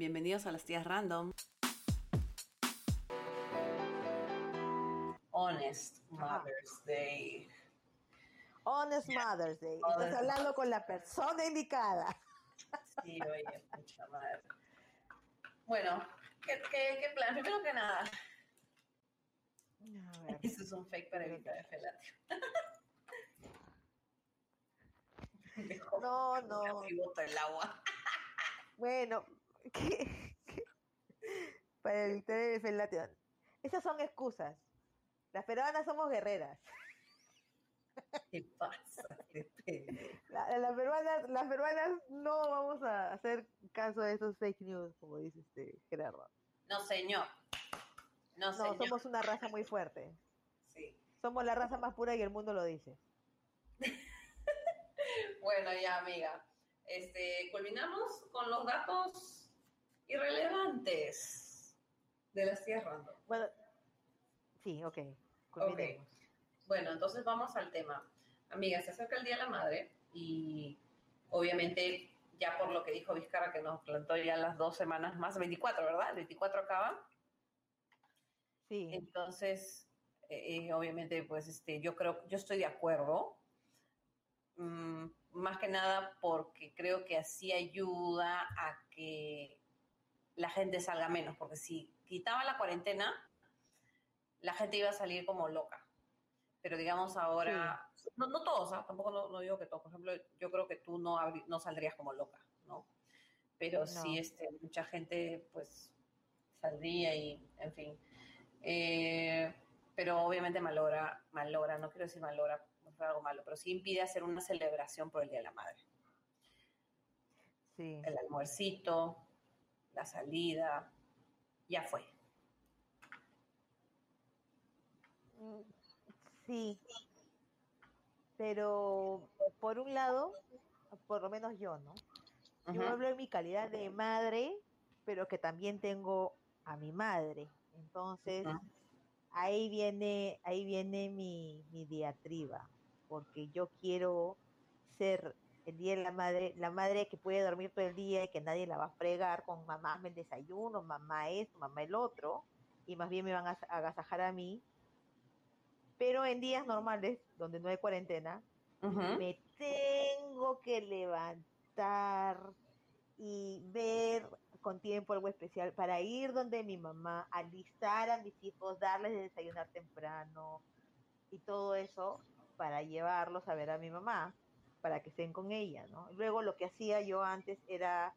Bienvenidos a las tías random. Honest Mother's Day. Honest Mother's Day. Estás hablando con la persona indicada. Sí, oye, mucha madre. Bueno, ¿qué, qué, qué plan? Primero que nada. A ver. Eso es un fake para evitar el felatio. No, no. Bota el agua. Bueno, ¿qué? qué? para evitar el felatio. Esas son excusas. Las peruanas somos guerreras. ¿Qué pasa? La- las, peruanas, las peruanas no vamos a hacer caso de esos fake news, como dice este Gerardo. No, señor. No, No, señor. somos una raza muy fuerte. Sí. Somos la raza más pura y el mundo lo dice. Bueno, ya, amiga. Este, culminamos con los datos irrelevantes de las tías random. Bueno, sí, ok. culminemos. Bueno, entonces vamos al tema. Amiga, se acerca el Día de la Madre y obviamente ya por lo que dijo Vizcarra que nos plantó ya las dos semanas más, 24, ¿verdad? El 24 acaba. Sí, Entonces, eh, eh, obviamente, pues este, yo creo, yo estoy de acuerdo. Mm, más que nada porque creo que así ayuda a que la gente salga menos, porque si quitaba la cuarentena, la gente iba a salir como loca. Pero digamos ahora, no, no todos, ¿ah? tampoco no, no digo que todos, por ejemplo, yo creo que tú no, no saldrías como loca, ¿no? Pero No. sí, este, mucha gente pues saldría y, en fin. Eh, pero obviamente malogra, malogra, no quiero decir malogra, no fue algo malo, pero sí impide hacer una celebración por el Día de la Madre. sí. El almuercito, la salida, ya fue. Sí. Pero por un lado, por lo menos yo, ¿no? Yo hablo en mi calidad de madre, pero que también tengo a mi madre. Entonces, ahí viene, ahí viene mi, mi diatriba, porque yo quiero ser el día de la madre, la madre que puede dormir todo el día y que nadie la va a fregar con mamá me el desayuno, mamá esto, mamá el otro, y más bien me van a as- agasajar a mí. Pero en días normales, donde no hay cuarentena, me tengo que levantar y ver con tiempo algo especial para ir donde mi mamá, alistar a mis hijos, darles de desayunar temprano y todo eso para llevarlos a ver a mi mamá, para que estén con ella, ¿no? Luego lo que hacía yo antes era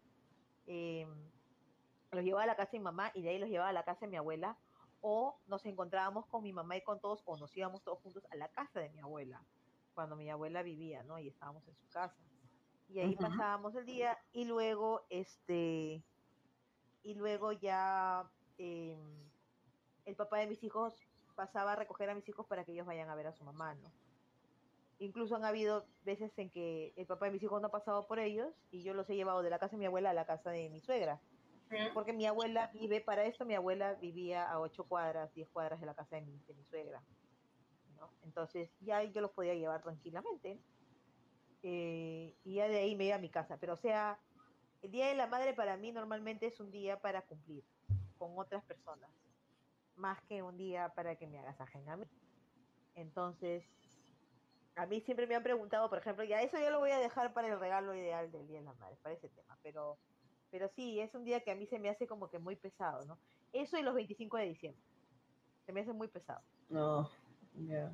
eh, los llevaba a la casa de mi mamá y de ahí los llevaba a la casa de mi abuela o nos encontrábamos con mi mamá y con todos o nos íbamos todos juntos a la casa de mi abuela cuando mi abuela vivía, ¿no? Y estábamos en su casa. Y ahí pasábamos el día y luego, este, y luego ya eh, el papá de mis hijos pasaba a recoger a mis hijos para que ellos vayan a ver a su mamá, ¿no? Incluso han habido veces en que el papá de mis hijos no ha pasado por ellos y yo los he llevado de la casa de mi abuela a la casa de mi suegra. Porque mi abuela vive, para esto mi abuela vivía a ocho cuadras, diez cuadras de la casa de mi, de mi suegra. ¿no? Entonces ya yo los podía llevar tranquilamente. Eh, y ya de ahí me iba a mi casa. Pero o sea, el Día de la Madre para mí normalmente es un día para cumplir con otras personas, más que un día para que me agasajen a mí. Entonces, a mí siempre me han preguntado, por ejemplo, ya eso yo lo voy a dejar para el regalo ideal del Día de la Madre, para ese tema, pero pero sí, es un día que a mí se me hace como que muy pesado, ¿no? Eso y los 25 de diciembre. Se me hace muy pesado. No, ya.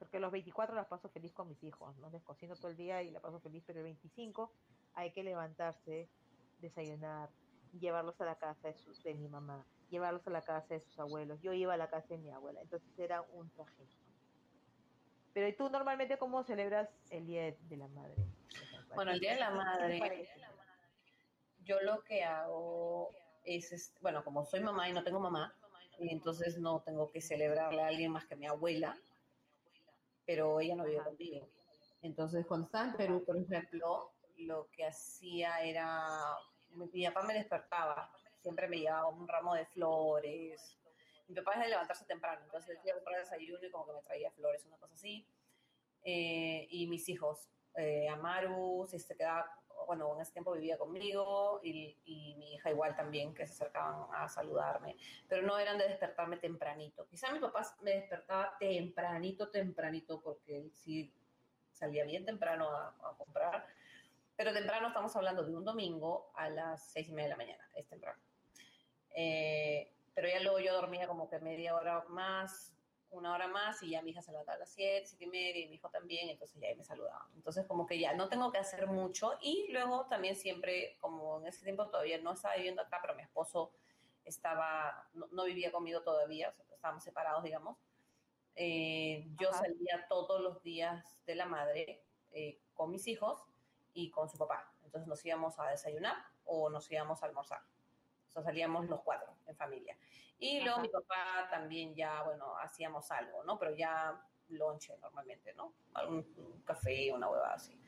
Porque los 24 las paso feliz con mis hijos, ¿no? Les cocino todo el día y la paso feliz, pero el 25 hay que levantarse, desayunar, llevarlos a la casa de, sus, de mi mamá, llevarlos a la casa de sus abuelos. Yo iba a la casa de mi abuela, entonces era un traje. Pero ¿y tú normalmente cómo celebras el Día de, la Madre? Bueno, el Día de la ¿Qué te Madre, yo lo que hago es, este, bueno, como soy mamá y no tengo mamá, y entonces no tengo que celebrarle a alguien más que mi abuela, pero ella no vive conmigo. Entonces, cuando estaba en Perú, por ejemplo, lo que hacía era, mi, mi papá me despertaba, siempre me llevaba un ramo de flores. Mi papá es de levantarse temprano, entonces él iba a comprar desayuno y como que me traía flores, una cosa así. Eh, y mis hijos, eh, Amaru, si se quedaba bueno, en ese tiempo vivía conmigo y, y, mi hija igual también, que se acercaban a saludarme, pero no eran de despertarme tempranito. Quizá mi papá me despertaba tempranito, tempranito, porque él sí salía bien temprano a, a comprar, pero temprano estamos hablando de un domingo a las seis y media de la mañana, es temprano. Eh, pero ya luego yo dormía como que media hora más, una hora más y ya mi hija se levantaba a las 7, 7 y media y mi hijo también, entonces ya ahí me saludaban. Entonces como que ya no tengo que hacer mucho y luego también siempre, como en ese tiempo todavía no estaba viviendo acá, pero mi esposo estaba, no, vivía conmigo todavía, estábamos separados, digamos. Eh, yo salía todos los días de la madre eh, con mis hijos y con su papá. Entonces nos íbamos a desayunar o nos íbamos a almorzar. Entonces salíamos los cuatro en familia. Y luego mi papá también ya, bueno, hacíamos algo, ¿no? Pero ya lonche normalmente, ¿no? Un, café, una hueva así.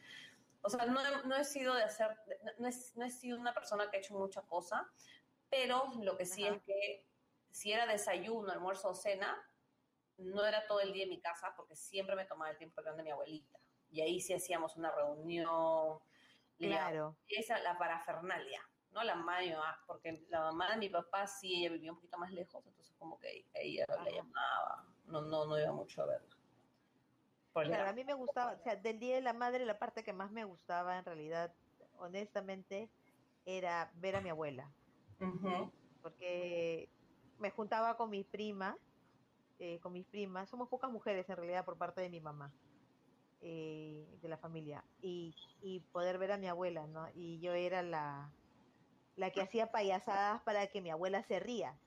O sea, no, no, he sido de hacer, no he, no he, sido una persona que ha hecho mucha cosa, pero lo que sí es que si era desayuno, almuerzo o cena, no era todo el día en mi casa porque siempre me tomaba el tiempo de mi abuelita. Y ahí sí hacíamos una reunión. Claro. esa la parafernalia no la mamá de mi mamá, porque la mamá de mi papá sí, ella vivía un poquito más lejos, entonces como que ella la llamaba, no, no, no iba mucho a verla. Claro, a mí me gustaba, o sea, del Día de la Madre la parte que más me gustaba en realidad, honestamente, era ver a mi abuela. Porque me juntaba con mi prima, eh, con mis primas, somos pocas mujeres en realidad por parte de mi mamá, eh, de la familia, y, y poder ver a mi abuela, ¿no? Y yo era la, la que hacía payasadas para que mi abuela se ría,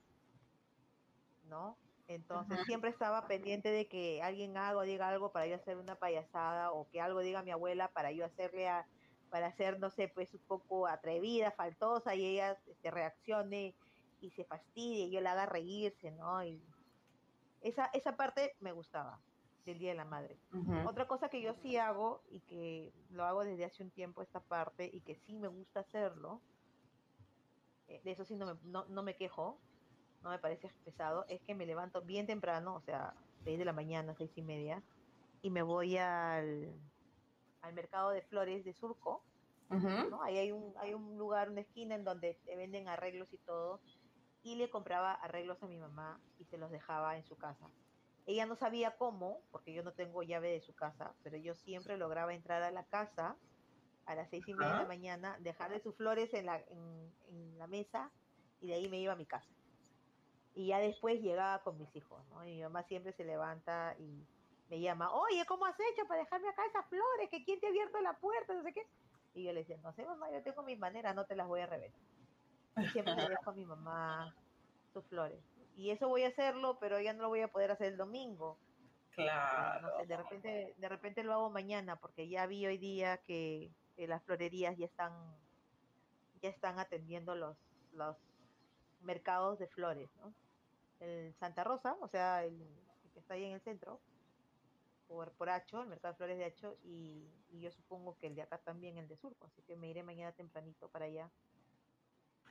¿no? Entonces siempre estaba pendiente de que alguien haga o diga algo para yo hacer una payasada o que algo diga mi abuela para yo hacerle a, para hacer, no sé, pues un poco atrevida, faltosa y ella este, reaccione y se fastidie y yo la haga reírse, ¿no? Y esa, esa parte me gustaba del Día de la Madre. Otra cosa que yo sí hago y que lo hago desde hace un tiempo esta parte y que sí me gusta hacerlo eh, de eso sí no me, no, me quejo, no me parece pesado, es que me levanto bien temprano, o sea, 6 de la mañana, seis y media, y me voy al, al mercado de flores de Surco. ¿no? Ahí hay un, hay un lugar, una esquina en donde te venden arreglos y todo. Y le compraba arreglos a mi mamá y se los dejaba en su casa. Ella no sabía cómo, porque yo no tengo llave de su casa, pero yo siempre lograba entrar a la casa a las seis y media de la mañana, dejarle sus flores en la, en, la mesa y de ahí me iba a mi casa. Y ya después llegaba con mis hijos, ¿no? Y mi mamá siempre se levanta y me llama, oye, ¿cómo has hecho para dejarme acá esas flores? ¿Que quién te ha abierto la puerta? No sé qué. Y yo le decía, no sé, mamá, yo tengo mis maneras, no te las voy a revelar. Y siempre le dejo a mi mamá sus flores. Y eso voy a hacerlo, pero ya no lo voy a poder hacer el domingo. Claro. de repente, de repente lo hago mañana, porque ya vi hoy día que las florerías ya están ya están atendiendo los, los mercados de flores, ¿no? El Santa Rosa, o sea, el, que está ahí en el centro, por, por Hacho, el mercado de flores de Hacho, y, yo supongo que el de acá también, el de Surco, así que me iré mañana tempranito para allá,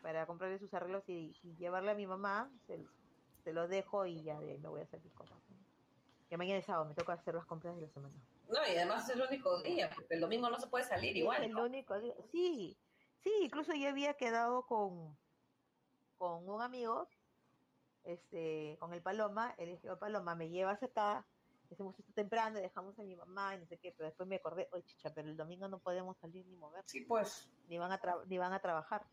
para comprarle sus arreglos y, llevarle a mi mamá, se, los dejo y ya me voy a hacer mis cosas. Que mañana es sábado, me toca hacer las compras de la semana. No, y además es el único día, porque el domingo no se puede salir igual. el único día. Sí, sí, incluso yo había quedado con, con un amigo, este, con el Paloma, él dijo, Paloma, me llevas acá, hacemos esto temprano, dejamos a mi mamá y no sé qué, pero después me acordé, oye chicha, pero el domingo no podemos salir ni mover. Sí, pues. Ni van a, ni van a trabajar.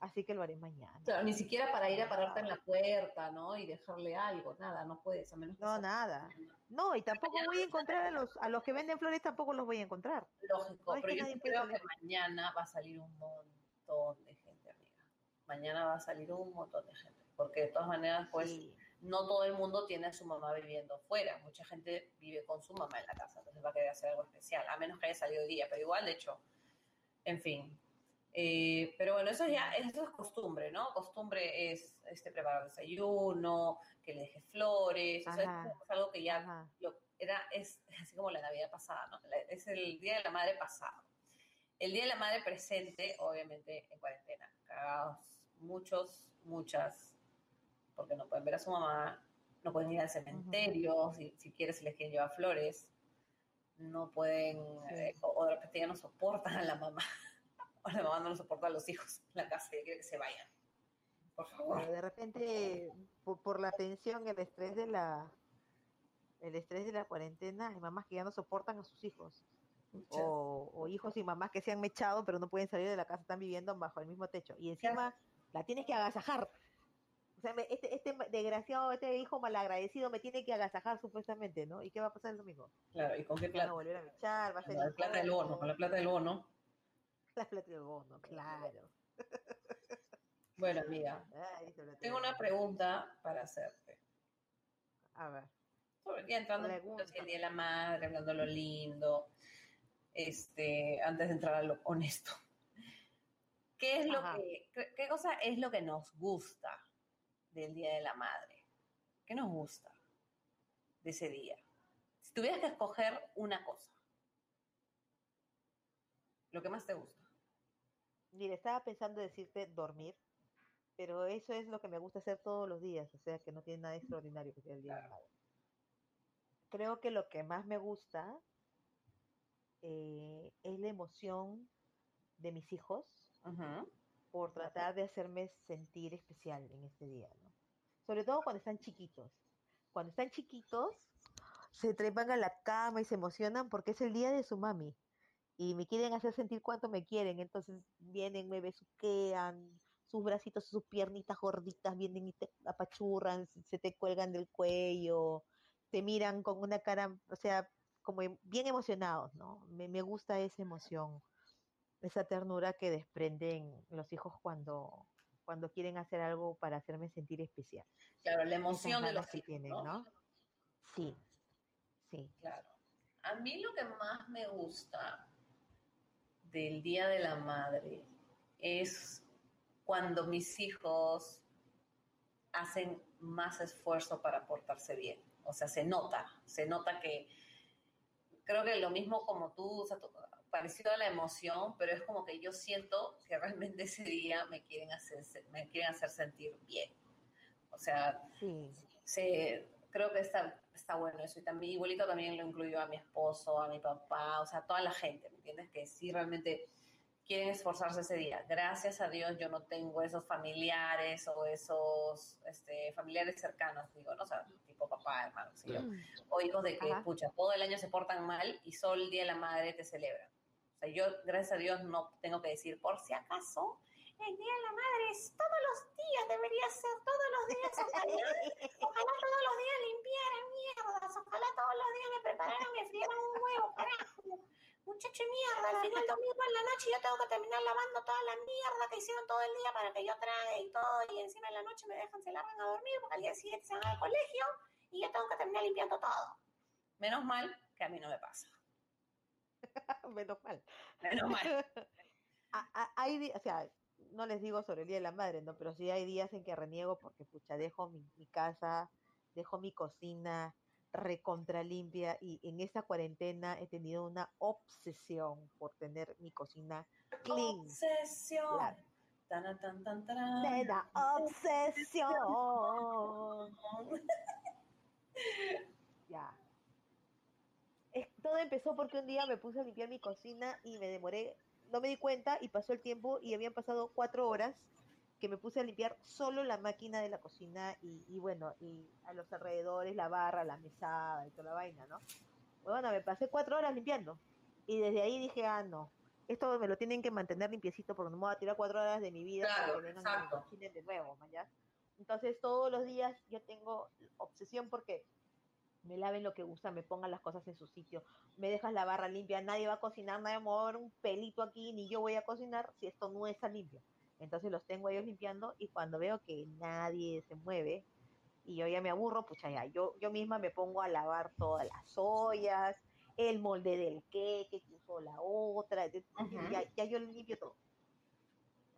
Así que lo haré mañana. ni siquiera para ir a pararte en la puerta, ¿no? Y dejarle algo, nada, no puedes, a menos No, nada. No, y tampoco voy a encontrar a los, a los que venden flores, tampoco los voy a encontrar. Lógico, pero yo creo que mañana va a salir un montón de gente, amiga. Mañana va a salir un montón de gente, porque de todas maneras, pues, no todo el mundo tiene a su mamá viviendo fuera. Mucha gente vive con su mamá en la casa, entonces va a querer hacer algo especial, a menos que haya salido día, pero igual, de hecho, en fin, eh, pero bueno, eso ya eso es costumbre, ¿no? Costumbre es este, preparar desayuno, que le deje flores, eso es, algo que ya era, es así como la Navidad pasada, ¿no? Es el Día de la Madre pasado. El Día de la Madre presente, obviamente, en cuarentena. Cagados muchos, muchas, porque no pueden ver a su mamá, no pueden ir al cementerio, si, si quieres, si les quieren llevar flores, no pueden, eh, o de repente ya no soportan a la mamá. O la mamá no lo soporta a los hijos en la casa y quiere que se vayan. Por favor. de repente, por, por, la tensión, el estrés de la el estrés de la cuarentena, hay mamás que ya no soportan a sus hijos. O, o, hijos y mamás que se han mechado pero no pueden salir de la casa, están viviendo bajo el mismo techo. Y encima la tienes que agasajar. O sea, este, este desgraciado, este hijo malagradecido me tiene que agasajar supuestamente, ¿no? ¿Y qué va a pasar el domingo? Claro, ¿y con qué plata? Va a volver a mechar, va a ser... Con la plata del bono, con la plata del bono. La plata del bono, claro. Bueno, amiga, Ay, tengo una pregunta para hacerte. A ver. Ya entrando en el Día de la Madre, hablando de lo lindo, este, antes de entrar a lo honesto. ¿Qué es lo que, qué cosa es lo que nos gusta del Día de la Madre? ¿Qué nos gusta de ese día? Si tuvieras que escoger una cosa, lo que más te gusta. Mira, estaba pensando decirte dormir, pero eso es lo que me gusta hacer todos los días, o sea que no tiene nada extraordinario que sea el Día Madre. Creo que lo que más me gusta eh, es la emoción de mis hijos por tratar de hacerme sentir especial en este día, ¿no? Sobre todo cuando están chiquitos. Cuando están chiquitos, se trepan a la cama y se emocionan porque es el día de su mami. Y me quieren hacer sentir cuánto me quieren. Entonces vienen, me besuquean, sus bracitos, sus piernitas gorditas vienen y te apachurran, se te cuelgan del cuello, te miran con una cara, o sea, como em, bien emocionados, ¿no? Me, me gusta esa emoción, esa ternura que desprenden los hijos cuando, cuando quieren hacer algo para hacerme sentir especial. Claro, la emoción de los que tienen, ¿no? Sí, sí. Claro. A mí lo que más me gusta del Día de la Madre es cuando mis hijos hacen más esfuerzo para portarse bien. O sea, se nota, se nota que creo que lo mismo como tú, o sea, parecido a la emoción, pero es como que yo siento que realmente ese día me quieren hacer, me quieren hacer sentir bien. O sea, se, creo que está, está bueno eso. Y también, igualito también lo incluyo a mi esposo, a mi papá, o sea, a toda la gente, ¿me entiendes? Que sí realmente quieren esforzarse ese día. Gracias a Dios yo no tengo esos familiares o esos este, familiares cercanos, digo, ¿no? O sea, tipo papá, hermano, mm. o hijos de que, pucha, todo el año se portan mal y solo el Día de la Madre te celebran. O sea, yo, gracias a Dios, no tengo que decir, por si acaso, el Día de la Madre es todos los días, debería ser todos los días, ojalá, ojalá todos los días limpiaran mierdas, ojalá todos los días me prepararan, me frieran un huevo, carajo muchacho mierda, al final domingo en la noche yo tengo que terminar lavando toda la mierda que hicieron todo el día para que yo trague y todo, y encima en la noche me dejan, se largan a dormir porque al día siguiente se van al colegio y yo tengo que terminar limpiando todo. Menos mal que a mí no me pasa. Menos mal. Menos mal. hay, o sea, no les digo sobre el Día de la Madre, ¿no? Pero sí hay días en que reniego porque, pucha, dejo mi, mi casa, dejo mi cocina, recontra limpia y en esta cuarentena he tenido una obsesión por tener mi cocina clean. Obsesión. Tan, tan, tan, Me da obsesión. ya. todo empezó porque un día me puse a limpiar mi cocina y me demoré, no me di cuenta y pasó el tiempo y habían pasado cuatro horas que me puse a limpiar solo la máquina de la cocina y, bueno, y a los alrededores, la barra, la mesada y toda la vaina, ¿no? Bueno, me pasé cuatro horas limpiando. Y desde ahí dije, ah, no, esto me lo tienen que mantener limpiecito porque no me voy a tirar cuatro horas de mi vida para que vengan de nuevo, ¿ya? Entonces todos los días yo tengo obsesión porque me laven lo que gusta, me pongan las cosas en su sitio, me dejas la barra limpia, nadie va a cocinar, nadie va a mover un pelito aquí, ni yo voy a cocinar si esto no está limpio. Entonces los tengo ellos limpiando y cuando veo que nadie se mueve y yo ya me aburro, pues ya, yo, yo misma me pongo a lavar todas las ollas, el molde del queque que usó la otra, ya, ya, yo limpio todo.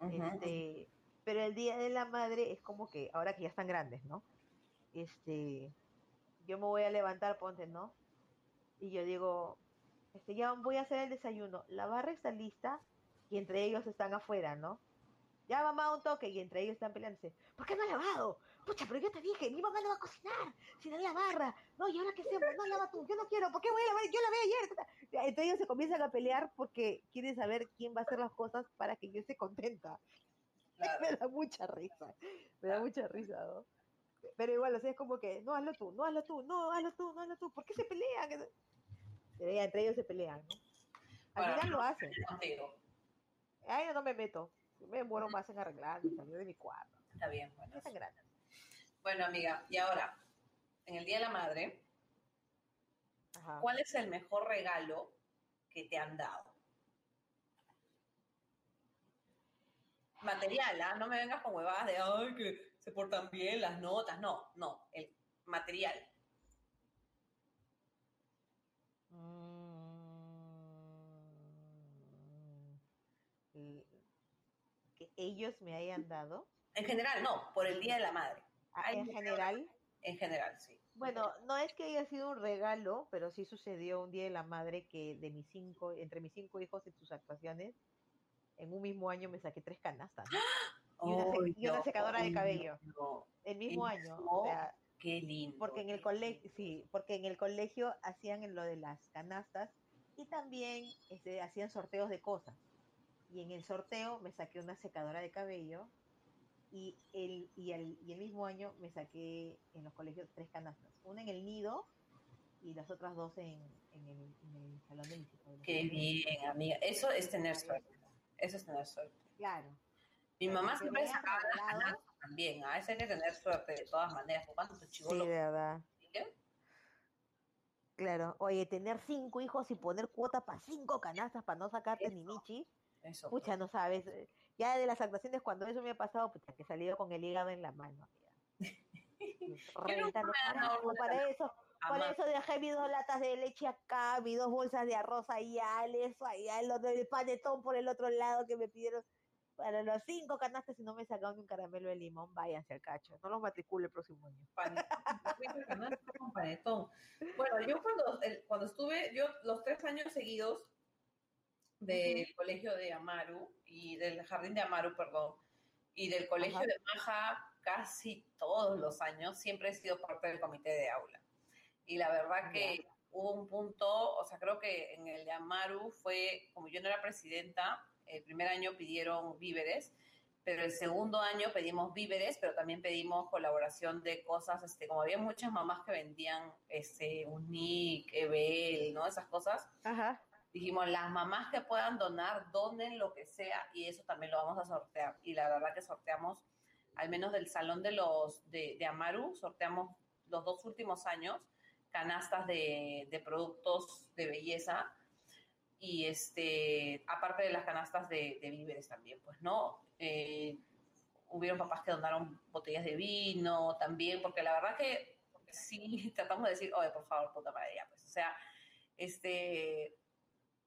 este, pero el día de la madre es como que ahora que ya están grandes, ¿no? Este, yo me voy a levantar, ponte, ¿no? Y yo digo, este, ya voy a hacer el desayuno. La barra está lista y entre ellos están afuera, ¿no? Ya mamá un toque y entre ellos están peleándose. ¿Por qué no ha lavado? Pucha, pero yo te dije, mi mamá no va a cocinar, sin la barra. No, ¿y ahora qué hacemos? No, lava tú, yo no quiero, ¿por qué voy a lavar? Yo lavé ayer. Entre ellos se comienzan a pelear porque quieren saber quién va a hacer las cosas para que yo esté contenta. me da mucha risa, me da mucha risa, ¿no? Pero igual, o sea, es como que, no, hazlo tú, no, hazlo tú, no, hazlo tú, no, hazlo tú. ¿Por qué se pelean? Entre ellos se pelean, ¿no? Al final lo hacen. Ay, yo no me meto. me muero más en arreglar, salir de mi cuarto. Está bien, bueno. Bueno, amiga, y ahora, en el Día de la Madre, ¿cuál es el mejor regalo que te han dado? Material, ¿ah? No me vengas con huevadas de, ay, que se portan bien las notas. No, no, el material. Mm, que ellos me hayan dado. En general, no, por el Día de la Madre. Ah, en general. En general, sí. Bueno, no es que haya sido un regalo, pero sí sucedió un día de la madre que de mis cinco, entre mis cinco hijos y sus actuaciones, en un mismo año me saqué tres canastas. Y, una, secadora de cabello. El mismo año. O sea, qué lindo. Porque en el colegio, sí, porque en el colegio hacían lo de las canastas y también este, hacían sorteos de cosas. Y en el sorteo me saqué una secadora de cabello y el, y el, y el mismo año me saqué en los colegios tres canastas, una en el nido y las otras dos en, en, el, en el, salón de. Qué bien, amiga. Eso es tener suerte. Eso es tener suerte. Claro. Mi mamá siempre sacaba las canastas también. A veces hay que tener suerte de todas maneras. Sí, de verdad. Claro. Oye, tener cinco hijos y poner cuota para cinco canastas para no sacarte ni michi. Eso. Pucha, no sabes. Eh, ya de las actuaciones, cuando eso me ha pasado, pues que he salido con el hígado en la mano, Reventando. para eso, para eso dejé mis dos latas de leche acá, mis dos bolsas de arroz allá, eso allá, el, otro, el panetón por el otro lado que me pidieron para los cinco canastas y no me sacaron un caramelo de limón, váyanse al cacho. No los matricule el próximo año. Panetón. Bueno, yo cuando, cuando estuve, yo los tres años seguidos del colegio de Amaru y del jardín de Amaru, perdón, y del colegio de Maja casi todos los años, siempre he sido parte del comité de aula. Y la verdad que hubo un punto, o sea, creo que en el de Amaru fue, como yo no era presidenta, el primer año pidieron víveres, pero el segundo año pedimos víveres, pero también pedimos colaboración de cosas, este, como había muchas mamás que vendían este, Unic, Ebel, ¿no? Esas cosas. Ajá dijimos, las mamás que puedan donar, donen lo que sea y eso también lo vamos a sortear. Y la verdad que sorteamos, al menos del salón de los de, Amaru, sorteamos los dos últimos años canastas de, de, productos de belleza y este, aparte de las canastas de, víveres también, pues, ¿no? Eh, hubieron papás que donaron botellas de vino también, porque la verdad que sí tratamos de decir, oye, por favor, puta madre, ya, pues, o sea, este,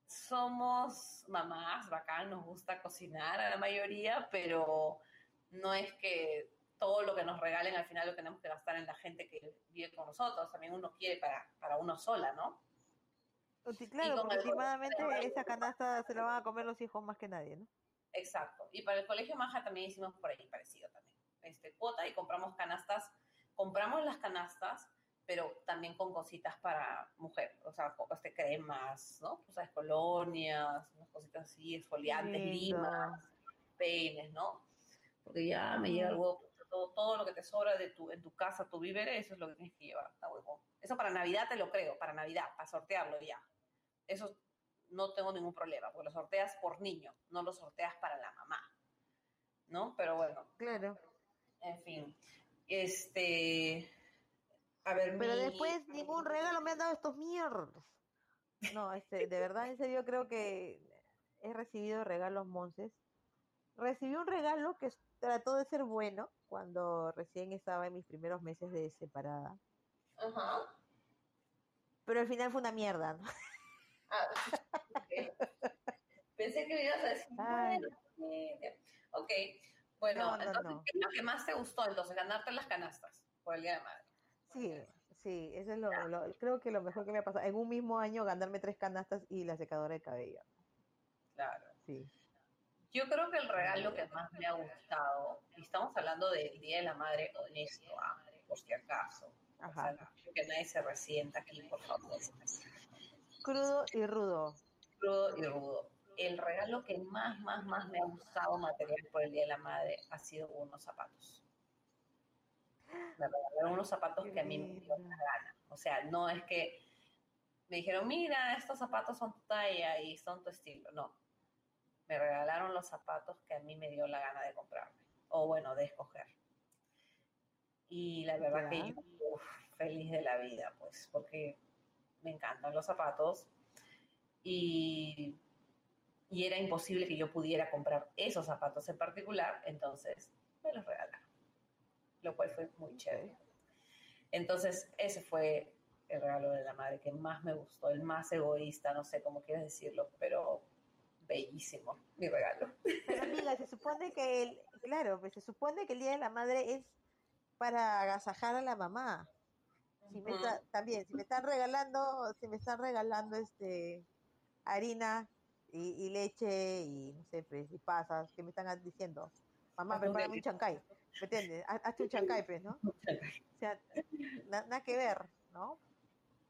somos mamás, bacán, nos gusta cocinar a la mayoría, pero no es que todo lo que nos regalen al final lo tenemos que gastar en la gente que vive con nosotros, también uno quiere para, para uno sola, ¿no? Claro, porque últimamente esa canasta se la van a comer los hijos más que nadie, ¿no? Exacto. Y para el colegio Maja también hicimos por ahí parecido también. Este, cuota y compramos canastas, compramos las canastas pero también con cositas para mujer, o sea, este, cremas, ¿no? O sea, colonias, unas cositas así, esfoliantes, limas, peines, ¿no? Porque ya me llega algo, todo, todo, lo que te sobra de tu, en tu casa, tu víveres, eso es lo que tienes que llevar, está huevo. Eso para Navidad te lo creo, para Navidad, para sortearlo ya. Eso no tengo ningún problema, porque lo sorteas por niño, no lo sorteas para la mamá, ¿no? Pero bueno. Claro. En fin, este pero después ningún regalo me han dado estos mierdos. No, este, de verdad, en serio, creo que he recibido regalos monces. Recibí un regalo que trató de ser bueno cuando recién estaba en mis primeros meses de separada. Ajá. Pero al final fue una mierda, ¿no? Ah, Pensé que me ibas a decir, bueno, ok, bueno, entonces, ¿qué es lo que más te gustó entonces? Ganarte las canastas por el Día de Madre. Sí, sí, eso es lo, creo que lo mejor que me ha pasado. En un mismo año ganarme tres canastas y la secadora de cabello. Claro. Sí. Yo creo que el regalo que más me ha gustado, y estamos hablando del Día de la Madre honesto, ah, por si acaso. Ajá. O sea, que nadie se resienta aquí, por favor. Crudo y rudo. Crudo y rudo. El regalo que más, más, más me ha gustado material por el Día de la Madre ha sido unos zapatos. Me regalaron unos zapatos Qué que a mí me dio linda. la gana. O sea, no es que me dijeron, mira, estos zapatos son tu talla y son tu estilo. No. Me regalaron los zapatos que a mí me dio la gana de comprarme. O bueno, de escoger. Y la verdad Ya. que yo, uf, feliz de la vida, pues, porque me encantan los zapatos. Y, y era imposible que yo pudiera comprar esos zapatos en particular, entonces me los regalaron. Lo cual fue muy chévere. Entonces, ese fue el regalo de la madre que más me gustó, el más egoísta, no sé cómo quieres decirlo, pero bellísimo mi regalo. Pero amiga, se supone que el, claro, pues se supone que el Día de la Madre es para agasajar a la mamá. Si me Ujú. está- también, si me están regalando, si me están regalando este harina y, y leche y no sé, pues, y pasas, que me están diciendo, mamá, prepárame un chancay, ¿me entiendes? Haz- Hazte un chancay, pues, ¿no? O sea, na- nada que ver, ¿no?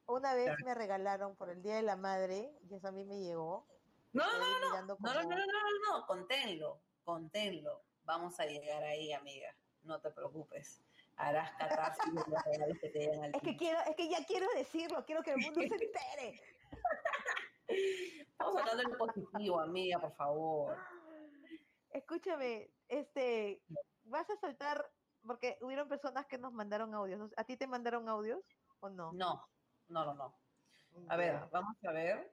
Una vez me regalaron por el Día de la Madre, y eso a mí me llegó. No, no, no, no, no, no, no, no, conténlo, conténlo. Vamos a llegar ahí, amiga. No te preocupes. Harás catarsis de los regalos que te llegan al Es que quiero, es que ya quiero decirlo, quiero que el mundo se entere. Estamos hablando de lo positivo, amiga, por favor. Escúchame, este, vas a saltar, porque hubieron personas que nos mandaron audios. ¿A ti te mandaron audios o no? No, no, no, no. A ver, vamos a ver.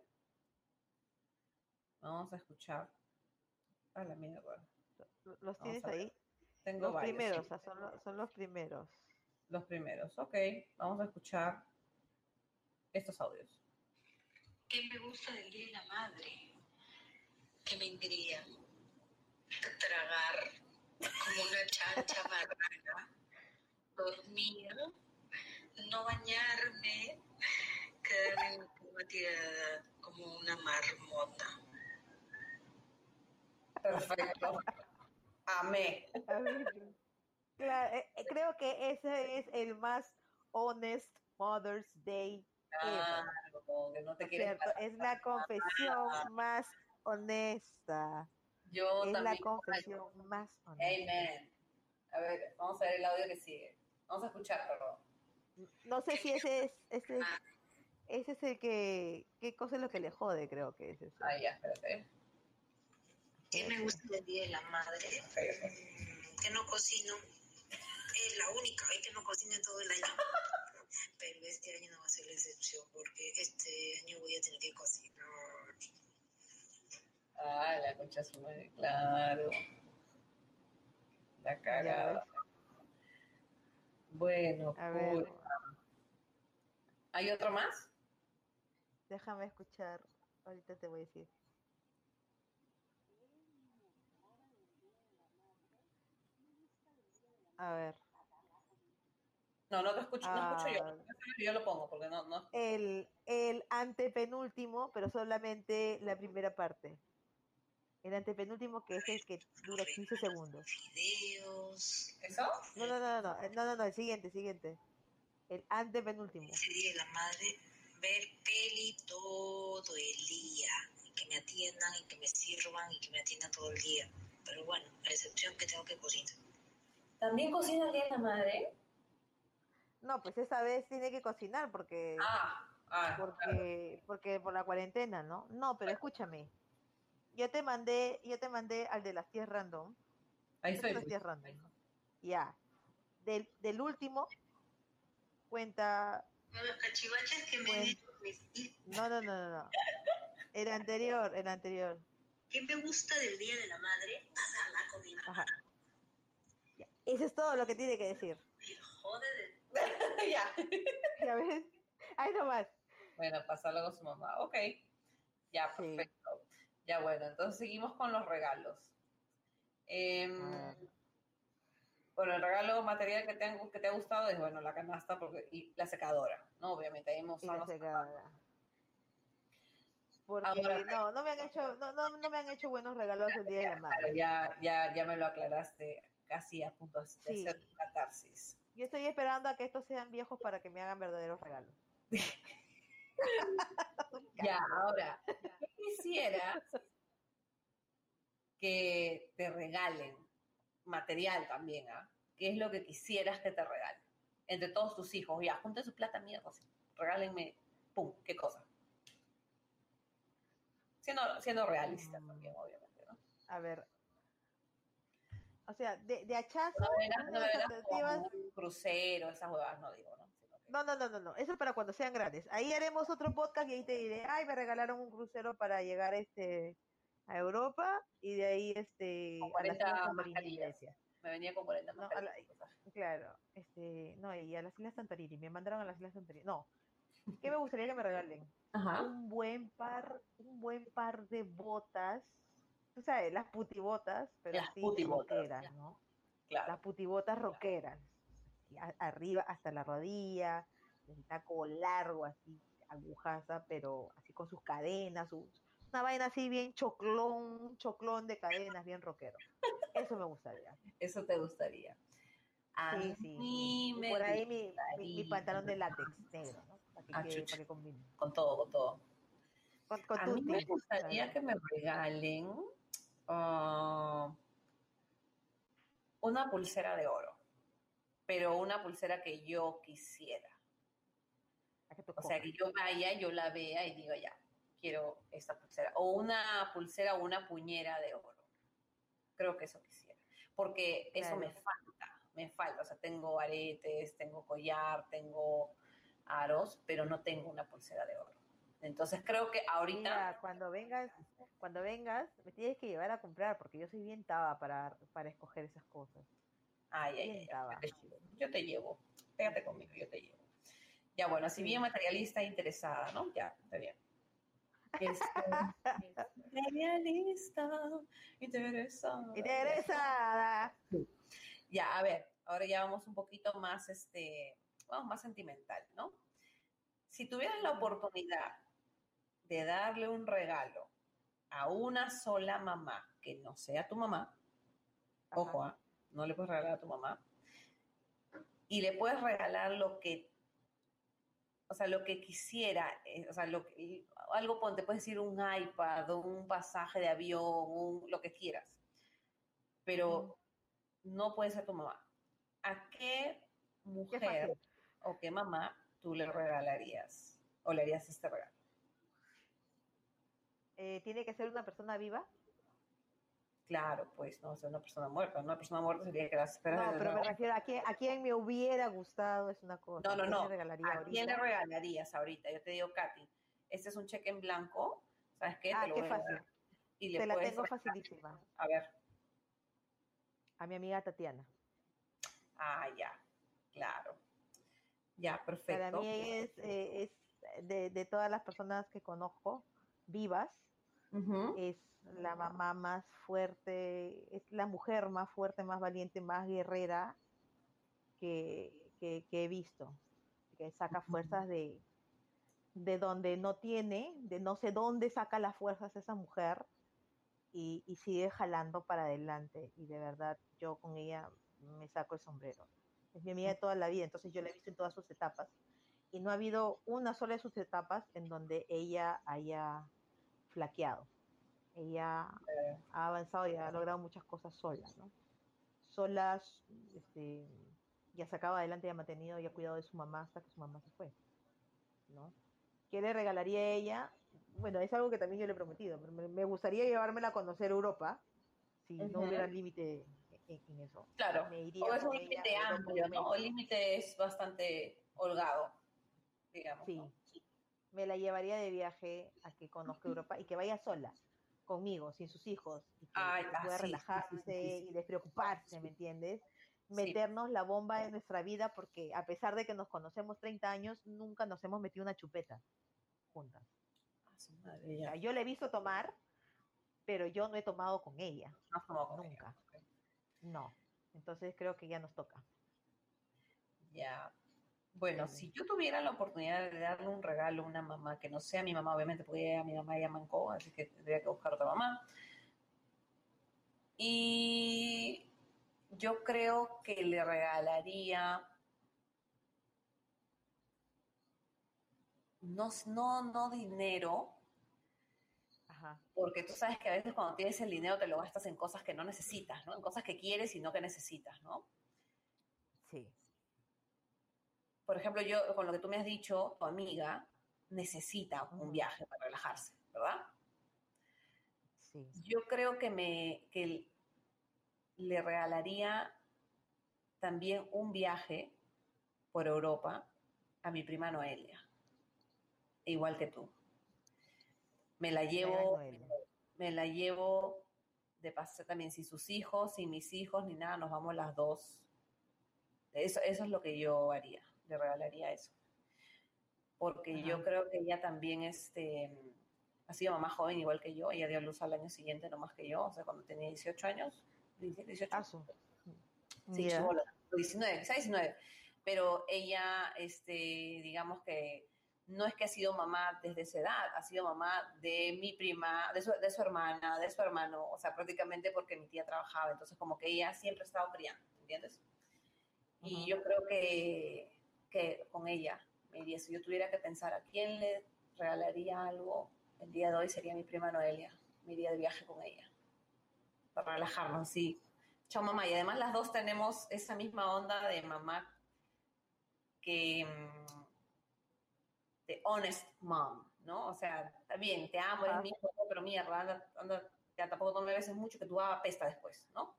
Vamos a escuchar. A la mierda. ¿Los tienes ahí? Tengo Los varios. primeros, sí. o sea, son, lo- son los primeros. Los primeros. Ok, vamos a escuchar estos audios. ¿Qué me gusta del Día de la Madre? Que me engría. Tragar como una chancha marrana. Dormir. No bañarme. Quedarme en cama tirada como una marmota. Perfecto. Amé. A ver, claro, eh, eh, creo que ese es el más honest Mother's Day. Claro, que no te ¿no es quieres la confesión más honesta. Yo Es la confesión más honesta. Amen. A ver, vamos a ver el audio que sigue. Vamos a escuchar, perdón. No sé si ese es, ese es, ese es el que, qué cosa es lo que le jode, creo que es ese. Ah, ya, espérate. ¿Qué me gusta del Día de la Madre? Que no cocino. Es la única vez que no cocino en todo el año. Pero este año no va a ser la excepción porque este año voy a tener que cocinar. Ah, la concha su madre, claro. La cagada. Bueno, A ver. ¿hay otro más? déjame escuchar. Ahorita te voy a decir. A ver, No, no te escucho, no escucho yo. Ah. Yo lo pongo porque no, no. el, el antepenúltimo, pero solamente la primera parte. El antepenúltimo que es el que dura 15 segundos. Videos. ¿Eso? No, no, no, no, no, no, no, no, el siguiente, siguiente. El antepenúltimo. De la Madre, ver peli todo el día. Y que me atiendan y que me sirvan y que me atiendan todo el día. Pero bueno, a excepción que tengo que cocinar. ¿También cocina el día de la madre? No, pues esta vez tiene que cocinar porque Ah, ah, claro. porque porque por la cuarentena, ¿no? No, pero escúchame. Yo te mandé, yo te mandé al de las tías random. ahí son las tías random. Ya. Del, del último cuenta Los cachivaches que me dieron mis hijos. no, no, no, no, no. El anterior, el anterior. ¿Qué me gusta del Día de la Madre? Pasarla con mi mamá. Ajá. Ya. Eso es todo lo que tiene que decir. Ya. ¿Ya ves? Ahí nomás. Bueno, pasarlo con su mamá. Ok. Ya, Sí. perfecto. Ya, bueno, entonces seguimos con los regalos. Em, A ver. bueno, el regalo material que te, han- que te ha gustado es, bueno, la canasta porque, y la secadora, ¿no? Obviamente, ahí hemos la secadora. Porque Ahora- no, no me han hecho, no, no, no me han hecho buenos regalos el día de la madre. Ya, ya, ya me lo aclaraste casi a punto de Sí. hacer catarsis. Yo estoy esperando a que estos sean viejos para que me hagan verdaderos regalos. Ya, ahora, yo quisiera que te regalen material también, ¿ah? ¿Qué es lo que quisieras que te regalen? Entre todos tus hijos, ya, junten su plata, mierda, sí. regálenme, pum, ¿qué cosa? Siendo, siendo realista Mm. también, obviamente, ¿no? A ver. O sea, de, de hachazo, No no alternativas- un crucero, esas huevadas, no digo, ¿no? Sino que- No, no, no, no, no. Eso es para cuando sean grandes. Ahí haremos otro podcast y ahí te diré, ay, me regalaron un crucero para llegar este a Europa y de ahí este Con a las 40 Islas Santorini, mascarillas. Me venía con 40 No, a la- Claro, este, no, y a las Islas Santorini, me mandaron a las Islas Santorini. No. ¿Qué me gustaría que me regalen? Ajá. Un buen par, un buen par de botas. Tú sabes, las putibotas, pero Las putibotas, rockeras, ya. ¿no? Claro. las putibotas a- arriba hasta la rodilla, el taco largo, así, agujaza, pero así con sus cadenas, su- una vaina así bien choclón, un choclón de cadenas, bien rockero. Eso me gustaría. Eso te gustaría. A Sí, sí. mí me por ahí mi, mi- pantalón de látex negro, ¿no? Para que, Ah, quede- para que combine. con todo, con todo. Con, con A mí me gustaría claro. que me regalen ah, una pulsera de oro, pero una pulsera que yo quisiera. Que O sea, que yo vaya, yo la vea y diga, ya, quiero esta pulsera. O una pulsera o una puñera de oro. Creo que eso quisiera. Porque eso me falta, me falta. O sea, tengo aretes, tengo collar, tengo aros, pero no tengo una pulsera de oro. Entonces creo que ahorita... Mira, cuando vengas, cuando vengas, me tienes que llevar a comprar, porque yo soy bien taba para, para escoger esas cosas. Ay, ay, ay, taba. yo te llevo. Pégate conmigo, yo te llevo. Ya, bueno, si Sí. bien materialista e interesada, ¿no? Ya, está bien. Este, materialista, interesada. Interesada. Ya, a ver, ahora ya vamos un poquito más, este, vamos más sentimental, ¿no? Si tuvieras la oportunidad de darle un regalo a una sola mamá, que no sea tu mamá, Ajá. ojo, ¿ah? no le puedes regalar a tu mamá, y le puedes regalar lo que, o sea, lo que quisiera, eh, o sea, lo que, algo, ponte, puedes decir un iPad, un pasaje de avión, un- lo que quieras, pero no puede ser tu mamá. ¿A qué mujer o qué mamá tú le regalarías o le harías este regalo? Eh, ¿Tiene que ser una persona viva? Claro, pues no, es una persona muerta. Una persona muerta sería que la esperas No, pero me refiero a quién, a quién me hubiera gustado es una cosa. No, no, ¿Quién no. regalaría ¿A quién le regalarías ahorita? Yo te digo, Katy, este es un cheque en blanco, ¿sabes qué? Ah, te lo qué voy a fácil. dar. Y le Te la tengo regalar- facilísima. A ver, A mi amiga Tatiana. ah, ya, claro. Ya, perfecto. Para mí es, eh, es de, de todas las personas que conozco vivas, Es la mamá más fuerte, es la mujer más fuerte, más valiente, más guerrera que, que- que he visto, que saca fuerzas de, de donde no tiene, de no sé dónde saca las fuerzas esa mujer y, y sigue jalando para adelante. Y de verdad, yo con ella me saco el sombrero. Es mi amiga de toda la vida, entonces yo la he visto en todas sus etapas. Y no ha habido una sola de sus etapas en donde ella haya flaqueado. Ella Eh, ha avanzado y ha logrado muchas cosas sola, ¿no? Solas, este, ya sacaba adelante y ha mantenido y ha cuidado de su mamá hasta que su mamá se fue, ¿no? ¿Qué le regalaría a ella? Bueno, es algo que también yo le he prometido, pero me, me gustaría llevármela a conocer Europa, si no hubiera límite en, en eso. Claro. Me iría O es un límite amplio, ¿no? O el límite es bastante holgado, digamos. Sí, ¿no? Me la llevaría de viaje a que conozca Europa y que vaya sola, conmigo, sin sus hijos, y que, Ay, ah, pueda sí, sí, relajarse sí, sí. y despreocuparse, ¿me entiendes? Meternos la bomba en nuestra vida porque a pesar de que nos conocemos 30 años, nunca nos hemos metido una chupeta juntas. Ah, su madre, O ya. sea, yo la he visto tomar, pero yo no he tomado con ella, No has tomado con ella, nunca. ok. no. Entonces creo que ya nos toca. Ya. Bueno, si yo tuviera la oportunidad de darle un regalo a una mamá que no sea mi mamá, obviamente, porque a mi mamá ya mancó, así que tendría que buscar otra mamá. Y yo creo que le regalaría no, no, no dinero, Ajá. porque tú sabes que a veces cuando tienes el dinero te lo gastas en cosas que no necesitas, ¿no? En cosas que quieres y no que necesitas, ¿no? Sí. Por ejemplo, yo, con lo que tú me has dicho, tu amiga necesita un viaje para relajarse, ¿verdad? Sí. Yo creo que me que le regalaría también un viaje por Europa a mi prima Noelia, igual que tú. Me la llevo, me la llevo de paseo también, sin sus hijos, sin mis hijos, ni nada, nos vamos las dos. Eso, eso es lo que yo haría, le regalaría eso. Porque yo Ajá. creo que ella también este, ha sido mamá joven igual que yo, ella dio luz al año siguiente, no más que yo, o sea, cuando tenía 18 años, 18, Ah, su- Sí, Mira. chibola, 19, quizá 19. Pero ella, este, digamos que no es que ha sido mamá desde esa edad, ha sido mamá de mi prima, de su, de su hermana, de su hermano, o sea, prácticamente porque mi tía trabajaba, entonces como que ella siempre ha estado criando, ¿entiendes? Y Ujú. yo creo que, que con ella me iría, si yo tuviera que pensar a quién le regalaría algo el día de hoy, sería mi prima Noelia, me iría de viaje con ella, para relajarnos, sí. Chao mamá, y además las dos tenemos esa misma onda de mamá que mm, de honest mom, ¿no? O sea, está bien, te amo, eres mi hijo, pero mierda, anda, anda, ya tampoco no me beses mucho que tú apesta después, ¿no?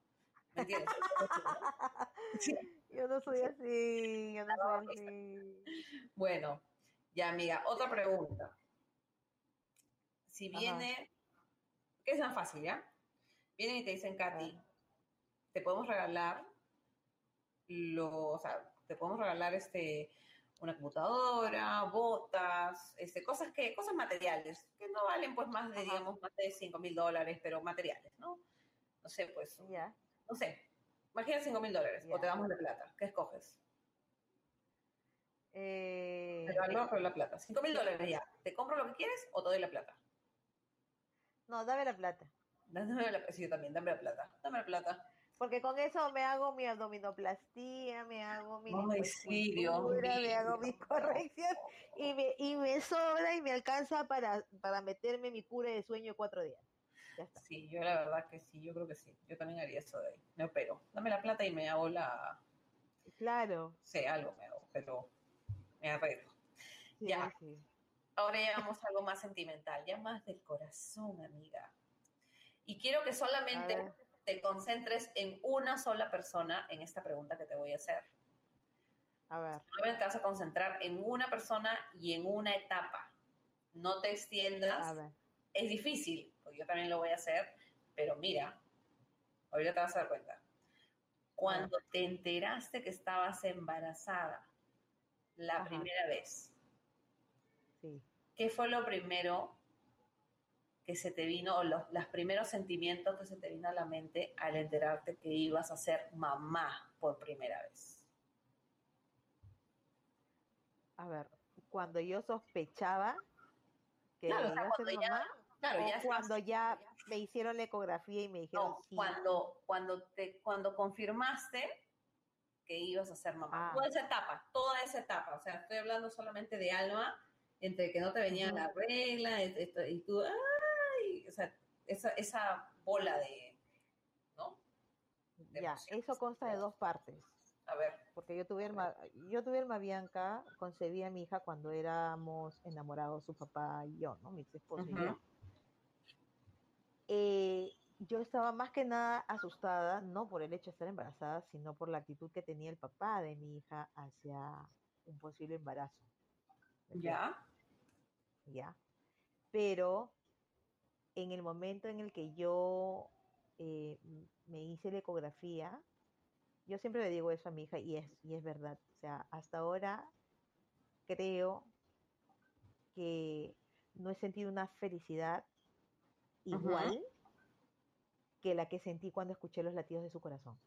¿Me entiendes? Sí. Yo no soy así, yo no soy así. Bueno, ya amiga, otra pregunta. Si Ajá. viene, que es más fácil, ¿ya? Vienen y te dicen, Katy, Ajá. te podemos regalar lo, o sea, te podemos regalar este una computadora, botas, este, cosas que, cosas materiales, que no valen pues más de, Ajá. digamos, más de 5 mil dólares, pero materiales, ¿no? No sé, pues, Ya. no sé, imagina 5 mil dólares, o te damos la plata, ¿qué escoges? Eh, Te valoro por la plata, 5 mil dólares ya, ¿te compro lo que quieres o te doy la plata? no, dame la plata. Dame la, sí, yo también, dame la plata, dame la plata. Porque con eso me hago mi abdominoplastía, me hago mi Ay, sí, Dios me hago mi corrección y me, y me sobra y me alcanza para, para meterme mi cura de sueño cuatro días. Ya está. Sí, yo la verdad que sí, yo creo que sí, yo también haría eso de ahí, me opero, dame la plata y me hago la, Claro. sé, algo me hago, pero me arreglo. Sí, Ya. sí. Ahora ya vamos a algo más sentimental, ya más del corazón, amiga. Y quiero que solamente te concentres en una sola persona en esta pregunta que te voy a hacer. A ver. Solamente te vas a concentrar en una persona y en una etapa. No te extiendas. A ver. Es difícil, yo también lo voy a hacer, pero mira, ahorita te vas a dar cuenta. Cuando te enteraste que estabas embarazada la Ajá. primera vez, Sí. ¿qué fue lo primero que se te vino, o los, los primeros sentimientos que se te vino a la mente al enterarte que ibas a ser mamá por primera vez? A ver. Cuando yo sospechaba que Claro, o sea, iba a ser cuando ya- mamá, Claro, o ya cuando ya me hicieron la ecografía y me dijeron No, sí. cuando, cuando, te, cuando confirmaste que ibas a ser mamá. Ah. Toda esa etapa, toda esa etapa. O sea, estoy hablando solamente de alma, entre que no te venía Ujú. la regla y, esto- y tú, ¡ay! O sea, esa, esa bola de, ¿no? de Ya, eso consta de dos partes. A ver, Porque yo tuve, Alma, yo tuve Alma Bianca, concebí a mi hija cuando éramos enamorados, su papá y yo, ¿no? Mi ex esposo y yo. Eh, yo estaba más que nada asustada, no por el hecho de estar embarazada, sino por la actitud que tenía el papá de mi hija hacia un posible embarazo. ya, ¿ya? Pero en el momento en el que yo eh, me hice la ecografía, yo siempre le digo eso a mi hija y es, y es verdad. O sea, hasta ahora creo que no he sentido una felicidad Igual que la que sentí cuando escuché los latidos de su corazón.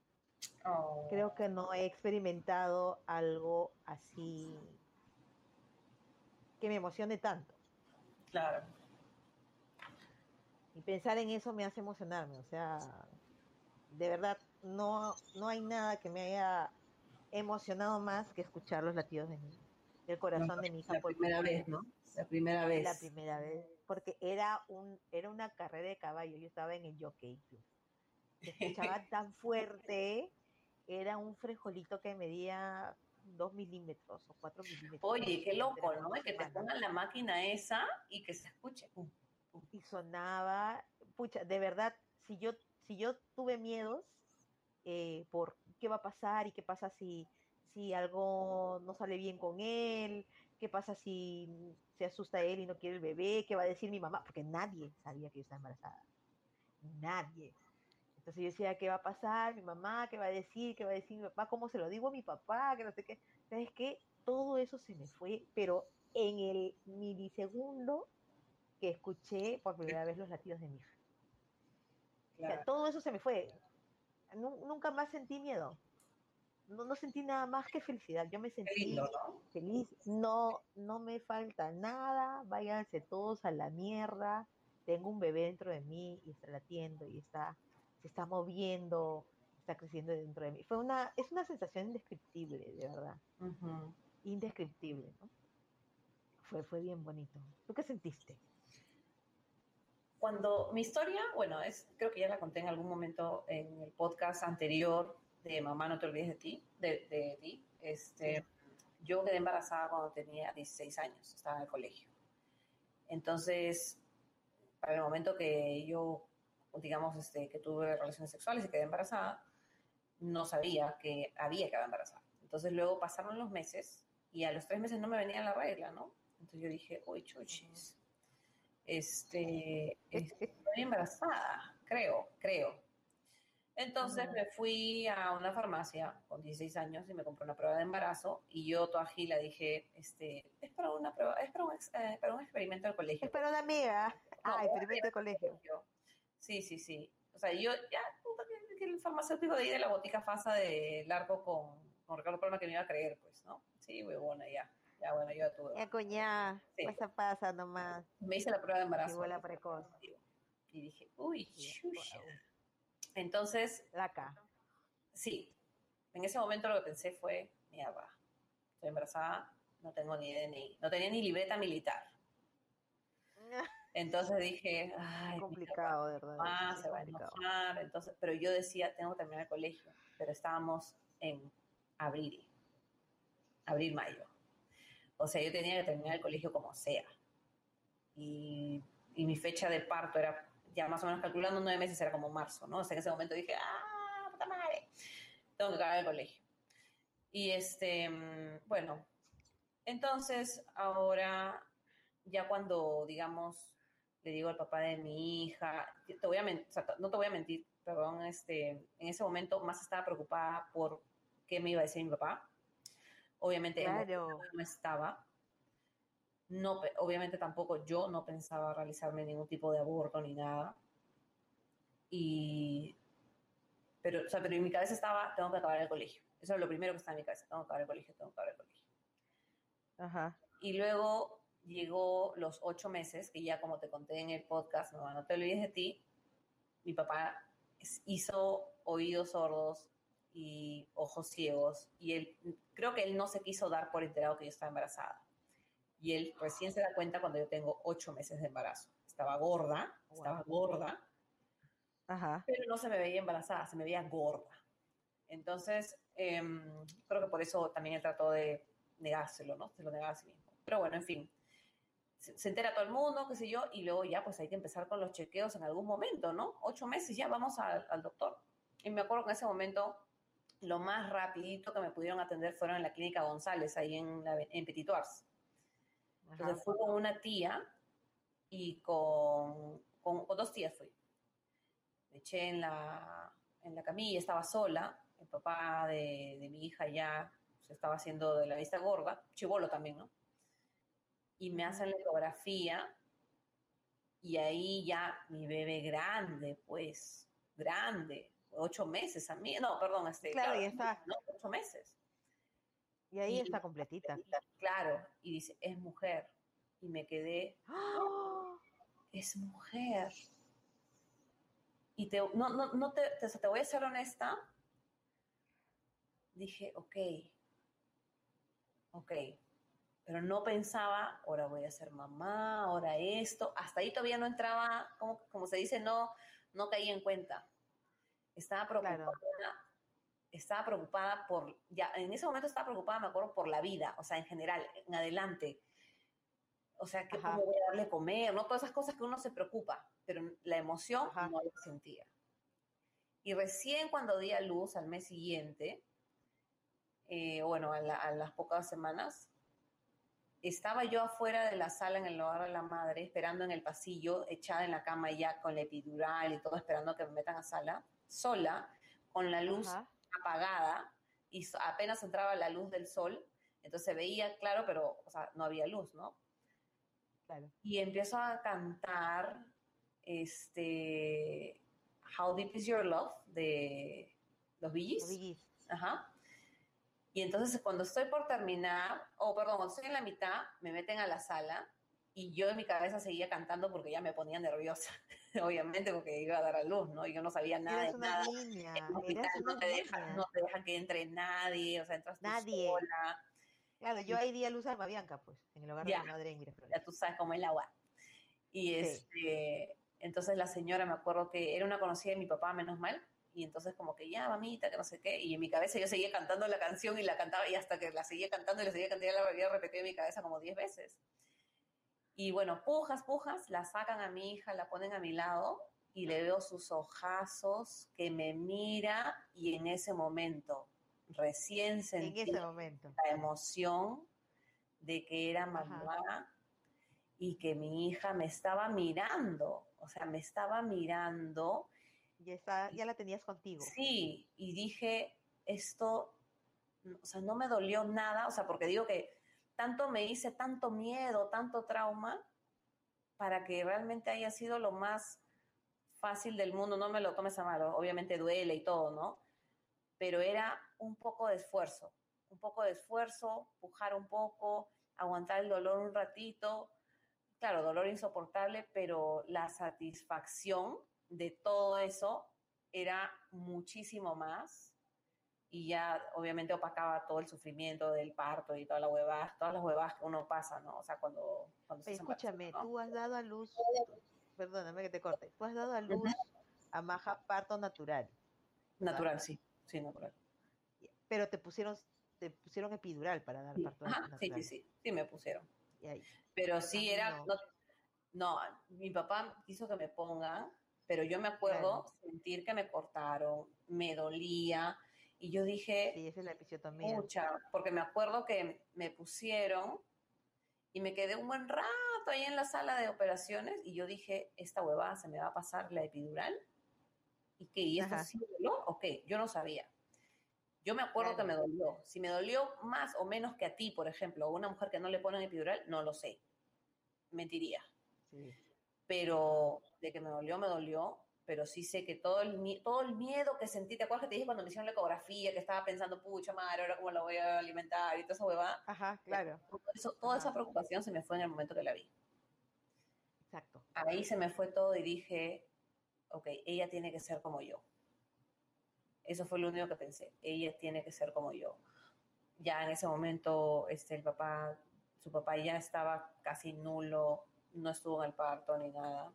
Oh, Creo que no he experimentado algo así que me emocione tanto. Claro. Y pensar en eso me hace emocionarme. O sea, de verdad, no, no hay nada que me haya emocionado más que escuchar los latidos de mi, del corazón de mi hija. La por primera vez, ¿no? La primera vez. La primera vez. Porque era un, era una carrera de caballo. Yo estaba en el jockey club. Se escuchaba tan fuerte. Era un frijolito que medía dos milímetros o cuatro milímetros. Oye, qué loco, ¿no? Que te pongan la máquina esa y que se escuche. Y sonaba, pucha, de verdad, si yo, si yo tuve miedos eh, por qué va a pasar y qué pasa si, si algo no sale bien con él, qué pasa si se asusta él y no quiere el bebé, qué va a decir mi mamá, porque nadie sabía que yo estaba embarazada, nadie. Entonces yo decía, ¿qué va a pasar? Mi mamá, ¿qué va a decir? ¿Qué va a decir mi papá? ¿Cómo se lo digo a mi papá? Que no sé qué. ¿Sabes qué? Todo eso se me fue, pero en el milisegundo que escuché por primera vez los latidos de mi hija. O sea, Claro. todo eso se me fue. Nu- nunca más sentí miedo. No, no sentí nada más que felicidad. Yo me sentí lindo, ¿no? feliz. No, no me falta nada. Váyanse todos a la mierda. Tengo un bebé dentro de mí y está latiendo y está, se está moviendo, está creciendo dentro de mí. Fue una, es una sensación indescriptible, de verdad. Indescriptible, ¿no? Fue, fue bien bonito. ¿Tú qué sentiste? Cuando mi historia, bueno, es, creo que ya la conté en algún momento en el podcast anterior de Mamá, no te olvides de ti, de, de ti. Este, Yo quedé embarazada cuando tenía 16 años, estaba en el colegio. Entonces, para el momento que yo, digamos, este, que tuve relaciones sexuales y quedé embarazada, no sabía que había quedado embarazada. Entonces luego pasaron los meses y a los tres meses no me venía la regla, ¿no? Entonces yo dije, uy, chuchis, este, estoy embarazada, creo, creo. Entonces me fui a una farmacia con 16 años y me compré una prueba de embarazo y yo toda gila dije, este, es para una prueba, es para un, ex- eh, para un experimento del colegio. Es para una amiga. No, Ah, experimento de colegio. yo. Sí, sí, sí. O sea, yo ya, puta, que, el farmacéutico de ahí de la botica fasa de largo con, con Ricardo Palma que me iba a creer, pues, ¿no? Sí, huevona, ya. Ya, bueno, yo tuve. Ya, coñá, Sí. pasa, pasa nomás. Me hice la prueba de embarazo. La precoz. Y dije, uy, chucha. Entonces, Laca. sí, en ese momento lo que pensé fue, mierda, estoy embarazada, no tengo ni DNI, no tenía ni libreta militar. Entonces dije, ay, complicado, de verdad. es se va a enojar, entonces, pero yo decía, tengo que terminar el colegio, pero estábamos en abril, abril, mayo. O sea, yo tenía que terminar el colegio como sea. Y, y mi fecha de parto era, ya más o menos calculando nueve meses, era como marzo, ¿no? O sea, en ese momento dije, ah, puta madre, tengo que acabar el colegio. Y este, bueno, entonces ahora, ya cuando, digamos, le digo al papá de mi hija, te voy a men- o sea, no te voy a mentir, perdón, este, en ese momento más estaba preocupada por qué me iba a decir mi papá. Obviamente Claro. no estaba. No, obviamente tampoco yo no pensaba realizarme ningún tipo de aborto ni nada. Y, pero, o sea, pero en mi cabeza estaba, tengo que acabar el colegio. Eso es lo primero que está en mi cabeza, tengo que acabar el colegio, tengo que acabar el colegio. Ajá. Y luego llegó los ocho meses, que ya como te conté en el podcast, no, no te olvides de ti, mi papá hizo oídos sordos y ojos ciegos, y él, creo que él no se quiso dar por enterado que yo estaba embarazada. Y él recién se da cuenta cuando yo tengo ocho meses de embarazo. Estaba gorda, estaba gorda, Ajá. pero no se me veía embarazada, se me veía gorda. Entonces, em, creo que por eso también él trató de negárselo, ¿no? Se lo negaba a sí mismo. Pero bueno, en fin, se, se entera todo el mundo, qué sé yo, y luego ya pues hay que empezar con los chequeos en algún momento, ¿no? Ocho meses ya vamos al, al doctor. Y me acuerdo que en ese momento lo más rapidito que me pudieron atender fueron en la clínica González, ahí en, la, en Petit. Entonces fui con una tía y con, con, con dos tías fui. Me eché en la, en la camilla, estaba sola. El papá de, de mi hija ya se estaba haciendo de la vista gorda, chivolo también, ¿no? Y me hacen la ecografía y ahí ya mi bebé grande, pues, grande. ocho meses a mí, no, perdón, este, Claro, ya está. ¿no? Ocho meses. Y ahí Y- está completita. Claro, y dice, es mujer. Y me quedé, ¡Ah! es mujer. Y te, no, no, no te, te, te voy a ser honesta. Dije, ok, ok, pero no pensaba, ahora voy a ser mamá, ahora esto. Hasta ahí todavía no entraba, como, como se dice, no, no caí en cuenta. Estaba preocupada, Claro. Estaba preocupada por, ya en ese momento estaba preocupada, me acuerdo, por la vida, o sea, en general, en adelante. O sea, que cómo voy a darle comer, ¿no? Todas esas cosas que uno se preocupa, pero la emoción Ajá. no la sentía. Y recién cuando di a luz al mes siguiente, eh, bueno, a, la- a las pocas semanas, estaba yo afuera de la sala en el hogar de la madre, esperando en el pasillo, echada en la cama ya con la epidural y todo, esperando que me metan a sala, sola, con la luz Ajá. Apagada y apenas entraba la luz del sol, entonces se veía claro, pero o sea, no había luz, ¿no? Claro. Y empiezo a cantar este How Deep Is Your Love de los Gees. Ajá. Y entonces cuando estoy por terminar, o perdón, cuando estoy en la mitad, me meten a la sala y yo en mi cabeza seguía cantando porque ya me ponía nerviosa, obviamente porque iba a dar a luz, ¿no? Y yo no sabía nada de nada. niña. En hospital no una te dejan, no te dejan que entre nadie, o sea, entras tú Nadie. sola, Claro, yo ahí di a luz a Alma Bianca, pues, en el hogar Ya. de mi madre en Miraflores. ya tú sabes cómo es el agua. Y Sí. este, entonces la señora, me acuerdo que era una conocida de mi papá, menos mal, y entonces como que ya, mamita, que no sé qué, y en mi cabeza yo seguía cantando la canción y la cantaba, y hasta que la seguía cantando y la seguía cantando, ya la había repetido en mi cabeza como 10 veces. Y bueno, pujas, pujas, la sacan a mi hija, la ponen a mi lado, y le veo sus ojazos, que me mira, y en ese momento, recién En sentí ese momento. la emoción de que era mamá y que mi hija me estaba mirando, o sea, me estaba mirando, Ya, está, ya la tenías contigo. sí, y dije, esto, o sea, no me dolió nada, o sea, porque digo que tanto me hice, tanto miedo, tanto trauma, para que realmente haya sido lo más fácil del mundo, no me lo tomes a mal, obviamente duele y todo, ¿no? Pero era un poco de esfuerzo, un poco de esfuerzo, pujar un poco, aguantar el dolor un ratito, claro, dolor insoportable, pero la satisfacción de todo eso era muchísimo más y ya obviamente opacaba todo el sufrimiento del parto y todas las huevadas, todas las huevadas que uno pasa, ¿no? O sea, cuando, cuando embarazada, escúchame, ¿no? tú has dado a luz, perdóname que te corte, tú has dado a luz a Maja parto natural, Natural, sí, sí, natural. pero te pusieron, te pusieron epidural para dar Sí. parto Ajá, natural. sí, sí, sí, sí me pusieron. Y ahí, Pero sí era, no. no, no, mi papá quiso que me pongan, pero yo me acuerdo sentir que me cortaron, me dolía, y yo dije, sí, esa es la episiotomía. Mucha, porque me acuerdo que me pusieron y me quedé un buen rato ahí en la sala de operaciones y yo dije, esta huevada se me va a pasar la epidural. ¿Y qué? ¿Y esto sí dolor? ¿O qué? Yo no sabía. Yo me acuerdo que me Claro. dolió. Si me dolió más o menos que a ti, por ejemplo, o una mujer que no le ponen epidural, no lo sé. Mentiría. Sí. Pero de que me dolió, me dolió. Pero sí sé que todo el, todo el miedo que sentí, ¿te acuerdas que te dije cuando me hicieron la ecografía, que estaba pensando, pucha madre, ahora cómo la voy a alimentar y toda esa huevada? Ajá, claro, Todo eso- toda esa Ajá. preocupación se me fue en el momento que la vi. exacto. Ahí se me fue todo y dije, ok, ella tiene que ser como yo. Eso fue lo único que pensé. Ella tiene que ser como yo. Ya en ese momento, este, el papá, su papá ya estaba casi nulo, no estuvo en el parto ni nada.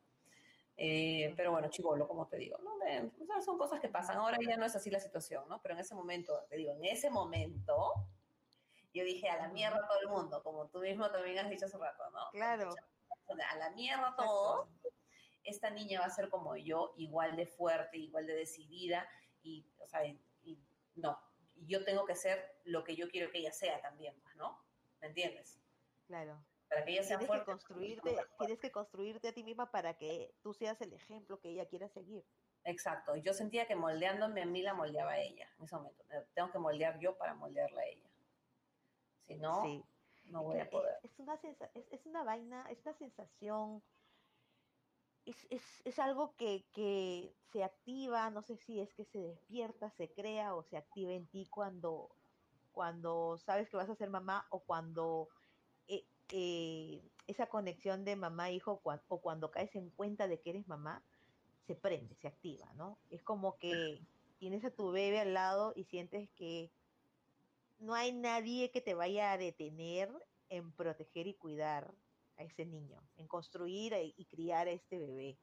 Eh, pero bueno, chivolo, como te digo, ¿no? O sea, son cosas que pasan. Ahora ya no es así la situación, ¿no? Pero en ese momento, te digo, en ese momento, yo dije a la mierda todo el mundo, como tú mismo también has dicho hace rato, ¿no? Claro. A la mierda todo. Esta niña va a ser como yo, igual de fuerte, igual de decidida, y, o sea, y, y no, yo tengo que ser lo que yo quiero que ella sea también, pues, ¿no? ¿Me entiendes? Claro. Para que ella sea Tienes que fuerte. construirte, tienes que construirte a ti misma para que tú seas el ejemplo que ella quiera seguir. Exacto. Yo sentía que moldeándome a mí la moldeaba a ella en ese momento. Me tengo que moldear yo para moldearla a ella. Si no, sí. no voy que a poder. Es, es una sensa- es, es una vaina, es una sensación es, es, es algo que, que se activa, no sé si es que se despierta, se crea o se activa en ti cuando, cuando sabes que vas a ser mamá o cuando eh, esa conexión de mamá-hijo o cuando caes en cuenta de que eres mamá, se prende, se activa, ¿no? Es como que tienes a tu bebé al lado y sientes que no hay nadie que te vaya a detener en proteger y cuidar a ese niño, en construir y criar a este bebé.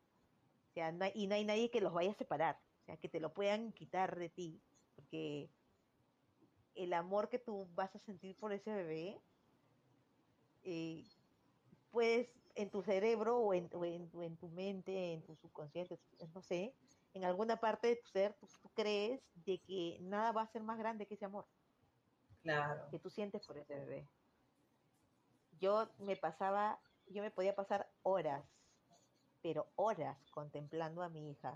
O sea, y no hay nadie que los vaya a separar, o sea, que te lo puedan quitar de ti, porque el amor que tú vas a sentir por ese bebé, eh, puedes en tu cerebro o en, en, tu mente, en tu subconsciente, no sé, en alguna parte de tu ser, tú, crees de que nada va a ser más grande que ese amor. Claro. Que tú sientes por ese bebé. Yo me pasaba, yo me podía pasar horas, pero horas contemplando a mi hija.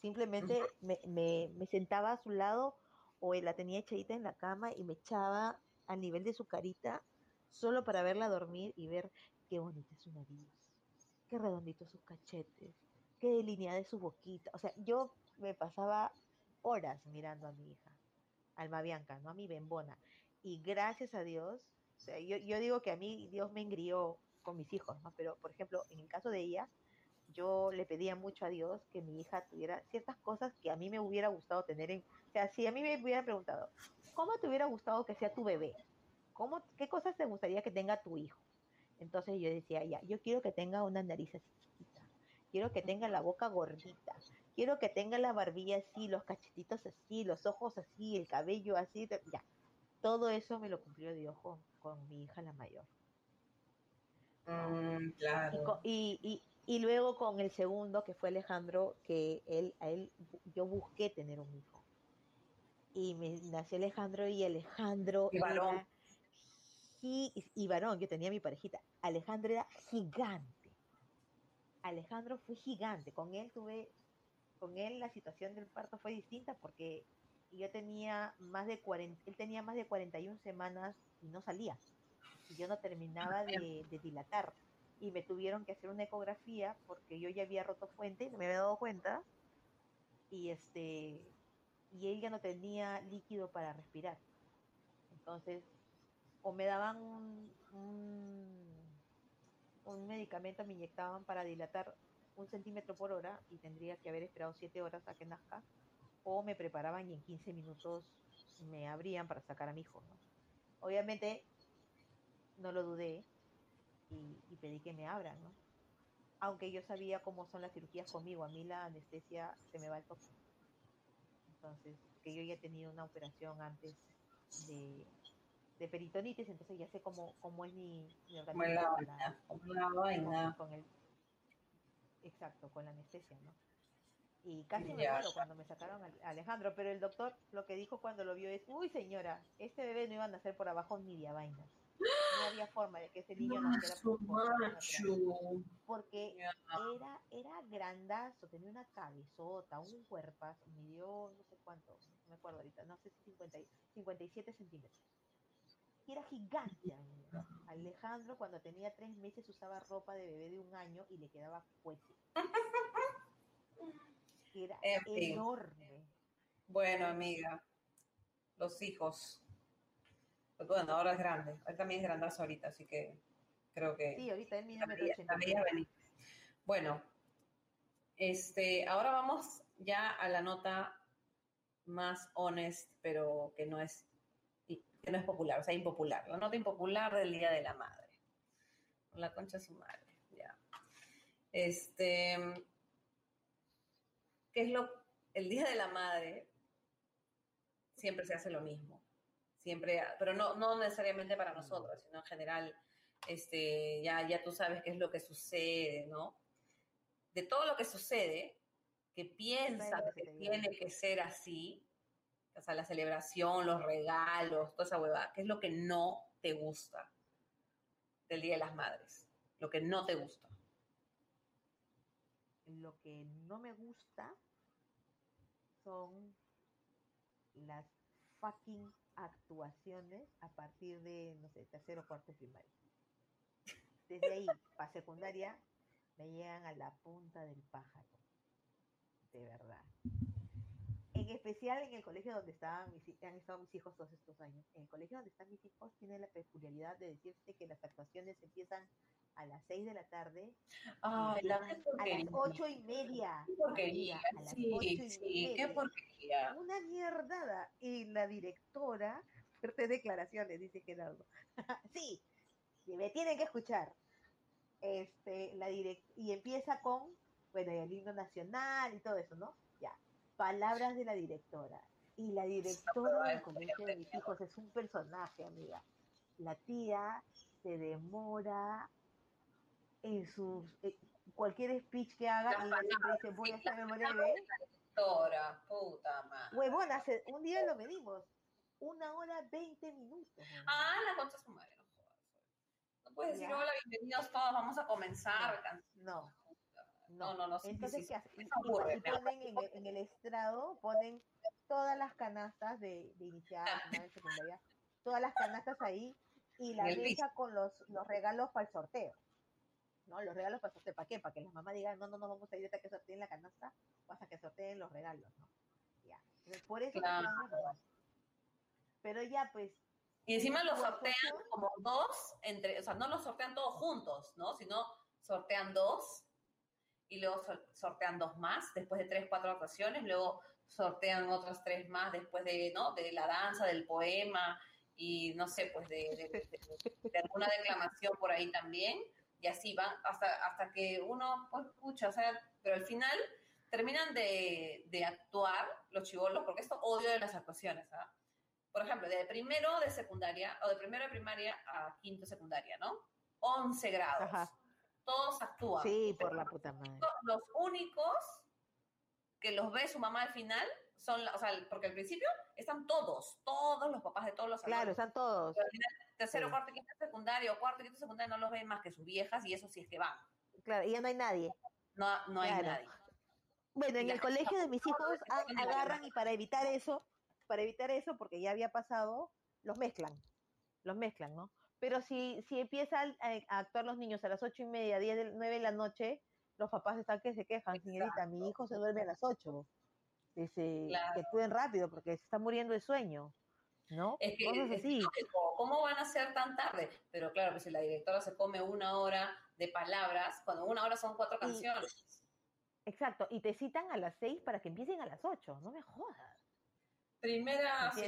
Simplemente me, me, me sentaba a su lado o la tenía echadita en la cama y me echaba al nivel de su carita solo para verla dormir y ver qué bonita es su nariz, qué redondito sus cachetes, qué delineada es su boquita. O sea, yo me pasaba horas mirando a mi hija, Alma Bianca, ¿no? A mi bembona. Y gracias a Dios, o sea, yo, yo digo que a mí Dios me engrió con mis hijos, ¿no? Pero, por ejemplo, en el caso de ella, yo le pedía mucho a Dios que mi hija tuviera ciertas cosas que a mí me hubiera gustado tener en... O sea, si a mí me hubieran preguntado, ¿cómo te hubiera gustado que sea tu bebé? ¿Cómo, ¿Qué cosas te gustaría que tenga tu hijo? Entonces yo decía, ya, yo quiero que tenga una nariz así chiquita, quiero que tenga la boca gordita, quiero que tenga la barbilla así, los cachetitos así, los ojos así, el cabello así, ya. Todo eso me lo cumplió Dios con, con mi hija la mayor. Mm, claro. y, y, y, luego con el segundo, que fue Alejandro, que él, a él, yo busqué tener un hijo. Y me nació Alejandro y Alejandro varón y, varón, yo tenía mi parejita. Alejandro era gigante. Alejandro fue gigante. Con él tuve, con él la situación del parto fue distinta porque yo tenía más de 40, él tenía más de 41 semanas y no salía. Y yo no terminaba de, de dilatar. Y me tuvieron que hacer una ecografía porque yo ya había roto fuente, me había dado cuenta. Y este, y él ya no tenía líquido para respirar. Entonces o me daban un, un, medicamento, me inyectaban para dilatar un centímetro por hora y tendría que haber esperado siete horas a que nazca, o me preparaban y en 15 minutos me abrían para sacar a mi hijo. Obviamente no lo dudé y, pedí que me abran, ¿no? aunque yo sabía cómo son las cirugías conmigo, a mí la anestesia se me va el toque. Entonces, que yo ya he tenido una operación antes de, de peritonitis, entonces ya sé cómo, cómo es mi, mi organismo. la, vaina. Con, el, exacto, con la anestesia, ¿no? Y casi me muero cuando me sacaron a Alejandro, pero el doctor lo que dijo cuando lo vio es, uy señora, este bebé no iba a nacer por abajo ni de vainas. No había forma de que ese niño naciera por abajo. Porque era, era grandazo, tenía una cabezota, un cuerpazo, midió no sé cuánto, no me acuerdo ahorita, no sé si 50, 57 centímetros era gigante. Alejandro cuando tenía tres meses usaba ropa de bebé de un año y le quedaba fuerte. Era enorme. Bueno, amiga, los hijos. Pues bueno, ahora es grande. Él también es grandazo ahorita, así que creo que. Sí, ahorita él mide Bueno, este, ahora vamos ya a la nota más honest, pero que no es que no es popular, o sea, impopular. La nota impopular del Día de la Madre. La concha de su madre, ya. Este, ¿qué es lo? El Día de la Madre siempre se hace lo mismo. Siempre, pero no, no necesariamente para nosotros, sino en general, este, ya, ya tú sabes qué es lo que sucede, ¿no? De todo lo que sucede, que piensa que tiene que ser así, o sea, la celebración, los regalos, toda esa huevada, ¿qué es lo que no te gusta del Día de las Madres? Lo que no te gusta. Lo que no me gusta son las fucking actuaciones a partir de, no sé, tercero o cuarto primario. Desde ahí, para secundaria, me llegan a la punta del pájaro. De verdad. Especial en el colegio donde estaban mis, han estado mis hijos todos estos años. En el colegio donde están mis hijos tiene la peculiaridad de decirte que las actuaciones empiezan a las 6 de la tarde la qué a las ocho y media. Qué porquería. amiga, a las Sí, y sí, qué media. porquería. Una mierdada. Y la directora, fuertes declaraciones, dice Gerardo. sí, me tienen que escuchar. Este, la direc y empieza con, bueno, el himno nacional y todo eso, ¿no? Palabras de la directora. Y la directora del colegio de mis hijos es un personaje, amiga. La tía se demora en sus eh, cualquier speech que haga y siempre dice voy a hacer breve Doctora, puta madre. Huevón, hace un día lo medimos. Una hora veinte minutos. Ah, la concha su madre, no jodas. No puedes decir hola, bienvenidos todos, vamos a comenzar. can- No, No, no, no, sí, Entonces, sí, ¿qué sí. hacen? Y, Me aburre, y ponen en el, en el estrado, ponen todas las canastas de, de inicial, primaria, secundaria, todas las canastas ahí y la mesa con los, los regalos para el sorteo. ¿No? Los regalos para el sorteo. ¿Para qué? Para que las mamás digan, no, no, no, vamos a ir hasta que sorteen la canasta o hasta que sorteen los regalos, ¿no? Ya. Entonces, por eso Claro. Pero ya, pues, Y encima los sortean como dos, entre, o sea, no los sortean todos juntos, ¿no? Sino sortean dos y luego sor- sortean dos más después de tres, cuatro actuaciones, luego sortean otros tres más después de, ¿no? De la danza, del poema y no sé, pues de, de- de- de alguna declamación por ahí también. Y así van hasta, hasta que uno, pues, escucha, o sea, pero al final terminan de, de actuar los chivolos, porque esto odio de las actuaciones, ¿ah? por ejemplo, de primero de secundaria o de primero de primaria a quinto de secundaria, ¿no? 11 grados. Ajá. Todos actúan. sí, por la puta madre. Los únicos que los ve su mamá al final son, o sea, porque al principio están todos, todos los papás de todos los Claro, están todos. Pero al final, tercero, Sí. cuarto, quinto, secundario, cuarto, quinto, secundario, no los ven más que sus viejas y eso sí es que van. Claro, y ya no hay nadie. No, no hay nadie. Bueno, en Y el colegio de mis hijos agarran y para evitar eso, para evitar eso, porque ya había pasado, los mezclan, los mezclan, ¿no? Pero si, si empiezan a, a actuar los niños a las ocho y media, diez, de- nueve de la noche, los papás están que se quejan, señorita, mi hijo se duerme a las ocho. Dice, Claro. que actúen rápido porque se está muriendo de sueño, ¿no? Es que Cosas es ¿cómo van a ser tan tarde? Pero claro, pues si la directora se come una hora de palabras, cuando una hora son cuatro Y- canciones. Exacto, y te citan a las seis para que empiecen a las ocho, no me jodas. Primera lo-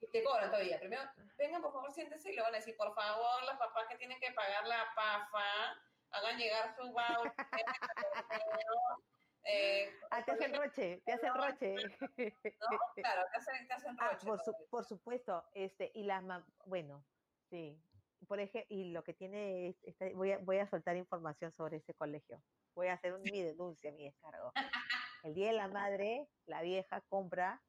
y te cobran todavía. Primero, vengan por favor, siéntense y le van a decir, por favor, los papás que tienen que pagar la PAFA, hagan llegar su voucher. eh, Ah, te hacen roche, te hacen roche. ¿no? Claro, te hacen, te hacen Ah, roche por, su- por supuesto, este, y las bueno, sí. Por ejemplo, y lo que tiene, es- este, voy, a, voy a soltar información sobre ese colegio. Voy a hacer un- mi denuncia, mi descargo. El día de la madre, la vieja compra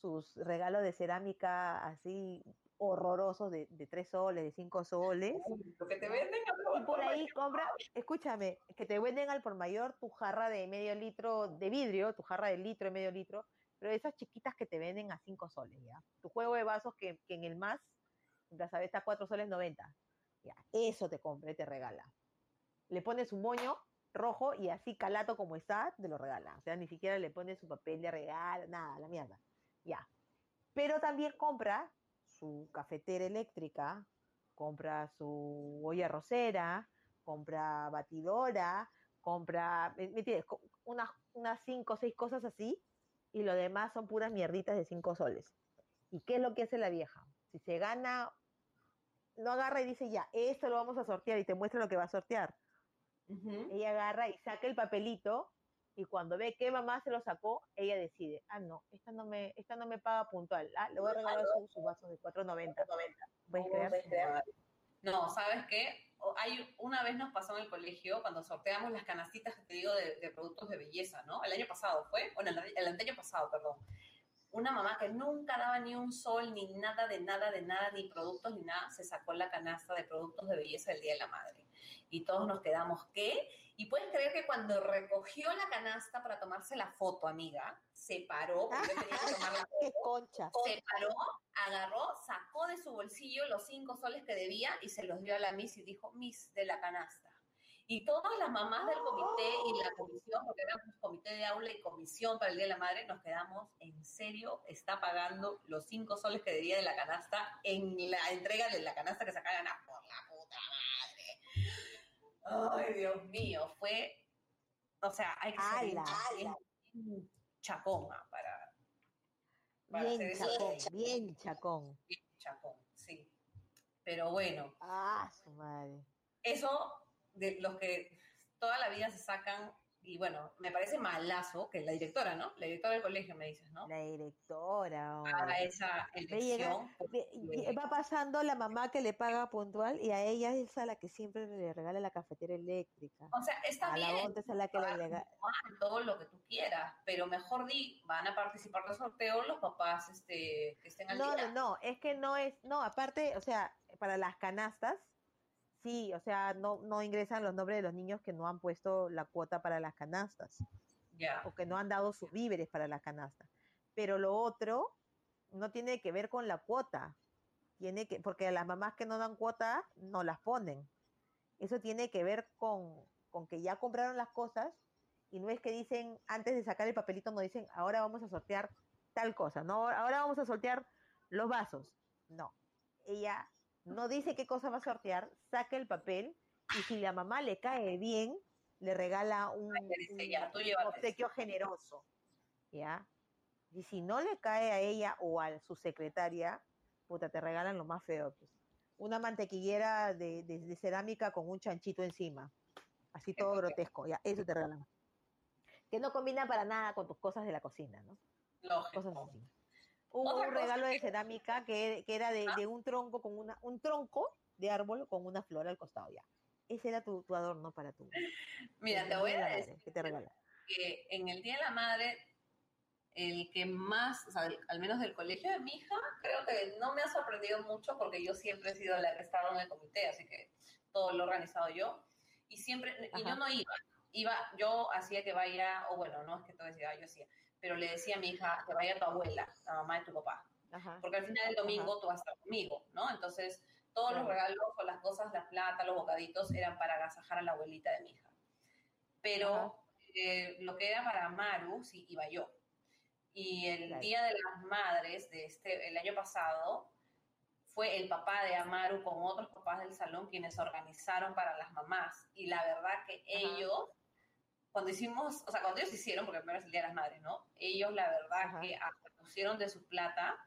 sus regalos de cerámica así horrorosos de, de tres soles, de cinco soles. Lo que te venden a Y por ahí compra, escúchame, que te venden al por mayor tu jarra de medio litro de vidrio, tu jarra de litro y medio litro, pero esas chiquitas que te venden a cinco soles, ¿ya? Tu juego de vasos que, que en el más, en Plaza Vista, cuatro soles 90. Ya, eso te compra y te regala. Le pones un moño rojo y así calato como está, te lo regala. O sea, ni siquiera le pones su papel de regalo, nada, la mierda. Ya. Pero también compra su cafetera eléctrica, compra su olla rosera, compra batidora, compra, ¿me entiendes? Unas, unas cinco o seis cosas así, y lo demás son puras mierditas de cinco soles. ¿Y qué es lo que hace la vieja? Si se gana, no agarra y dice, ya, esto lo vamos a sortear y te muestra lo que va a sortear. Ujú. Ella agarra y saca el papelito y cuando ve que mamá se lo sacó, ella decide, ah, no, esta no me, esta no me paga puntual, ah, le voy a regalar su, su vaso de 4.90. ¿Puedes creer? No, ¿sabes qué? Hay, una vez nos pasó en el colegio cuando sorteamos las canastitas que te digo de, de productos de belleza, ¿no? El año pasado fue, bueno, el, el año pasado, perdón. Una mamá que nunca daba ni un sol, ni nada de nada, de nada, ni productos, ni nada, se sacó la canasta de productos de belleza del Día de la Madre. Y todos nos quedamos, ¿qué? Y puedes creer que cuando recogió la canasta para tomarse la foto, amiga, se paró, porque yo tenía que tomar la ¡Qué foto, concha! se paró, agarró, sacó de su bolsillo los cinco soles que debía y se los dio a la Miss y dijo, Miss de la canasta. Y todas las mamás del comité y la comisión, porque éramos comité de aula y comisión para el Día de la Madre, nos quedamos, en serio, está pagando los cinco soles que debía de la canasta en la entrega de la canasta que sacaran a por la puta madre. Ay, Dios mío, fue, o sea, hay que ser ¡Hala! bien- chacona para, para Bien hacer eso. chacón, bien chacón. Bien chacón, sí. Pero bueno, Ah, su madre. eso de los que toda la vida se sacan, y bueno, me parece malazo que la directora, ¿no? La directora del colegio me dices, ¿no? La directora. oh. Haga esa Ve, llega- elección. ve- y- va pasando la mamá que le paga puntual y a ella es a la que siempre le regala la cafetera eléctrica. O sea, está A la bien, otra es a la que le regala. todo lo que tú quieras, pero mejor di, van a participar del sorteo los papás este, que estén al No, día. no, no, es que no es, no, aparte, o sea, para las canastas, sí, o sea, no, no ingresan los nombres de los niños que no han puesto la cuota para las canastas o que no han dado sus víveres para las canastas. Pero lo otro no tiene que ver con la cuota, tiene que, porque las mamás que no dan cuota no las ponen. Eso tiene que ver con, con que ya compraron las cosas y no es que dicen, antes de sacar el papelito, no dicen, ahora vamos a sortear tal cosa, no, ahora vamos a sortear los vasos. No, ella no dice qué cosa va a sortear, saca el papel y si la mamá le cae bien, le regala un, le dice, un- "Ya, tú un llévate obsequio generoso. ¿Ya? Y si no le cae a ella o a su secretaria, puta, te regalan lo más feo. pues. Una mantequillera de, de- de cerámica con un chanchito encima. Así todo grotesco, ya, eso te regalan. Que no combina para nada con tus cosas de la cocina, ¿no? lógico. Cosas así. Un cosa regalo de que- cerámica que, que era de, Ah. de un tronco con una, un tronco de árbol con una flor al costado, ya. Ese era tu, tu adorno para tu. Mira, te voy de a decir que te que en el Día de la Madre, el que más, o sea, al menos del colegio de mi hija, creo que no me ha sorprendido mucho porque yo siempre he sido la que estaba en el comité, así que todo lo he organizado yo. Y siempre, y yo Ajá. no iba, iba, yo hacía que vaya, o bueno, no es que todo decía, yo hacía, pero le decía a mi hija que vaya tu abuela, la mamá de tu papá, Ajá. porque al final del domingo tú vas a estar conmigo, ¿no? Entonces, todos los Claro. regalos o las cosas, la plata, los bocaditos, eran para agasajar a la abuelita de mi hija. Pero Ajá. eh, lo que era para Maru, sí, iba yo. Y el Claro. Día de las Madres de este, el año pasado, fue el papá de Amaru con otros papás del salón quienes organizaron para las mamás. Y la verdad que ellos, cuando hicimos, o sea, cuando ellos hicieron, porque primero es el Día de las Madres, ¿no? Ellos, la verdad Ajá. que hasta pusieron de su plata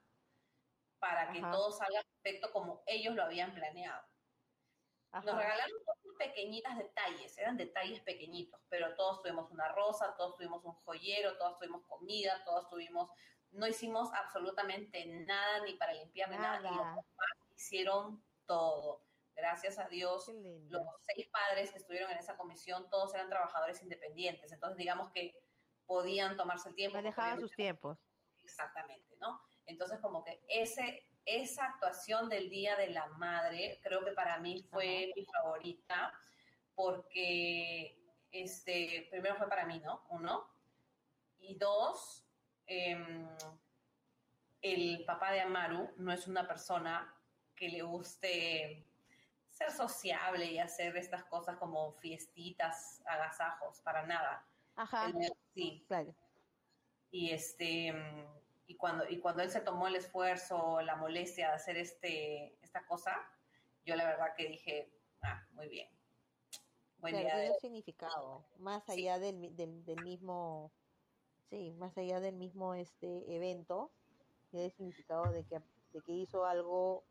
para que todo salga perfecto como ellos lo habían planeado. Nos regalaron pequeñitas detalles, eran detalles pequeñitos, pero todos tuvimos una rosa, todos tuvimos un joyero, todos tuvimos comida, todos tuvimos, no hicimos absolutamente nada ni para limpiar ni nada, y los Nada. papás hicieron todo. Gracias a Dios, los seis padres que estuvieron en esa comisión, todos eran trabajadores independientes, entonces digamos que podían tomarse el tiempo. Manejaban sus tiempos. Exactamente, ¿no? Entonces, como que ese, esa actuación del Día de la Madre, creo que para mí fue mi favorita, porque, este, primero fue para mí, ¿no? Uno. Y dos, em, el papá de Amaru no es una persona que le guste ser sociable y hacer estas cosas como fiestitas, agasajos, para nada. Ajá. Él- sí, Claro. y este y cuando y cuando él se tomó el esfuerzo la molestia de hacer este esta cosa yo la verdad que dije ah muy bien buen Claro, día tiene significado, más Sí. allá del, del, del mismo, sí, más allá del mismo este evento, tiene el significado de que, de que hizo algo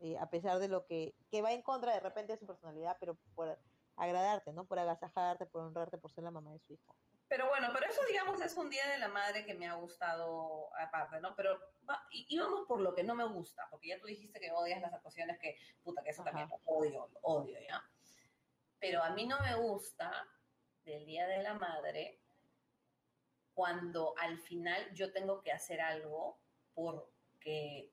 eh, a pesar de lo que, que va en contra de repente de su personalidad, pero por agradarte, ¿no? Por agasajarte, por honrarte, por ser la mamá de su hijo. pero bueno pero eso digamos es un día de la madre que me ha gustado aparte no pero va- y, y vamos por lo que no me gusta porque ya tú dijiste que odias las actuaciones que puta que eso Ajá. también lo odio lo odio ya pero a mí no me gusta del día de la madre cuando al final yo tengo que hacer algo porque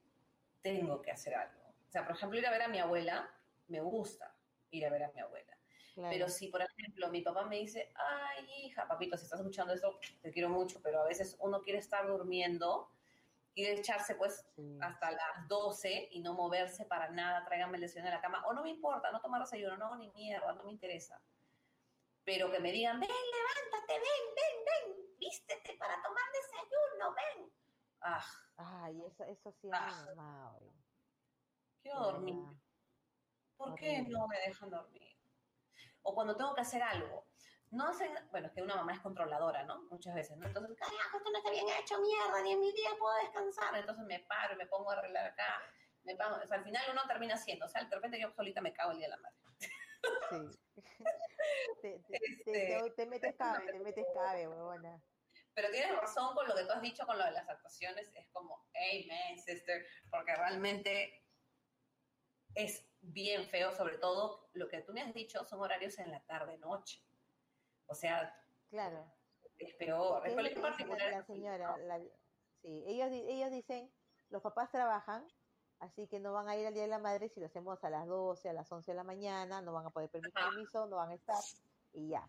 tengo que hacer algo. O sea, por ejemplo, ir a ver a mi abuela, me gusta ir a ver a mi abuela. Claro. Pero si, por ejemplo, mi papá me dice, ay, hija, papito, si estás escuchando esto, te quiero mucho, pero a veces uno quiere estar durmiendo, quiere echarse pues Sí. hasta las 12 y no moverse para nada, tráiganme el desayuno de la cama, o no me importa, no tomar desayuno, no ni mierda, no me interesa. pero que me digan, ven, levántate, ven, ven, ven, vístete para tomar desayuno, ven. Ah, Ay, eso, eso sí es Ah. Quiero dormir. ¿Por qué no me dejan dormir? O cuando tengo que hacer algo. No hacen, bueno, es que una mamá es controladora, ¿no? Muchas veces, ¿no? Entonces, carajo, esto no está bien hecho, mierda, ni en mi día puedo descansar. Entonces me paro y me pongo a arreglar acá. Me pongo, o sea, al final uno termina haciendo, o sea, de repente yo solita me cago el día de la madre. Sí. te, te- te- Este- te- te metes cabe, te metes cabe, huevona. Pero tienes razón con lo que tú has dicho con lo de las actuaciones. Es como, amen, sister, porque realmente es bien feo, sobre todo lo que tú me has dicho son horarios en la tarde-noche. O sea, Claro. es peor. ¿Qué El es lo colegio que dice particular la, señora? La- sí, ellos, ellos dicen, los papás trabajan, así que no van a ir al Día de la Madre si lo hacemos a las 12, a las 11 de la mañana, no van a poder pedir permiso, no van a estar, y ya.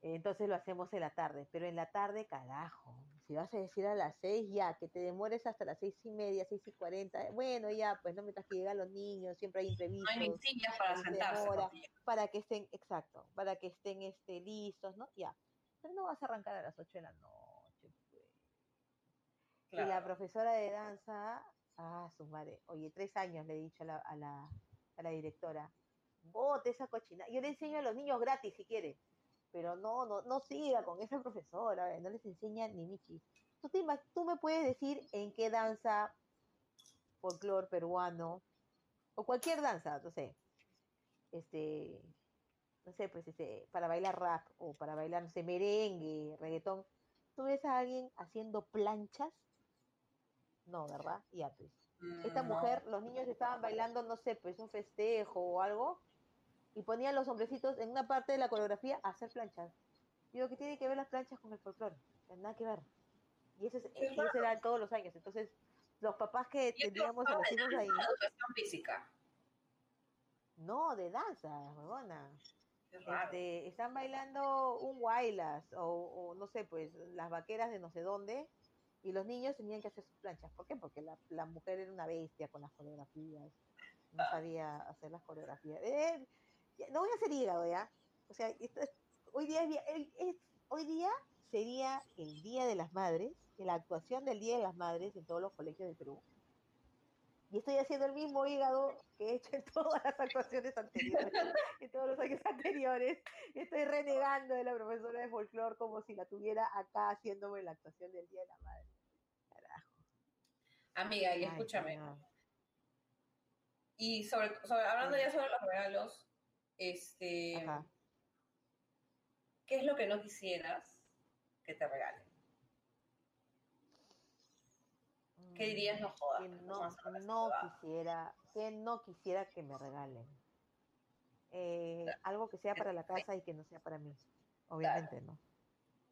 Entonces lo hacemos en la tarde, pero en la tarde, carajo. Si vas a decir a las 6, ya, que te demores hasta las seis y media, seis y cuarenta, bueno, ya, pues no mientras que llegan los niños, siempre hay No imprevistos hay ni sillas para se sentarse. demora. para que estén, exacto, para que estén este, listos, ¿no? Ya. Pero no vas a arrancar a las 8 de la noche. pues. Y la profesora de danza, ah, su madre, oye, tres años le he dicho a la, a la, a la directora, bote esa cochina. Yo le enseño a los niños gratis si quiere, pero no, no, no siga con esa profesora, eh, no les enseña ni Michi. ¿Tú, te tú me puedes decir en qué danza folclore peruano, o cualquier danza, no sé, este, no sé, pues este, para bailar rap, o para bailar, no sé, merengue, reggaetón, ¿tú ves a alguien haciendo planchas? No, ¿verdad? Ya, pues. Esta Mm, mujer, los niños estaban bailando, no sé, pues un festejo o algo, y ponían los hombrecitos en una parte de la coreografía a hacer planchas. Digo, ¿qué tiene que ver las planchas con el folclore? Nada que ver. Y eso, es, eso era todos los años. Entonces, los papás que teníamos a los hijos ahí, educación física. no, de danza, huevona. Este, están bailando un guaylas o, o no sé, pues las vaqueras de no sé dónde y los niños tenían que hacer sus planchas. ¿Por qué? Porque la, la mujer era una bestia con las coreografías, no sabía hacer las coreografías. Eh, no voy a hacer hígado, ¿ya? O sea, esto es- hoy, día es, día- el- es- hoy día sería el Día de las Madres, la actuación del Día de las Madres en todos los colegios del Perú. Y estoy haciendo el mismo hígado que he hecho en todas las actuaciones anteriores, en todos los años anteriores. Estoy renegando de la profesora de folclore como si la tuviera acá haciéndome la actuación del Día de la Madre. Carajo. Amiga, y Ay, escúchame. Y sobre, sobre- hablando ya sobre los regalos, este, Ajá. ¿qué es lo que no quisieras que te regalen? ¿Qué dirías no jodas? que no, vamos a hacer no esta huevada"? quisiera, que no quisiera que me regalen. Eh, algo que sea para la casa y que no sea para mí. Obviamente no.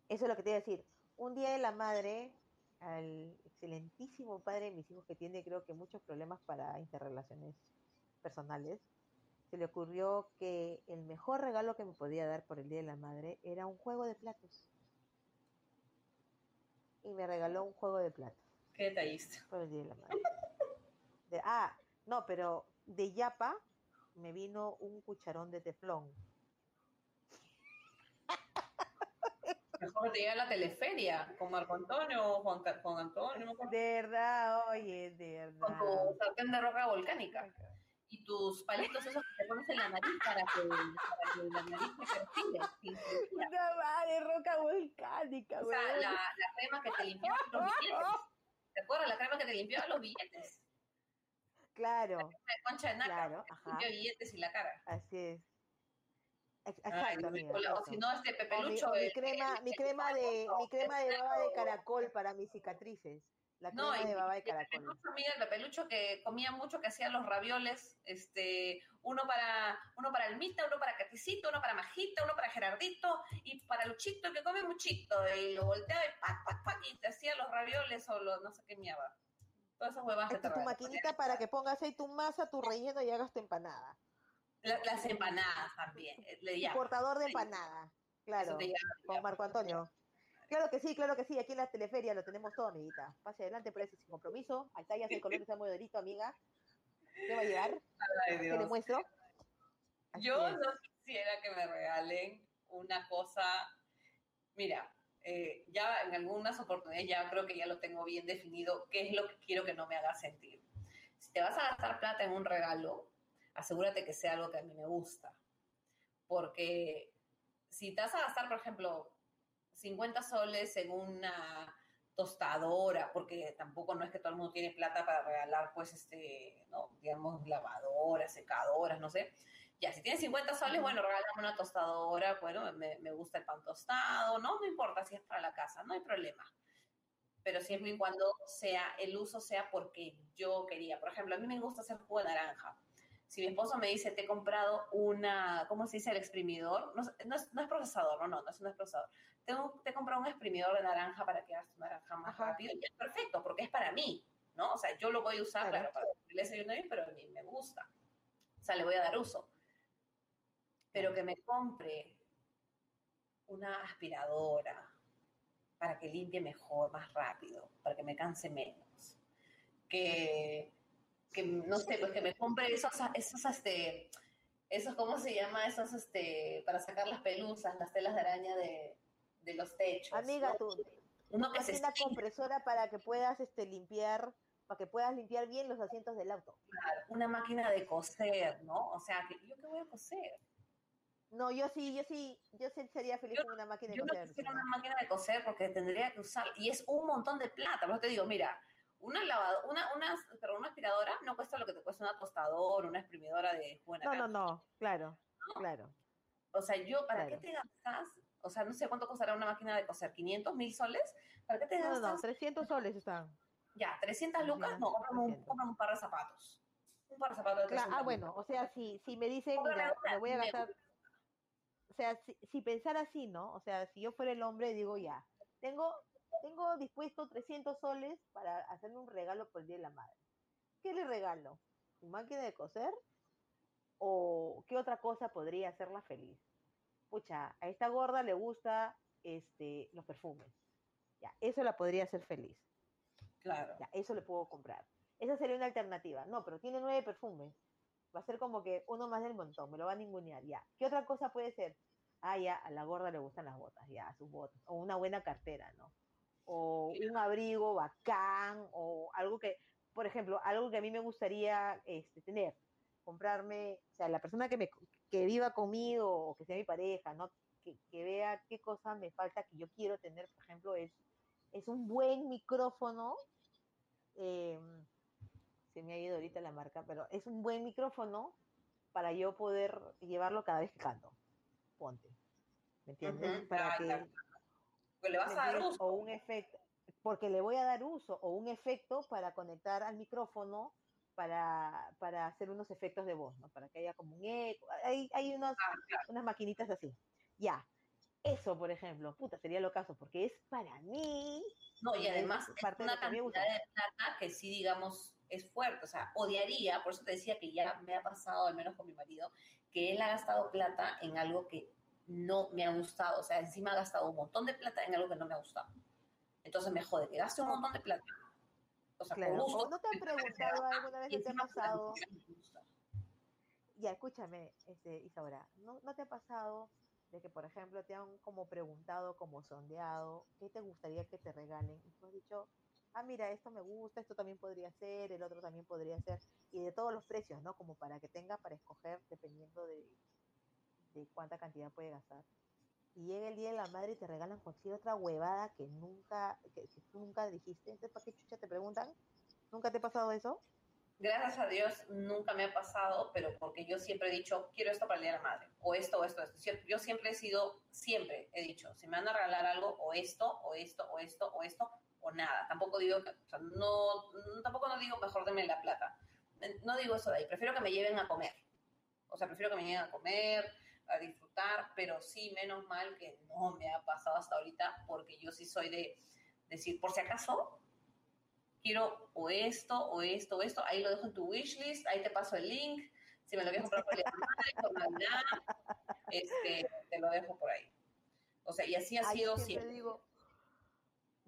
Eso es lo que te iba a decir. Un día de la madre, al excelentísimo padre de mis hijos que tiene creo que muchos problemas para interrelaciones personales, se le ocurrió que el mejor regalo que me podía dar por el Día de la Madre era un juego de platos. Y me regaló un juego de platos. Qué detallista. Por el Día de la Madre. De- ah, no, pero de Yapa me vino un cucharón de teflón. Mejor te llegue a la teleferia con Marco Antonio o Juan, Juan Antonio, no me acuerdo, De verdad, oye, de con verdad. tu sartén de roca volcánica y tus palitos esos que te pones en la nariz para que, para que la nariz se perfile. Una madre roca volcánica, O sea, la, la crema que te limpiaba los billetes. ¿Te acuerdas? La crema que te limpiaba los billetes. Claro, La concha de nácar. claro, que te ajá. billetes y la cara. Así es. Ay, Exacto, amiga, o, si no, este O mi, pepelucho. o mi crema, el- mi crema de, mi crema de baba de caracol para mis cicatrices. La No, y, de baba de caracol. pepelucho que comía mucho, que hacía los ravioles, este, uno para, uno para Almita, uno para Caticito, uno para Majita, uno para Gerardito, y para Luchito, que come muchito, y lo volteaba y pac, pac, pac, y te hacía los ravioles o los, no sé qué mierda. Todas esas huevas Esta tu maquinita para que pongas ahí tu masa, tu relleno y hagas tu empanada. La- Las empanadas también, eh, le llamo. portador de empanada. Claro, con. Marco Antonio. Claro que sí, claro que sí. Aquí en la teleferia lo tenemos todo, amiguita. Pase adelante por ese sin compromiso. Al tallas el color está muy dorito, amiga. ¿Qué va a llegar? Ay, ¿Qué le muestro? Así Yo es. no quisiera que me regalen una cosa, mira, eh, ya en algunas oportunidades ya creo que ya lo tengo bien definido, qué es lo que quiero que no me haga sentir. Si te vas a gastar plata en un regalo, asegúrate que sea algo que a mí me gusta. Porque si te vas a gastar, por ejemplo, 50 soles en una tostadora, porque tampoco no es que todo el mundo tiene plata para regalar, pues, este, no, digamos, lavadoras, secadoras, no sé. Ya, si tienes 50 soles, bueno, regálame una tostadora, bueno, me, me, gusta el pan tostado, no me importa si es para la casa, no hay problema. Pero siempre y cuando sea, el uso sea porque yo quería. Por ejemplo, a mí me gusta hacer jugo de naranja. Si mi esposo me dice, te he comprado una, ¿cómo se dice? El exprimidor. No, no, es, no es, procesador, no, no, no es un procesador. Tengo, te he comprado un exprimidor de naranja para que hagas tu naranja más Ajá. rápido. Y es perfecto, porque es para mí, ¿no? O sea, yo lo voy a usar, claro, claro para el desayuno pero a mí me gusta. O sea, le voy a dar uso. Pero que me compre una aspiradora para que limpie mejor, más rápido, para que me canse menos. Que que no sé, pues que me compre esos, esos, este, esos, ¿cómo se llama? Esos, este, para sacar las pelusas, las telas de araña de, de los techos. Amiga, ¿no? tú, Uno que se una compresora para que puedas este, limpiar, para que puedas limpiar bien los asientos del auto. Claro, una máquina de coser, ¿no? O sea, que, ¿yo qué voy a coser? No, yo sí, yo sí, yo sí sería feliz Yo con una máquina de Yo no coser. quisiera una máquina de coser porque tendría que usar, y es un montón de plata, pero te digo, mira, una lavadora, una, una, pero una aspiradora no cuesta lo que te cuesta una tostadora, una exprimidora de de No, no, naranja. no, claro, ¿no? claro. O sea, yo, ¿para Claro. qué te gastas? O sea, no sé cuánto costará una máquina de coser, 500 mil soles. ¿Para qué te No, no, gastas? no, 300 soles están. Ya, 300 lucas, no, cómprame un, 300. cómprame un par de zapatos. Un par de zapatos de Claro, 300 ah, bueno, o sea, si, si me dicen, mira, una me voy a gastar, o sea, si, si pensar así, ¿no? O sea, si yo fuera el hombre, digo, ya, tengo, tengo dispuesto 300 soles para hacerle un regalo por el Día de la Madre. ¿Qué le regalo? ¿Su máquina de coser? ¿O qué otra cosa podría hacerla feliz? Pucha, a esta gorda le gusta este, los perfumes. Ya, eso la podría hacer feliz. Claro. Ya, eso le puedo comprar. Esa sería una alternativa. No, pero tiene nueve perfumes. Va a ser como que uno más del montón, me lo va a ningunear, ya. ¿Qué otra cosa puede ser? Ah, ya, a la gorda le gustan las botas, ya, sus botas. O una buena cartera, ¿no? O un abrigo bacán, o algo que, por ejemplo, algo que a mí me gustaría este, tener, comprarme, o sea, la persona que, me, que viva conmigo, o que sea mi pareja, ¿no? Que, que vea qué cosa me falta que yo quiero tener, por ejemplo, es, es un buen micrófono. eh, se me ha ido ahorita la marca, pero es un buen micrófono para yo poder llevarlo cada vez que canto. Ponte. ¿Me entiendes? Ujú, para claro, que. Porque le vas ¿me a dar uso. o un efecto, porque le voy a dar uso, o un efecto para conectar al micrófono para, para hacer unos efectos de voz, ¿no? Para que haya como un eco. Hay, hay unos, Ah, claro. unas maquinitas así. Ya. Eso, por ejemplo, puta, sería lo caso, porque es para mí. No, y además es parte de una me cantidad de plata que sí, digamos, es fuerte. O sea, odiaría, por eso te decía que ya me ha pasado, al menos con mi marido, que él ha gastado plata en algo que no me ha gustado. O sea, encima ha gastado un montón de plata en algo que no me ha gustado. Entonces me jode que gaste un montón de plata. O sea, Claro. por gusto. ¿O no te han preguntado alguna vez y que te ha pasado? Ya, escúchame, este, Isaura, ¿no, ¿no te ha pasado de que, por ejemplo, te han como preguntado, como sondeado, qué te gustaría que te regalen? Y tú has dicho, ah, mira, esto me gusta, esto también podría ser, el otro también podría ser, y de todos los precios, ¿no? Como para que tenga para escoger dependiendo de, de cuánta cantidad puede gastar. Y llega el día de la madre y te regalan cualquier otra huevada que nunca, que, que tú nunca dijiste. Entonces, ¿para qué chucha te preguntan? ¿Nunca te ha pasado eso? Gracias a Dios nunca me ha pasado, pero porque yo siempre he dicho, quiero esto para el Día de la Madre, o esto, o esto, esto. Siempre- Yo siempre he sido, siempre he dicho, si me van a regalar algo, o esto, o esto, o esto, o esto, o nada. Tampoco digo, o sea, no, tampoco no digo mejor denme la plata. No digo eso de ahí, prefiero que me lleven a comer. O sea, prefiero que me lleven a comer, a disfrutar, pero sí, menos mal que no me ha pasado hasta ahorita, porque yo sí soy de decir, por si acaso, quiero o esto, o esto, o esto, ahí lo dejo en tu wishlist, ahí te paso el link, si me lo quieres comprar por Navidad, este, te lo dejo por ahí. O sea, y así ha sido siempre siempre. digo,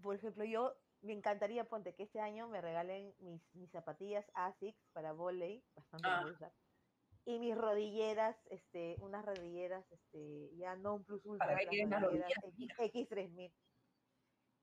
por ejemplo, yo me encantaría, ponte, que este año me regalen mis, mis zapatillas ASICS para volei, bastante Ah. Y mis rodilleras, este, unas rodilleras, este, ya no un plus ultra, ¿Para qué las rodilleras rodilleras, X, X3000.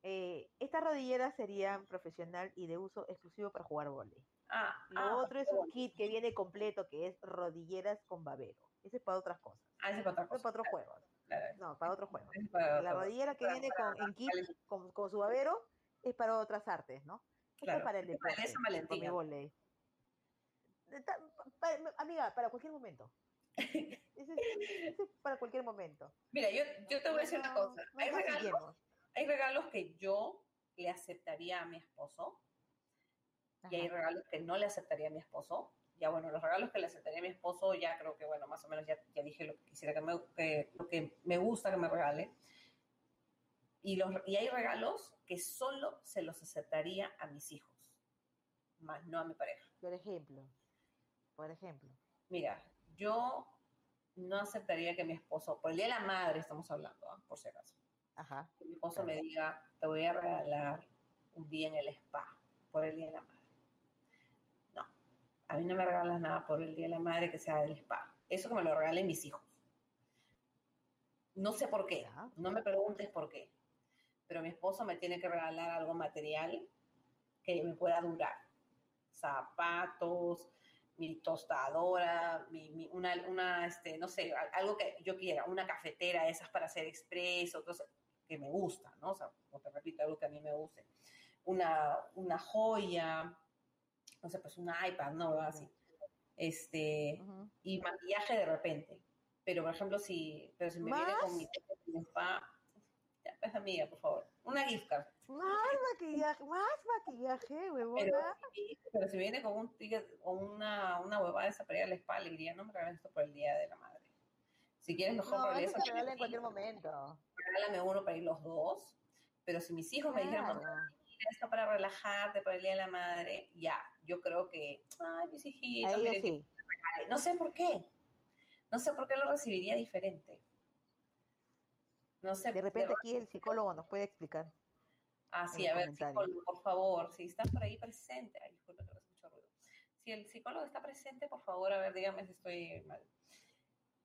Eh, estas rodilleras serían profesional y de uso exclusivo para jugar vóley. Ah, Lo ah, otro es un kit que viene completo, que es rodilleras con babero. Ese es para otras cosas. Ah, ese es para otra Ese es cosa. para otros juegos. Claro, No, para otros juegos. para La rodillera que para- viene para- con, en kit con, con su babero es para otras artes, ¿no? Claro, es para el es para el deporte, Valentín, con mi ¿no? vóley. De ta- pa- pa- amiga, para cualquier momento. Ese es, ese es para cualquier momento. Mira, yo, yo te voy a decir una cosa. no Hay regalos, hay regalos que yo le aceptaría a mi esposo y hay Ajá. regalos que no le aceptaría a mi esposo. Ya bueno, los regalos que le aceptaría a mi esposo, ya creo que, bueno, más o menos ya, ya dije lo que quisiera que me, que- lo que me gusta que me regale. Y, los, y hay regalos que solo se los aceptaría a mis hijos, más no a mi pareja. Por ejemplo, por ejemplo. Mira, yo no aceptaría que mi esposo, por el Día de la Madre estamos hablando, ¿ah? por si acaso, Ajá. que mi esposo me diga, te voy a regalar un día en el spa por el Día de la Madre. No, a mí no me regalas nada por el Día de la Madre que sea del spa. Eso que me lo regalen mis hijos. No sé por qué, no me preguntes por qué, pero mi esposo me tiene que regalar algo material que me pueda durar. Zapatos, mi tostadora, mi, mi- una, una, este, no sé, al- algo que yo quiera, una cafetera, esas para hacer expreso, que me gusta, ¿no? O sea, como te repito, algo que a mí me guste. Una, una joya, no sé, pues un iPad, ¿no? Así. Este, y maquillaje de repente. Pero, por ejemplo, si, pero si me viene con mi, mi spa, ya, pues amiga, por favor, una gift card. Más maquillaje, más maquillaje, Pero, huevona. si- pero si viene con un ticket o una, una huevada esa para ir al spa, le diría, no me regales esto por el Día de la Madre. Si quieres, mejor No, regálame eso se regala en cualquier momento. regálame uno para ir los dos. Pero si mis hijos me. "Mamá, mira esto para relajarte por el Día de la Madre, ya, yo creo que, ay, mis hijitos, A ellos miren, sí. no sé por qué. No sé por qué lo recibiría diferente. No sé. De repente aquí el psicólogo nos puede explicar. Ah, sí, a ver, psicólogo, por favor, si está por ahí presente. Ay, disculpe que no mucho ruido. Si el psicólogo está presente, por favor, a ver, dígame si estoy mal.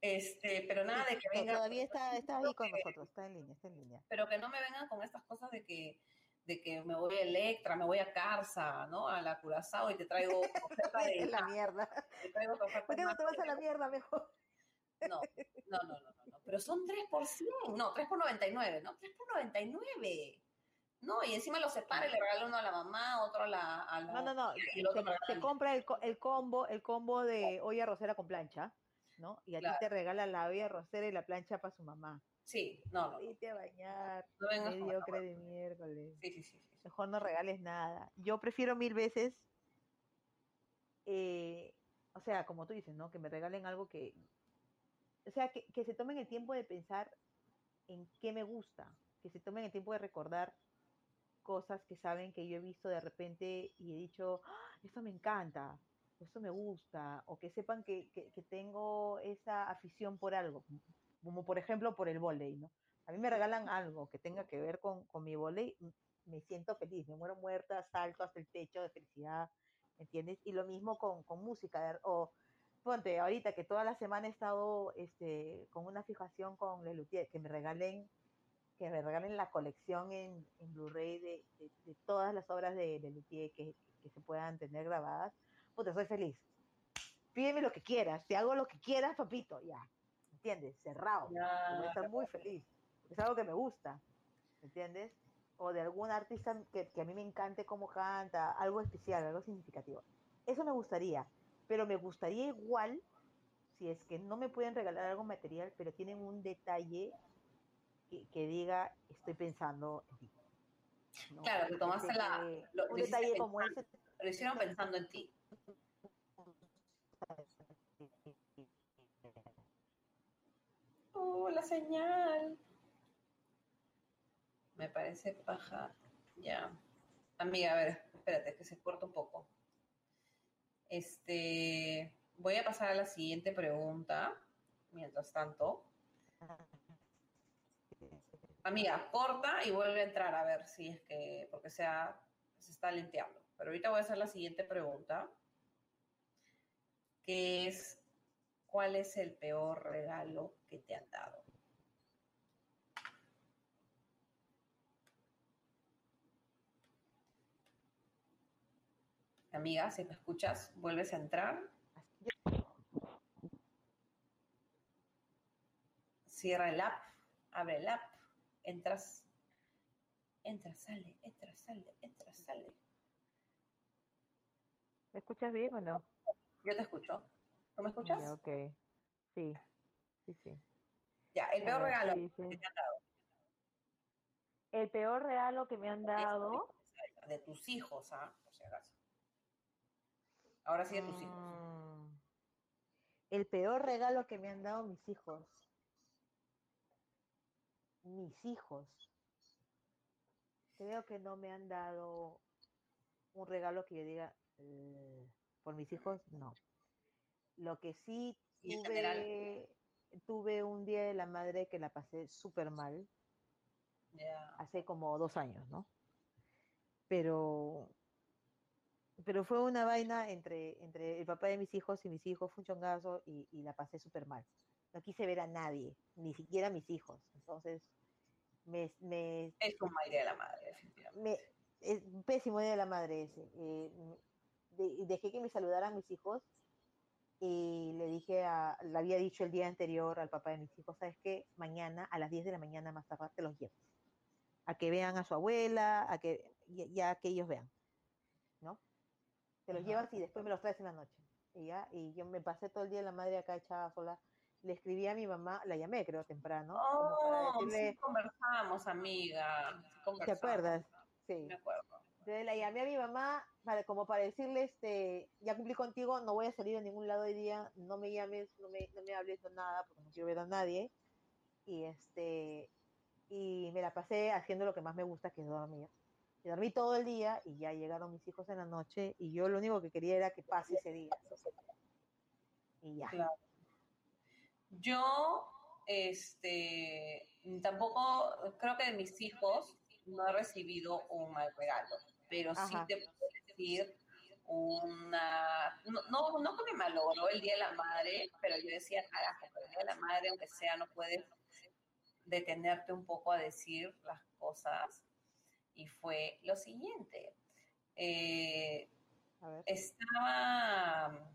Este, pero nada de que venga, Todavía está, está ahí con que- nosotros, está en línea, está en línea. pero que no me vengan con estas cosas de que de que me voy a Electra, me voy a Carsa, ¿no? A la Curazao y te traigo oferta de la mierda. te traigo oferta ¿Por qué no te vas a la mierda mejor? No, no, no, no, no, no. Pero son 3 por 100. No, 3 por 99, ¿no? 3 por 99. No, y encima lo separa y le regala uno a la mamá, otro a la... A la No, no, no. y el otro Se, compra el, el combo, el combo de olla rosera con plancha, ¿no? Y a Claro. ti te regala la olla rosera y la plancha para su mamá. Sí, no, no. Vete a bañar, No vengas mediocre de miércoles. Sí, sí, sí. sí. Mejor no regales nada. Yo prefiero mil veces, eh, o sea, como tú dices, ¿no? Que me regalen algo que, o sea, que, que se tomen el tiempo de pensar en qué me gusta, que se tomen el tiempo de recordar cosas que saben que yo he visto de repente y he dicho, "Ah, esto me encanta, o esto me gusta, o que sepan que, que- que tengo esa afición por algo, como por ejemplo por el vóley, ¿no? A mí me regalan algo que tenga que ver con, con mi vóley, m- me siento feliz, me muero muerta, salto hasta el techo de felicidad, ¿entiendes? Y lo mismo con, con música, o ponte, ahorita que toda la semana he estado este, con una fijación con Lelutier, que me regalen que me regalen la colección en, en Blu-ray de, de- de todas las obras de Lelutier que, que se puedan tener grabadas, puta, soy feliz. Pídeme lo que quieras, te hago lo que quieras, papito, ya. ¿Entiendes? Cerrado. Voy a estar muy feliz. Es algo que me gusta, ¿entiendes? O de algún artista que, que a mí me encante cómo canta, algo especial, algo significativo. Eso me gustaría, pero me gustaría igual si es que no me pueden regalar algo material, pero tienen un detalle que, que diga, estoy pensando en ti. ¿no? Claro, que tomaste la- lo- un lo hiciste detalle como pensando. ese. Lo hicieron pensando en ti. Oh, la señal. Me parece paja. Ya. Amiga, a ver, espérate, que se corta un poco. Este, voy a pasar a la siguiente pregunta. Mientras tanto. Amiga, corta y vuelve a entrar a ver si es que, porque sea, se está lenteando. Pero ahorita voy a hacer la siguiente pregunta, que es, ¿cuál es el peor regalo que te han dado? Amiga, si me escuchas, vuelves a entrar. Cierra el app, abre el app, entras, entra, sale, entra, sale, entra, sale. ¿Me escuchas bien o no? Yo te escucho. ¿No me escuchas? Ok. Sí, sí, sí. Ya, el peor ver, regalo sí, que te han dado El peor regalo que me han dado. de tus hijos, ¿ah? Por si acaso. Ahora sí de tus hijos. Mm, El peor regalo que me han dado mis hijos. Mis hijos. Creo que no me han dado un regalo que yo diga, "Eh, por mis hijos, no. Lo que sí tuve, tuve un día de la madre que la pasé súper mal, hace como dos años, ¿no? Pero, pero fue una vaina entre, entre el papá de mis hijos y mis hijos, fue un chongazo y, y la pasé súper mal. No quise ver a nadie, ni siquiera a mis hijos. Entonces, me, me, Es un mal día de la madre, definitivamente. me, es un pésimo día de la madre ese. Eh, de- dejé que me saludaran mis hijos y le dije a, le había dicho el día anterior al papá de mis hijos, ¿sabes qué? Mañana a las 10 de la mañana más tarde te los llevo. A que vean a su abuela, a que ya, ya que ellos vean, ¿no? Te los Ajá. llevas y después me los traes en la noche. Y ya, y yo me pasé todo el día la madre acá echada sola. Le escribí a mi mamá, la llamé creo temprano, para Oh, decirle, sí conversamos, amiga. sí ¿te acuerdas? Sí. Me acuerdo. Entonces la llamé a mi mamá para, como para decirle, este, ya cumplí contigo, no voy a salir a ningún lado hoy día, no me llames, no me, no me hables, no nada, porque no quiero ver a nadie. Y este, y me la pasé haciendo lo que más me gusta, que es dormir. Y dormí todo el día y ya llegaron mis hijos en la noche y yo lo único que quería era que pase ese día. Y ya. Claro. Yo, este, tampoco, creo que de mis hijos no he recibido un mal regalo, pero sí te puedo decir una, no, no, no que me malogró el Día de la Madre, pero yo decía, carajo, pero el Día de la Madre, aunque sea, no puedes detenerte un poco a decir las cosas. Y fue lo siguiente. Eh, A ver. estaba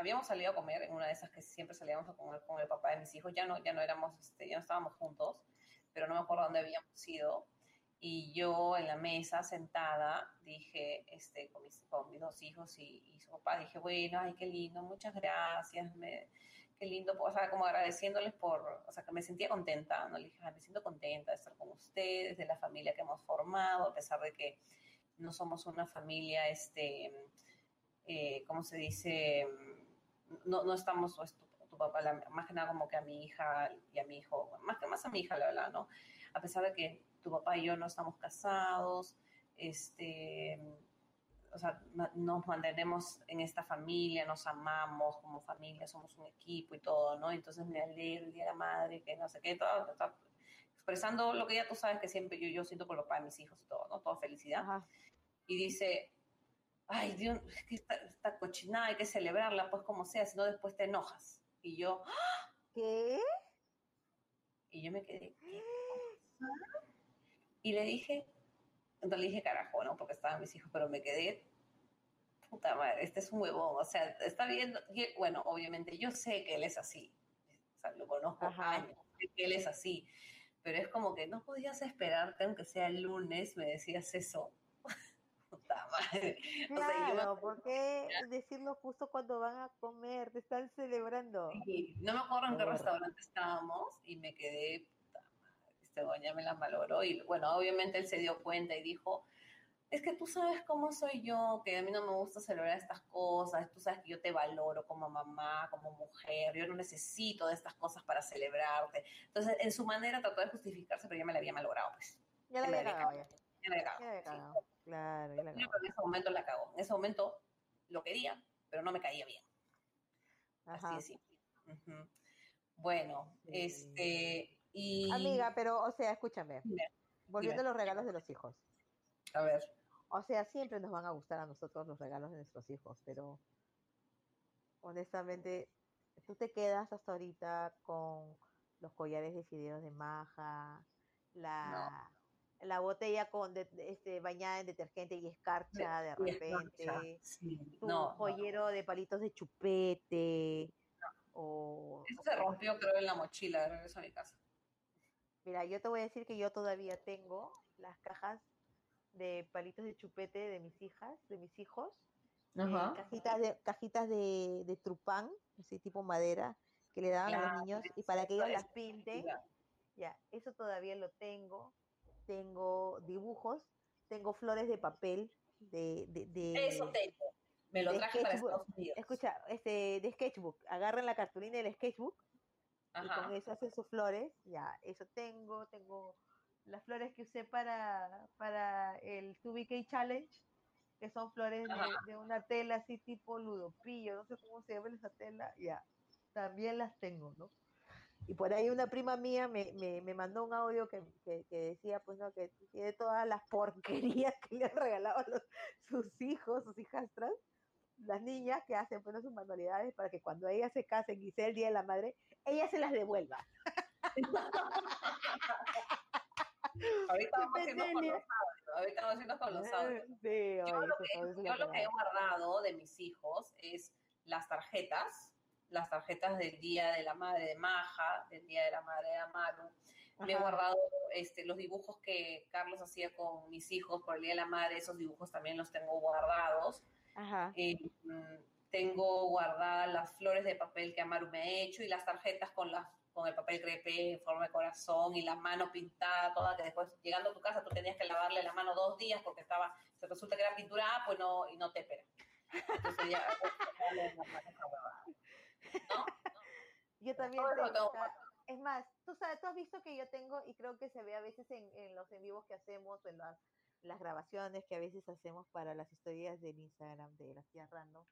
habíamos salido a comer en una de esas que siempre salíamos a comer con el papá de mis hijos. Ya no ya no éramos este, ya no estábamos juntos pero no me acuerdo dónde habíamos ido. Y yo en la mesa sentada dije este con mis, con mis dos hijos y, su papá dije bueno ay qué lindo muchas gracias qué lindo o sea como agradeciéndoles por o sea que me sentía contenta no le dije "Ay, me siento contenta de estar con ustedes de la familia que hemos formado a pesar de que no somos una familia, este, eh, ¿cómo se dice? No, no estamos, pues, tu, tu papá, la- más que nada como que a mi hija y a mi hijo, más que más a mi hija, la verdad, ¿no? A pesar de que tu papá y yo no estamos casados, este, o sea, nos mantenemos en esta familia, nos amamos como familia, somos un equipo y todo, ¿no? Entonces me alegro el Día de la Madre, que no sé qué, todo, todo, expresando lo que ya tú sabes que siempre yo, yo siento por los papá de mis hijos y todo, ¿no? Toda felicidad Ajá. y dice, ay Dios, es que esta, esta cochinada hay que celebrarla, pues como sea, si no después te enojas. Y yo, ¿Qué? y yo me quedé, ¿qué cosa? Y le dije, no le dije carajo, ¿no? Porque estaban mis hijos, pero me quedé, puta madre, este es un huevón, o sea, está viendo, bueno, obviamente yo sé que él es así, o sea, lo conozco Ajá. años, sé que él es así, pero es como que no podías esperarte, aunque sea el lunes, me decías eso. Puta madre. O sea, yo Claro, ¿por qué decirlo justo cuando van a comer? Te están celebrando. Sí, no me acuerdo en qué restaurante estábamos y me quedé, puta madre, este doña me la malogró y bueno, obviamente él se dio cuenta y dijo, es que tú sabes cómo soy yo, que a mí no me gusta celebrar estas cosas, tú sabes que yo te valoro como mamá, como mujer, yo no necesito de estas cosas para celebrarte. Entonces, en su manera trató de justificarse, pero ya me la había malogrado, pues. Ya la había había cagado ya. Ya la había cagado. Claro, la que en ese momento la cagó. En ese momento lo quería, pero no me caía bien. Así Ajá. de simple. Ujú. Bueno, Sí. este, y... Amiga, pero, o sea, escúchame. Dime, Volviendo a los regalos de los hijos. A ver, O sea, siempre nos van a gustar a nosotros los regalos de nuestros hijos, pero honestamente tú te quedas hasta ahorita con los collares de fideos de maja, la, la botella con de- este, bañada en detergente y escarcha de repente, escarcha, sí. tu No, no. joyero de palitos de chupete, o... Eso se rompió, creo, en la mochila de regreso a mi casa. Mira, yo te voy a decir que yo todavía tengo las cajas de palitos de chupete de mis hijas, de mis hijos, eh, cajitas de cajitas de, de trupán, así tipo madera, que le daban a los niños y para que ellos las pinten, ya, eso todavía lo tengo. Tengo dibujos, tengo flores de papel, de, de, de- Eso tengo. Me lo traje para. Estados Unidos. escucha, este, de sketchbook, agarran la cartulina del sketchbook y con eso hacen sus flores, ya, eso tengo, tengo las flores que usé para, para el 2BK Challenge, que son flores de una tela así tipo ludopillo, no sé cómo se llama esa tela, ya, también las tengo, ¿no? Y por ahí una prima mía me, me, me mandó un audio que, que, que decía, pues, ¿no? Que tiene todas las porquerías que le han regalado a los- sus hijos, sus hijastras, las niñas que hacen pues, sus manualidades para que cuando ellas se casen y sea el Día de la Madre, ella se las devuelva. Ahorita vamos Qué haciendo con los audios. Ahorita vamos haciendo con los audios. Sí, Yo lo que, yo lo he guardado de mis hijos es las tarjetas, las tarjetas del Día de la Madre de Maja, del Día de la Madre de Amaru. Me he Ajá. guardado este, los dibujos que Carlos hacía con mis hijos por el Día de la Madre, esos dibujos también los tengo guardados. Ajá. Eh, tengo guardadas las flores de papel que Amaru me ha hecho y las tarjetas con las con el papel crepé en forma de corazón y la mano pintada toda, que después llegando a tu casa tú tenías que lavarle la mano dos días porque estaba, se resulta que era pintura, ah, pues no, y no te espera. Entonces ya, lavarle la mano esa huevada. ¿No? Yo también tengo, tengo o sea, es más, tú sabes, tú has visto que yo tengo, y creo que se ve a veces en, en los en vivos que hacemos, o en las, las grabaciones que a veces hacemos para las historias del Instagram de las tías random,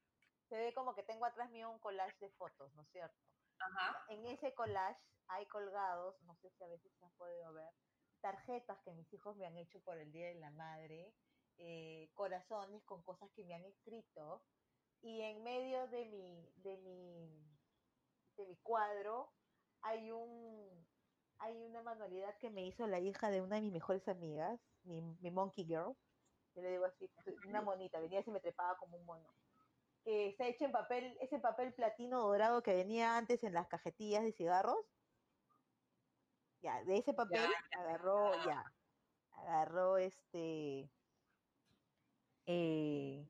se ve como que tengo atrás mío un collage de fotos, ¿no es cierto? Ajá. En ese collage hay colgados, no sé si a veces se han podido ver, tarjetas que mis hijos me han hecho por el Día de la Madre, eh, corazones con cosas que me han escrito, y en medio de mi, de mi, de mi cuadro hay un hay una manualidad que me hizo la hija de una de mis mejores amigas, mi, mi monkey girl, yo le digo así, una monita, venía y se me trepaba como un mono, que está hecha en papel, ese papel platino dorado que venía antes en las cajetillas de cigarros, ya, de ese papel agarró, ya. ya, agarró este, eh,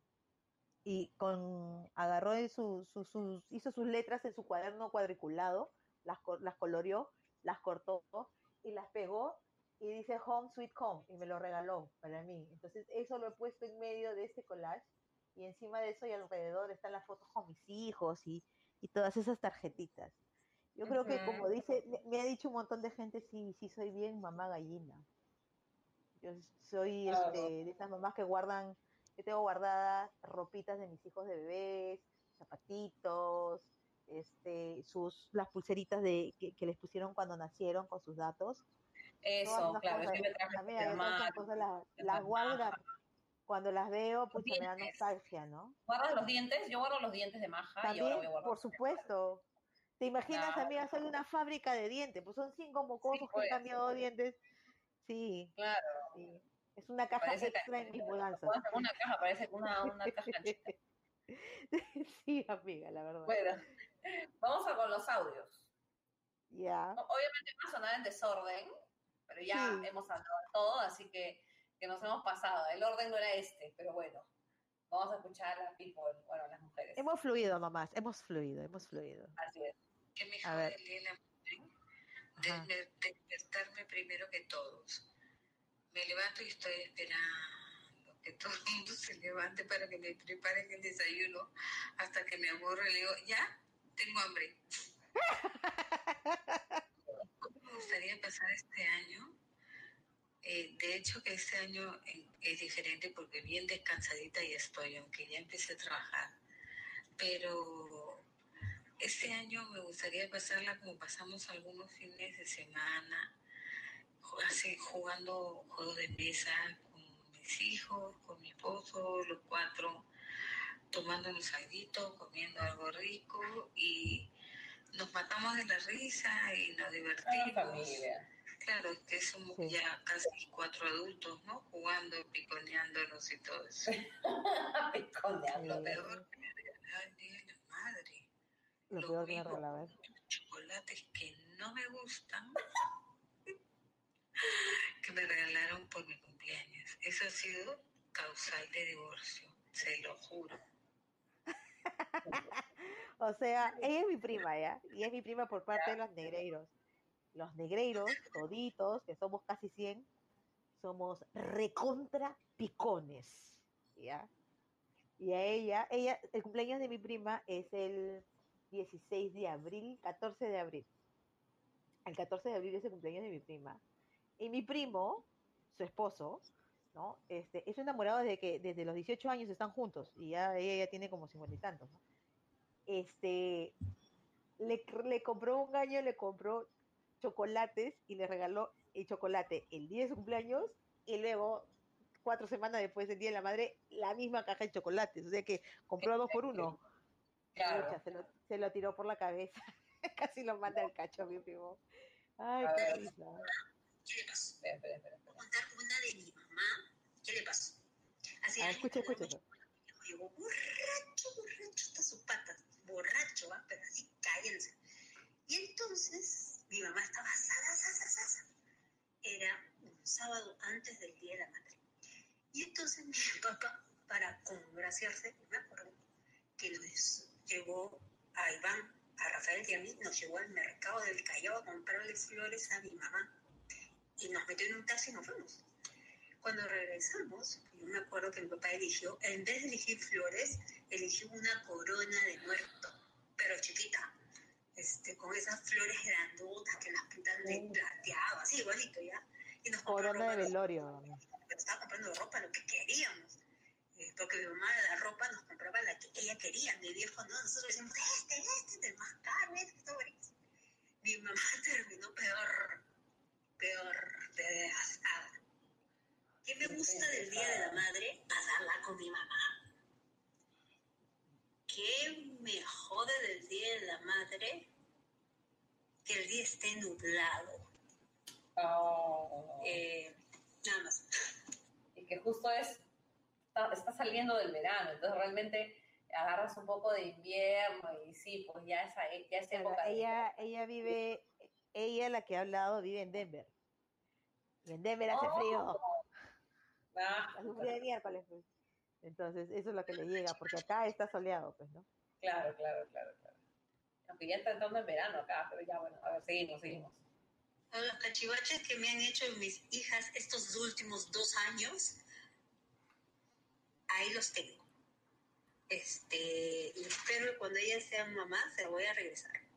y con agarró su, su- sus, hizo sus letras en su cuaderno cuadriculado, las, las coloreó, las cortó y las pegó y dice Home Sweet Home y me lo regaló para mí. Entonces eso lo he puesto en medio de este collage y encima de eso y alrededor están las fotos con mis hijos y, y todas esas tarjetitas. Yo creo que como dice, me, me ha dicho un montón de gente, sí, sí soy bien mamá gallina. Yo soy Claro. este, de esas mamás que guardan, que tengo guardadas ropitas de mis hijos de bebés, zapatitos, este, sus, las pulseritas de, que, que les pusieron cuando nacieron con sus datos. Eso, claro, es cosas. que me traje yo esas Amaru, cosas las, guardo cuando las veo, pues me da nostalgia, ¿no? ¿Guardas los dientes? Yo guardo los dientes de Maja y ahora También, voy a guardar. por supuesto. ¿Te imaginas, Claro. amiga, soy una fábrica de dientes? Pues son cinco mocosos que pues. han cambiado dientes. Sí, Claro, sí. Es una caja Parece extra en mis mudanzas. puedo hacer una caja, parece una, una caja chica. sí, amiga, la verdad. Bueno, vamos a con los audios. Ya. Obviamente va a sonar en desorden, pero ya Sí. hemos hablado de todo, así que, que nos hemos pasado. El orden no era este, pero bueno, vamos a escuchar a las people, bueno, a las mujeres. Hemos fluido nomás, hemos fluido, hemos fluido. Así es. Que me A ver. jode el día de la desper- despertarme primero que todos. Me levanto y estoy esperando que todo el mundo se levante para que me preparen el desayuno hasta que me aburro y le digo, ya, tengo hambre. ¿Cómo me gustaría pasar este año? Eh, de hecho que este año es diferente porque bien descansadita ya estoy, aunque ya empecé a trabajar. Pero este año me gustaría pasarla como pasamos algunos fines de semana, así, jugando juegos de mesa con mis hijos, con mi esposo, los cuatro, tomándonos algo, comiendo algo rico y nos matamos de la risa y nos divertimos. familia. Claro, que somos ya casi cuatro adultos, ¿no? Jugando, piconeándonos y todo eso. Piconeando. Lo peor que me es la madre. Lo peor que me. Chocolates que no me gustan, que me regalaron por mi cumpleaños. Eso ha sido causal de divorcio, se lo juro. o sea, ella es mi prima, ¿ya? Y es mi prima por parte de los negreiros los negreiros, toditos, que somos casi 100, somos recontra picones, ¿ya? Y a ella, ella, el cumpleaños de mi prima es el 16 de abril, 14 de abril. El 14 de abril es el cumpleaños de mi prima. Y mi primo, su esposo, ¿no? Este, es enamorado desde que desde los 18 años están juntos y ya ella ya tiene como 50 y tantos, ¿no? Este, le, le compró un año, le compró chocolates y le regaló el chocolate el día de su cumpleaños y luego cuatro semanas después del Día de la Madre la misma caja de chocolates. O sea que compró dos por uno. Claro. se, lo, tiró por la cabeza. Casi lo manda al cacho, mi primo. Ay, qué risa. ¿Qué le pasó? Espera, espera, espera. Voy a contar una de mi mamá. ¿Qué le pasó? Así ah, escucha, escucha. Llegó borracho, borracho hasta sus patas. Borracho, ¿va? pero así cállense. Y entonces mi mamá estaba asada, asada, asada. Era un sábado antes del Día de la Madre. Y entonces mi papá, para congraciarse, me acuerdo, que nos llevó a Iván, a Rafael y a mí, nos llevó al mercado del Callao a comprarle flores a mi mamá. Y nos metió en un taxi y nos fuimos. Cuando regresamos, yo me acuerdo que mi papá eligió, en vez de elegir flores, eligió una corona de muerto, pero chiquita este, con esas flores grandotas que las pintan de mm. plateado, así igualito, ¿ya? Y nos Corona de velorio. Estaba comprando ropa, lo que queríamos. Eh, porque mi mamá la ropa nos compraba la que ella quería. Mi viejo no, nosotros decíamos, este, este, el más caro, este, Mi mamá terminó peor, peor de asada. ¿Qué me gusta del Día de la Madre? Pasarla con mi mamá ¿qué me jode del Día de la Madre? Que el día esté nublado. Oh. Eh, nada más. Y que justo es, está, saliendo del verano, entonces realmente agarras un poco de invierno y sí, pues ya esa, ya esa época. Ella, ella vive, ella la que ha hablado vive en Denver. Y en Denver hace frío. Ah, de miércoles, pues. Entonces, eso es lo que le llega, porque acá está soleado, pues, ¿no? Claro, claro, claro, claro. Aunque ya está entrando en verano acá, pero ya, bueno, a ver, seguimos, seguimos. Los cachivaches que me han hecho mis hijas estos últimos dos años, ahí los tengo. Este, y espero que cuando ella sea mamá se la voy a regresar.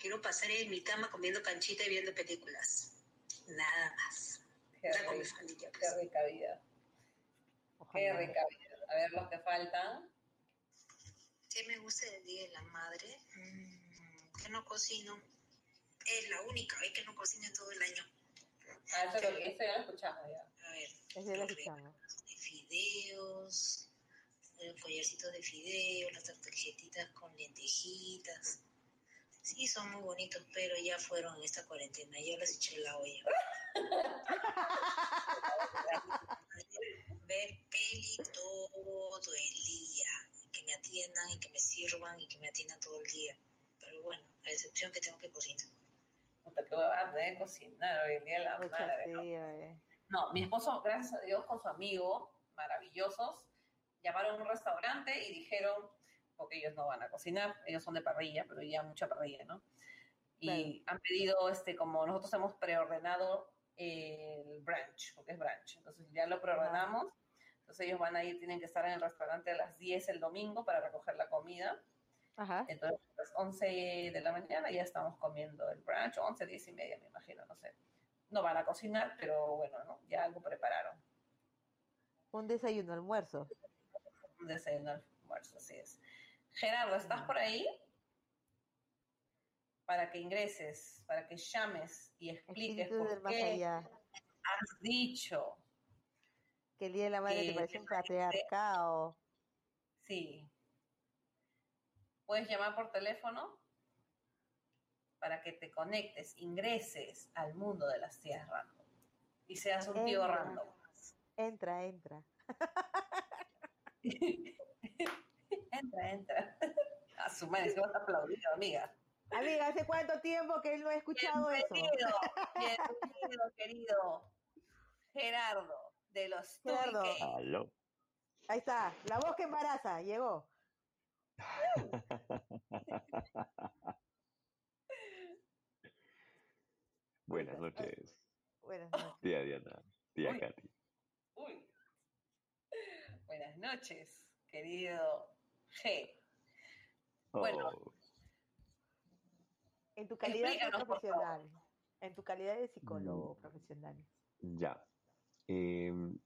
Quiero pasar en mi cama comiendo canchita y viendo películas. Nada más. Qué, rica, qué rica vida. Qué rica vida. A ver los que faltan. ¿Qué me gusta del Día de la Madre? Mm, que no cocino. Es la única vez que no cocino todo el año. Ah, eso, lo, eso ya lo escuchamos ya. A ver. Eso lo escuchamos. Los collarcitos de fideos, las tarjetitas con lentejitas. Sí, son muy bonitos, pero ya fueron en esta cuarentena. Ya las eché en la olla. Ver peli todo el día. Que me atiendan y que me sirvan y que me atiendan todo el día. Pero bueno, a excepción que tengo que cocinar. No te puedo dar de cocinar hoy en día la madre. ¿no? Eh. no, mi esposo, gracias a Dios, con su amigo, maravillosos, llamaron a un restaurante y dijeron, porque ellos no van a cocinar, ellos son de parrilla, pero ya mucha parrilla, ¿no? Y han pedido, este, como nosotros hemos preordenado el brunch, porque es brunch. Entonces ya lo preordenamos. Entonces ellos van a ir, tienen que estar en el restaurante a las 10 el domingo para recoger la comida. Ajá. Entonces a las 11 de la mañana ya estamos comiendo el brunch, 11, 10 y media me imagino, no sé. No van a cocinar, pero bueno, ¿no? ya algo prepararon. Un desayuno almuerzo. Un desayuno almuerzo, así es. Gerardo, ¿estás por ahí? para que ingreses, para que llames y expliques por qué has dicho que el Día de la Madre te parece un patriarcado. Sí, puedes llamar por teléfono para que te conectes, ingreses al mundo de las tías random y seas un tío random. Entra, entra. entra, entra. A su madre, se vas a aplaudir, amiga. Amiga, ¿hace cuánto tiempo que él no ha escuchado eso? Bienvenido, bienvenido, querido Gerardo de los Gerardo. Aló. Ahí está, la voz que embaraza, llegó. Buenas noches, Buenas noches. tía Diana, tía Uy. Katy. Buenas noches, querido G. Bueno. Oh, En tu calidad de profesional. En tu calidad de Mm. psicólogo profesional. ya. Em,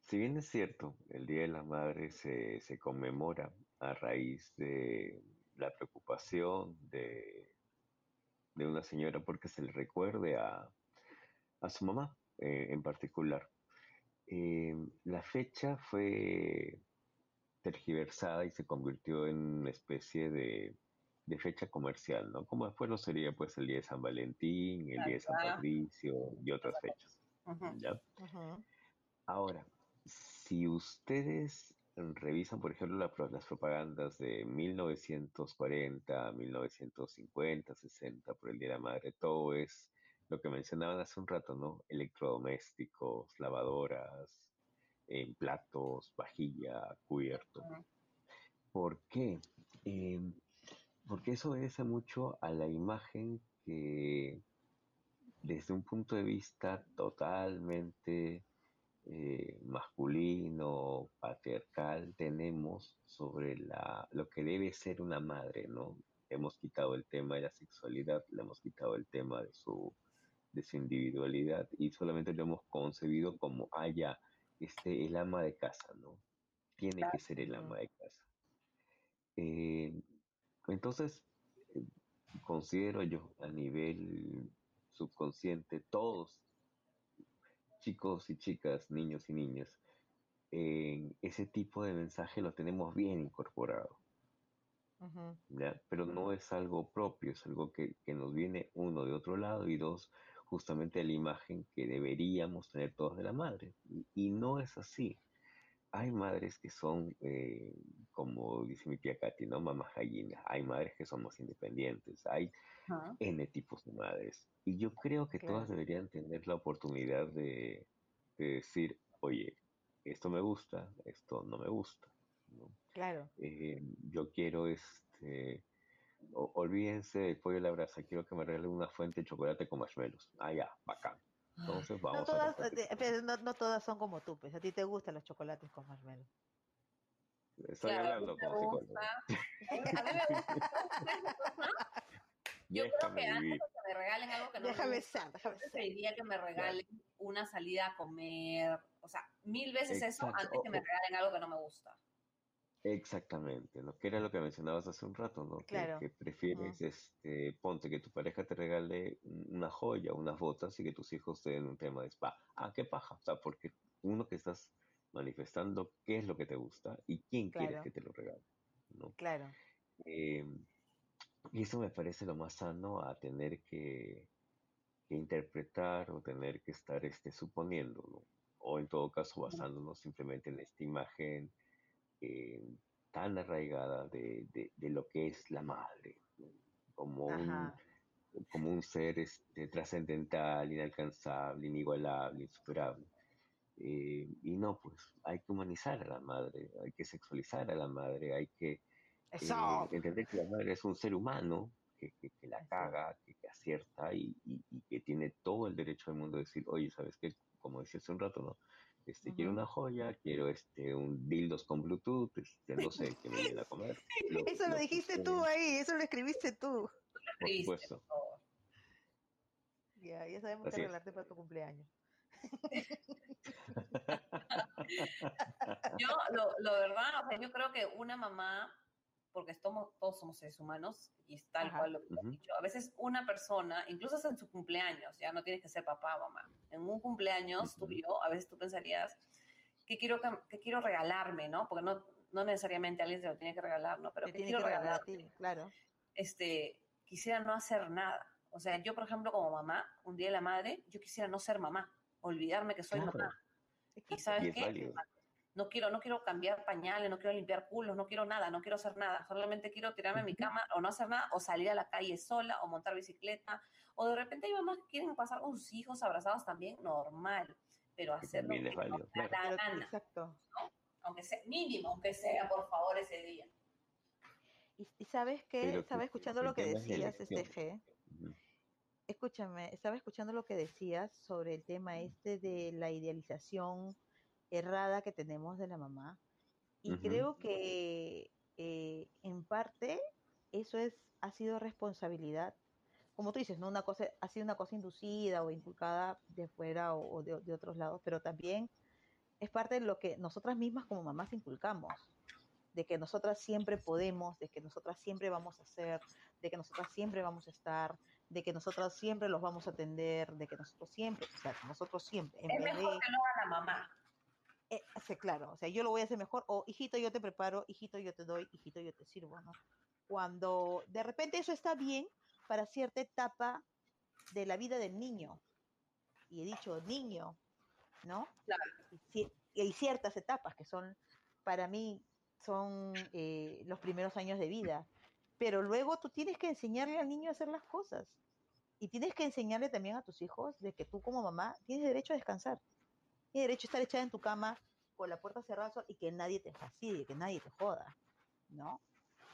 si bien es cierto, el Día de la Madre se, se conmemora a raíz de la preocupación de, de una señora porque se le recuerde a, a su mamá eh, en particular. Em, la fecha fue tergiversada y se convirtió en una especie de, de fecha comercial, ¿no? Como después lo sería pues el día de San Valentín, el día de San. Patricio y otras fechas. ¿ya? Ahora, si ustedes revisan, por ejemplo, la las propagandas de 1940, 1950, 60 por el Día de la Madre, todo es lo que mencionaban hace un rato, ¿no? Electrodomésticos, lavadoras, eh, platos, vajilla, cubierto. ¿Por qué? Eh, porque eso obedece mucho a la imagen que desde un punto de vista totalmente eh, masculino, patriarcal, tenemos sobre la, lo que debe ser una madre, ¿no? Hemos quitado el tema de la sexualidad, le hemos quitado el tema de su, de su individualidad y solamente lo hemos concebido como, ah, ya, este, el ama de casa, ¿no? Tiene que ser el ama de casa. Eh, entonces, eh, considero yo a nivel subconsciente, todos, chicos y chicas, niños y niñas, en ese tipo de mensaje lo tenemos bien incorporado. ¿ya? Pero no es algo propio, es algo que, que nos viene uno de otro lado y dos, justamente la imagen que deberíamos tener todos de la madre. Y, y no es así. Hay madres que son, eh, como dice mi tía Katy, ¿no? Mamás gallinas. Hay madres que son más independientes. Hay. N tipos de madres. Y yo creo que Claro. todas deberían tener la oportunidad de, de decir, oye, esto me gusta, esto no me gusta. ¿no? Claro. Eh, yo quiero este... olvídense del pollo a la brasa, quiero que me regalen una fuente de chocolate con marshmallows. Ah, ya, bacán. Entonces No vamos a todas, compartir. eh, pero no, no todas son como tú, pues a ti te gustan los chocolates con marshmallow. Estoy Claro, a hablando como psicólogo. A mí, a me gusta. Yo creo que antes de que me regalen algo que no me gusta, ser, déjame preferiría que me regalen una salida a comer. O sea, mil veces eso antes que me regalen algo que no me gusta. Exactamente, ¿no? Que era lo que mencionabas hace un rato, ¿no? Que- Claro. Que, prefieres, este, ponte que tu pareja te regale una joya, unas botas y que tus hijos te den un tema de spa. Ah, qué paja. O sea, porque uno que estás manifestando qué es lo que te gusta y quién quieres Claro. que te lo regale, ¿no? Claro. Eh, y eso me parece lo más sano a tener que, que interpretar o tener que estar este, suponiendo, ¿no? O en todo caso basándonos simplemente en esta imagen eh, tan arraigada de, de- de lo que es la madre, ¿no? como un, como un ser este, trascendental, inalcanzable, inigualable, insuperable. Eh, y no, pues hay que humanizar a la madre, hay que sexualizar a la madre, hay que eh, entender que la madre es un ser humano que, que- que la caga, que, que acierta y, y- y que tiene todo el derecho del mundo de decir, oye, ¿sabes qué? Como decía hace un rato, ¿no? Este, quiero una joya, quiero este, un dildos con Bluetooth, este, no sé, que me vienen a comer. Lo- Eso lo dijiste tú ahí, eso lo escribiste tú. Por supuesto. Ya, ya sabemos Así que es. arreglarte para tu cumpleaños. Yo, lo, lo verdad, o sea, yo creo que una mamá, porque somos, todos somos seres humanos, y es tal Ajá. cual lo que has Ujú. dicho, a veces una persona, incluso en su cumpleaños, ya no tienes que ser papá o mamá, en un cumpleaños Ujú. tuyo, a veces tú pensarías, ¿qué quiero, qué quiero regalarme, no? Porque no, no necesariamente alguien se lo tiene que regalar, ¿no? Pero tiene quiero que regalar a regalar, ti, claro. este, quisiera no hacer nada. O sea, yo, por ejemplo, como mamá, un día de la madre, yo quisiera no ser mamá, olvidarme que soy Claro. mamá. Y sabes Y qué? válido. No quiero, no quiero cambiar pañales, no quiero limpiar culos, no quiero nada, no quiero hacer nada. Solamente quiero tirarme en mi cama o no hacer nada, o salir a la calle sola, o montar bicicleta. O de repente hay mamás que quieren pasar con sus hijos abrazados también, normal. Pero Que hacerlo que válido, claro. Pero- gana, exacto. aunque sea mínimo, aunque sea, por favor, ese día. Y, y sabes qué, Pero estaba que escuchando lo que decías, este. Ujú. Escúchame, estaba escuchando lo que decías sobre el tema este de la idealización errada que tenemos de la mamá. Y Ujú. creo que eh, en parte eso es, ha sido responsabilidad, como tú dices, no una cosa, ha sido una cosa inducida o inculcada de fuera o, o de, de otros lados, pero también es parte de lo que nosotras mismas como mamás inculcamos, de que nosotras siempre podemos, de que nosotras siempre vamos a hacer, de que nosotras siempre vamos a estar, de que nosotras siempre los vamos a atender, de que nosotros siempre, o sea, nosotros siempre, en Es vez mejor de, que lo haga la mamá. Eh, claro, o sea, yo lo voy a hacer mejor, o hijito, yo te preparo, hijito, yo te doy, hijito, yo te sirvo, ¿no? Cuando de repente eso está bien para cierta etapa de la vida del niño, y he dicho niño, ¿no? Claro. Y hay ciertas etapas que son, para mí, son eh, los primeros años de vida, pero luego tú tienes que enseñarle al niño a hacer las cosas. Y tienes que enseñarle también a tus hijos de que tú como mamá tienes derecho a descansar. Tienes derecho a estar echada en tu cama con la puerta cerrada y que nadie te fastidie, que nadie te joda, ¿no?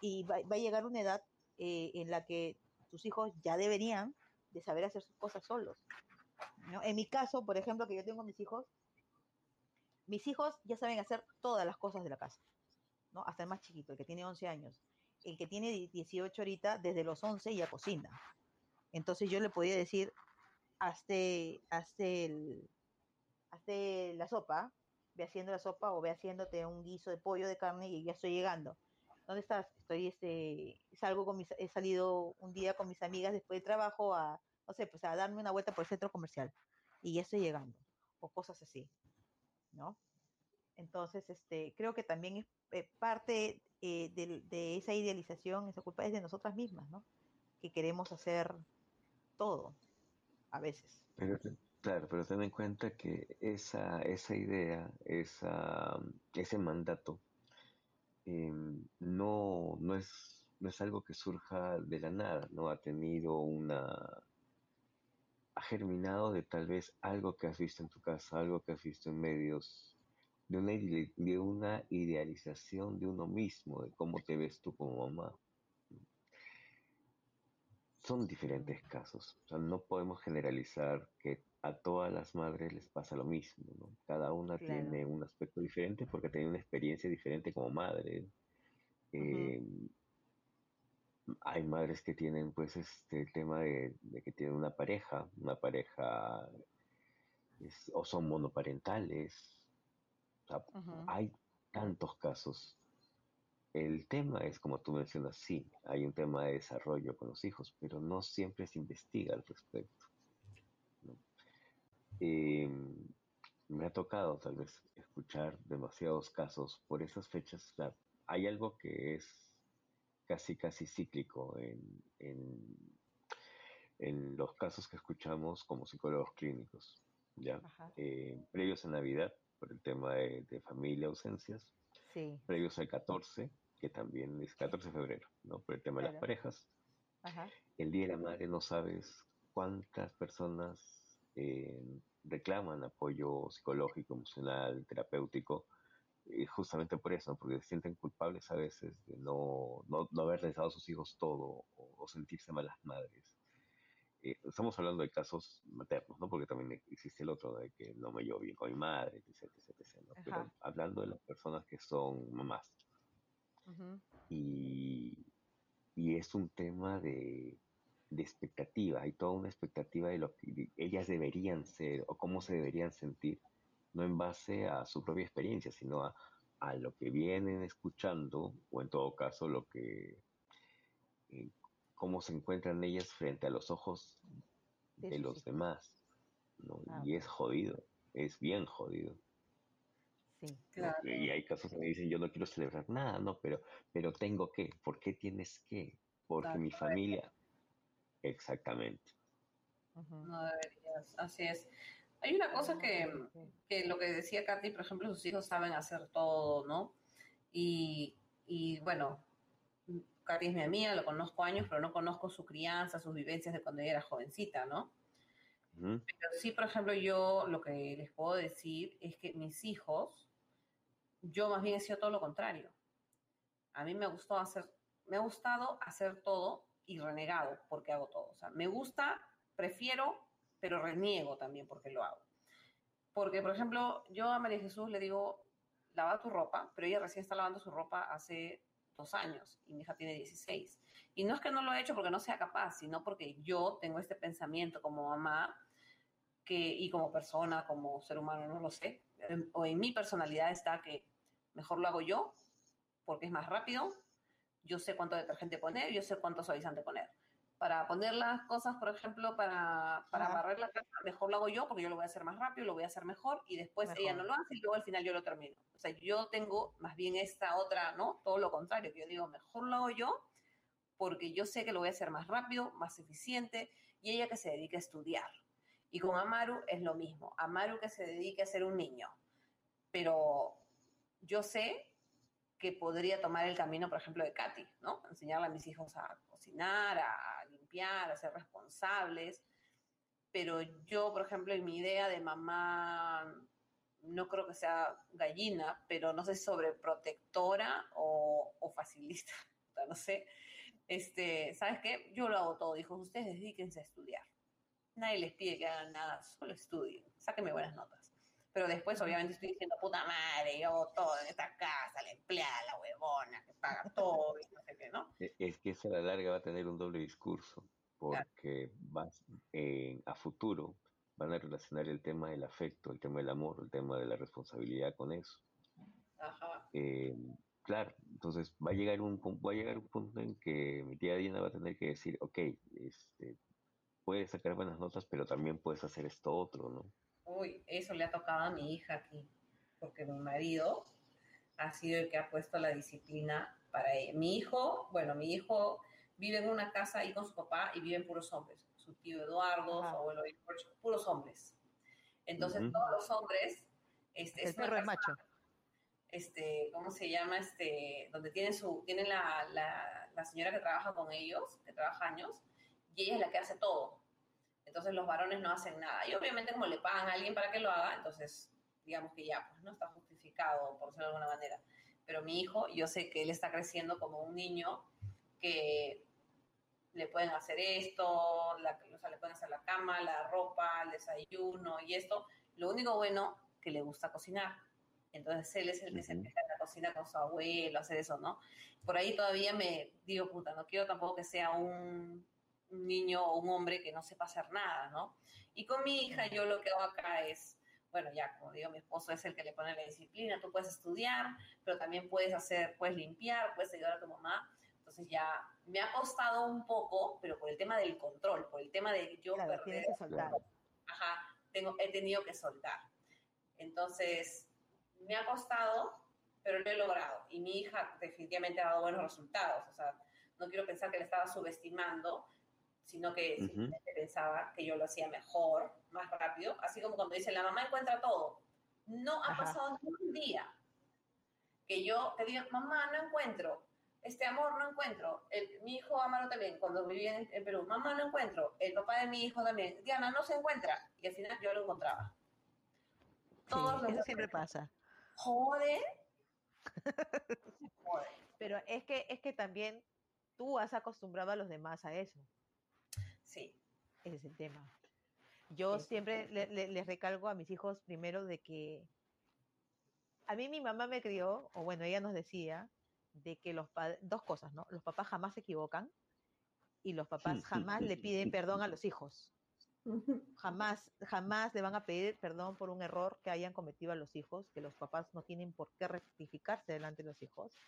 Y va, va a llegar una edad eh, en la que tus hijos ya deberían de saber hacer sus cosas solos. ¿no? En mi caso, por ejemplo, que yo tengo mis hijos, mis hijos ya saben hacer todas las cosas de la casa, ¿no? Hasta el más chiquito, el que tiene 11 años. El que tiene 18 ahorita, desde los 11 ya cocina. Entonces yo le podía decir, hazte, hazte, el, hazte la sopa, ve haciendo la sopa o ve haciéndote un guiso de pollo, de carne y ya estoy llegando. ¿Dónde estás? Estoy, este, salgo con mis, he salido un día con mis amigas después de trabajo a, no sé, pues a darme una vuelta por el centro comercial y ya estoy llegando, o cosas así, ¿no? Entonces, este, creo que también es eh, parte eh, de, de esa idealización, esa culpa es de nosotras mismas, ¿no? Que queremos hacer todo, a veces. Pero, claro, pero ten en cuenta que esa, esa idea, esa, ese mandato, em, no, no es, no es algo que surja de la nada, ¿no? Ha tenido una, ha germinado de tal vez algo que has visto en tu casa, algo que has visto en medios, de una, de una idealización de uno mismo, de cómo te ves tú como mamá. Son diferentes casos, no podemos generalizar que a todas las madres les pasa lo mismo, ¿no? Cada una Claro. tiene un aspecto diferente porque tiene una experiencia diferente como madre. Eh, hay madres que tienen pues este tema de, de que tienen una pareja, una pareja es- o son monoparentales. O sea, Ujú. hay tantos casos. El tema es, como tú mencionas, sí, hay un tema de desarrollo con los hijos, pero no siempre se investiga al respecto. Eh, me ha tocado tal vez escuchar demasiados casos por esas fechas. hay algo que es casi, casi cíclico en, en, en los casos que escuchamos como psicólogos clínicos, ¿ya? Eh, previos a Navidad, por el tema de, de familia, ausencias, Sí, previos al 14, que también es 14 de febrero, ¿no? Por el tema de las parejas. ajá. El Día de la Madre no sabes cuántas personas eh, reclaman apoyo psicológico, emocional, terapéutico, y justamente por eso, porque se sienten culpables a veces de no, no, no haberles dado a sus hijos todo o, o sentirse malas madres. Eh, estamos hablando de casos maternos, ¿no? Porque también existe el otro de que no me llevo bien con mi madre, etc, etc, etc, ¿no? Pero hablando de las personas que son mamás, ujú, y, y es un tema de, de expectativa, hay toda una expectativa de lo que ellas deberían ser o cómo se deberían sentir, no en base a su propia experiencia, sino a, a lo que vienen escuchando o en todo caso lo que, eh, cómo se encuentran ellas frente a los ojos De los demás, ¿no? Ah, Y es jodido, es bien jodido. Sí. Claro. Y hay casos que me dicen, yo no quiero celebrar nada, no, pero, pero tengo que. ¿Por qué tienes que? Porque Claro, mi familia. Exactamente. No deberías, así es. Hay una cosa que, Sí. que lo que decía Katy, por ejemplo, sus hijos saben hacer todo, ¿no? Y, y bueno, Katy es mi amiga, lo conozco años, pero no conozco su crianza, sus vivencias de cuando ella era jovencita, ¿no? Pero sí, por ejemplo, yo lo que les puedo decir es que mis hijos, yo más bien he sido todo lo contrario. A mí me gustó hacer, me ha gustado hacer todo y renegado porque hago todo. O sea, me gusta, prefiero, pero reniego también porque lo hago. Porque, por ejemplo, yo a María Jesús le digo, lava tu ropa, pero ella recién está lavando su ropa hace dos años y mi hija tiene 16. Y no es que no lo he hecho porque no sea capaz, sino porque yo tengo este pensamiento como mamá que, y como persona, como ser humano, no lo sé, o en mi personalidad está que mejor lo hago yo porque es más rápido, yo sé cuánto detergente poner, yo sé cuánto suavizante poner. Para poner las cosas, por ejemplo, para, para Ajá. barrer la casa, mejor lo hago yo porque yo lo voy a hacer más rápido, lo voy a hacer mejor y después ella no lo hace y luego al final yo lo termino. O sea, yo tengo más bien esta otra, ¿no? Todo lo contrario, que yo digo, mejor lo hago yo porque yo sé que lo voy a hacer más rápido, más eficiente y ella que se dedique a estudiar. Y con Amaru es lo mismo. Amaru que se dedique a ser un niño. Pero yo sé que podría tomar el camino, por ejemplo, de Katy, ¿no? Enseñarle a mis hijos a cocinar, a limpiar, a ser responsables. Pero yo, por ejemplo, en mi idea de mamá, no creo que sea gallina, pero no sé sobreprotectora o, o facilista, no sé. Este, ¿Sabes qué? Yo lo hago todo, dijo, ustedes dedíquense a estudiar. Nadie les pide que hagan nada, solo estudien, sáquenme buenas notas. Pero después, obviamente, estoy diciendo, puta madre, yo hago todo en esta casa, la empleada, la huevona, que paga todo y no sé qué, ¿no? E- Es que eso a la larga va a tener un doble discurso, porque vas, eh, a futuro van a relacionar el tema del afecto, el tema del amor, el tema de la responsabilidad con eso. Ajá. Eh, claro, entonces va a llegar un va a llegar un punto en que mi tía Diana va a tener que decir, ok, este, puedes sacar buenas notas, pero también puedes hacer esto otro, ¿no? Uy, eso le ha tocado a mi hija aquí, porque mi marido ha sido el que ha puesto la disciplina para ella. Mi hijo, bueno, mi hijo vive en una casa ahí con su papá y viven puros hombres. Su tío Eduardo, Ajá. su abuelo George, puros hombres. Entonces, todos los hombres, este, El es perro es macho. este, ¿cómo se llama? Este, donde tienen su, tienen la, la, la señora que trabaja con ellos, que trabaja años, y ella es la que hace todo. Entonces los varones no hacen nada. Y obviamente como le pagan a alguien para que lo haga, entonces digamos que ya, pues no está justificado, por decirlo de alguna manera. Pero mi hijo, yo sé que él está creciendo como un niño que le pueden hacer esto, la, o sea, le pueden hacer la cama, la ropa, el desayuno y esto. Lo único bueno, que le gusta cocinar. Entonces él es el que se empieza en la cocina con su abuelo, hacer eso, ¿no? Por ahí todavía me digo, puta, no quiero tampoco que sea un, un niño o un hombre que no sepa hacer nada, ¿no? Y con mi hija yo lo que hago acá es, bueno, ya, como digo, mi esposo es el que le pone la disciplina, tú puedes estudiar, pero también puedes hacer, puedes limpiar, puedes ayudar a tu mamá. Entonces ya me ha costado un poco, pero por el tema del control, por el tema de yo Claro, perder tienes que soltar. ajá, tengo, he tenido que soltar. Entonces, me ha costado, pero lo he logrado. Y mi hija definitivamente ha dado buenos resultados. O sea, no quiero pensar que la estaba subestimando, sino que Ujú. simplemente pensaba que yo lo hacía mejor, más rápido. Así como cuando dicen, la mamá encuentra todo. No ha Ajá. pasado ni un día que yo te diga, mamá, no encuentro. Este amor no encuentro. El- mi hijo Amaro también, cuando vivía en, en Perú, mamá no encuentro. El papá de mi hijo también, Diana no se encuentra. Y al final yo lo encontraba. Todos Sí, los eso siempre pasa. Joder. Joder. Pero es que, es que también tú has acostumbrado a los demás a eso. Sí. Ese es el tema. Yo Sí, sí, siempre le- le- les recalco a mis hijos primero de que a mí mi mamá me crió, o bueno, ella nos decía, de que los padres, dos cosas, ¿no? Los papás jamás se equivocan y los papás jamás le piden perdón a los hijos. Jamás, jamás le van a pedir perdón por un error que hayan cometido a los hijos, que los papás no tienen por qué rectificarse delante de los hijos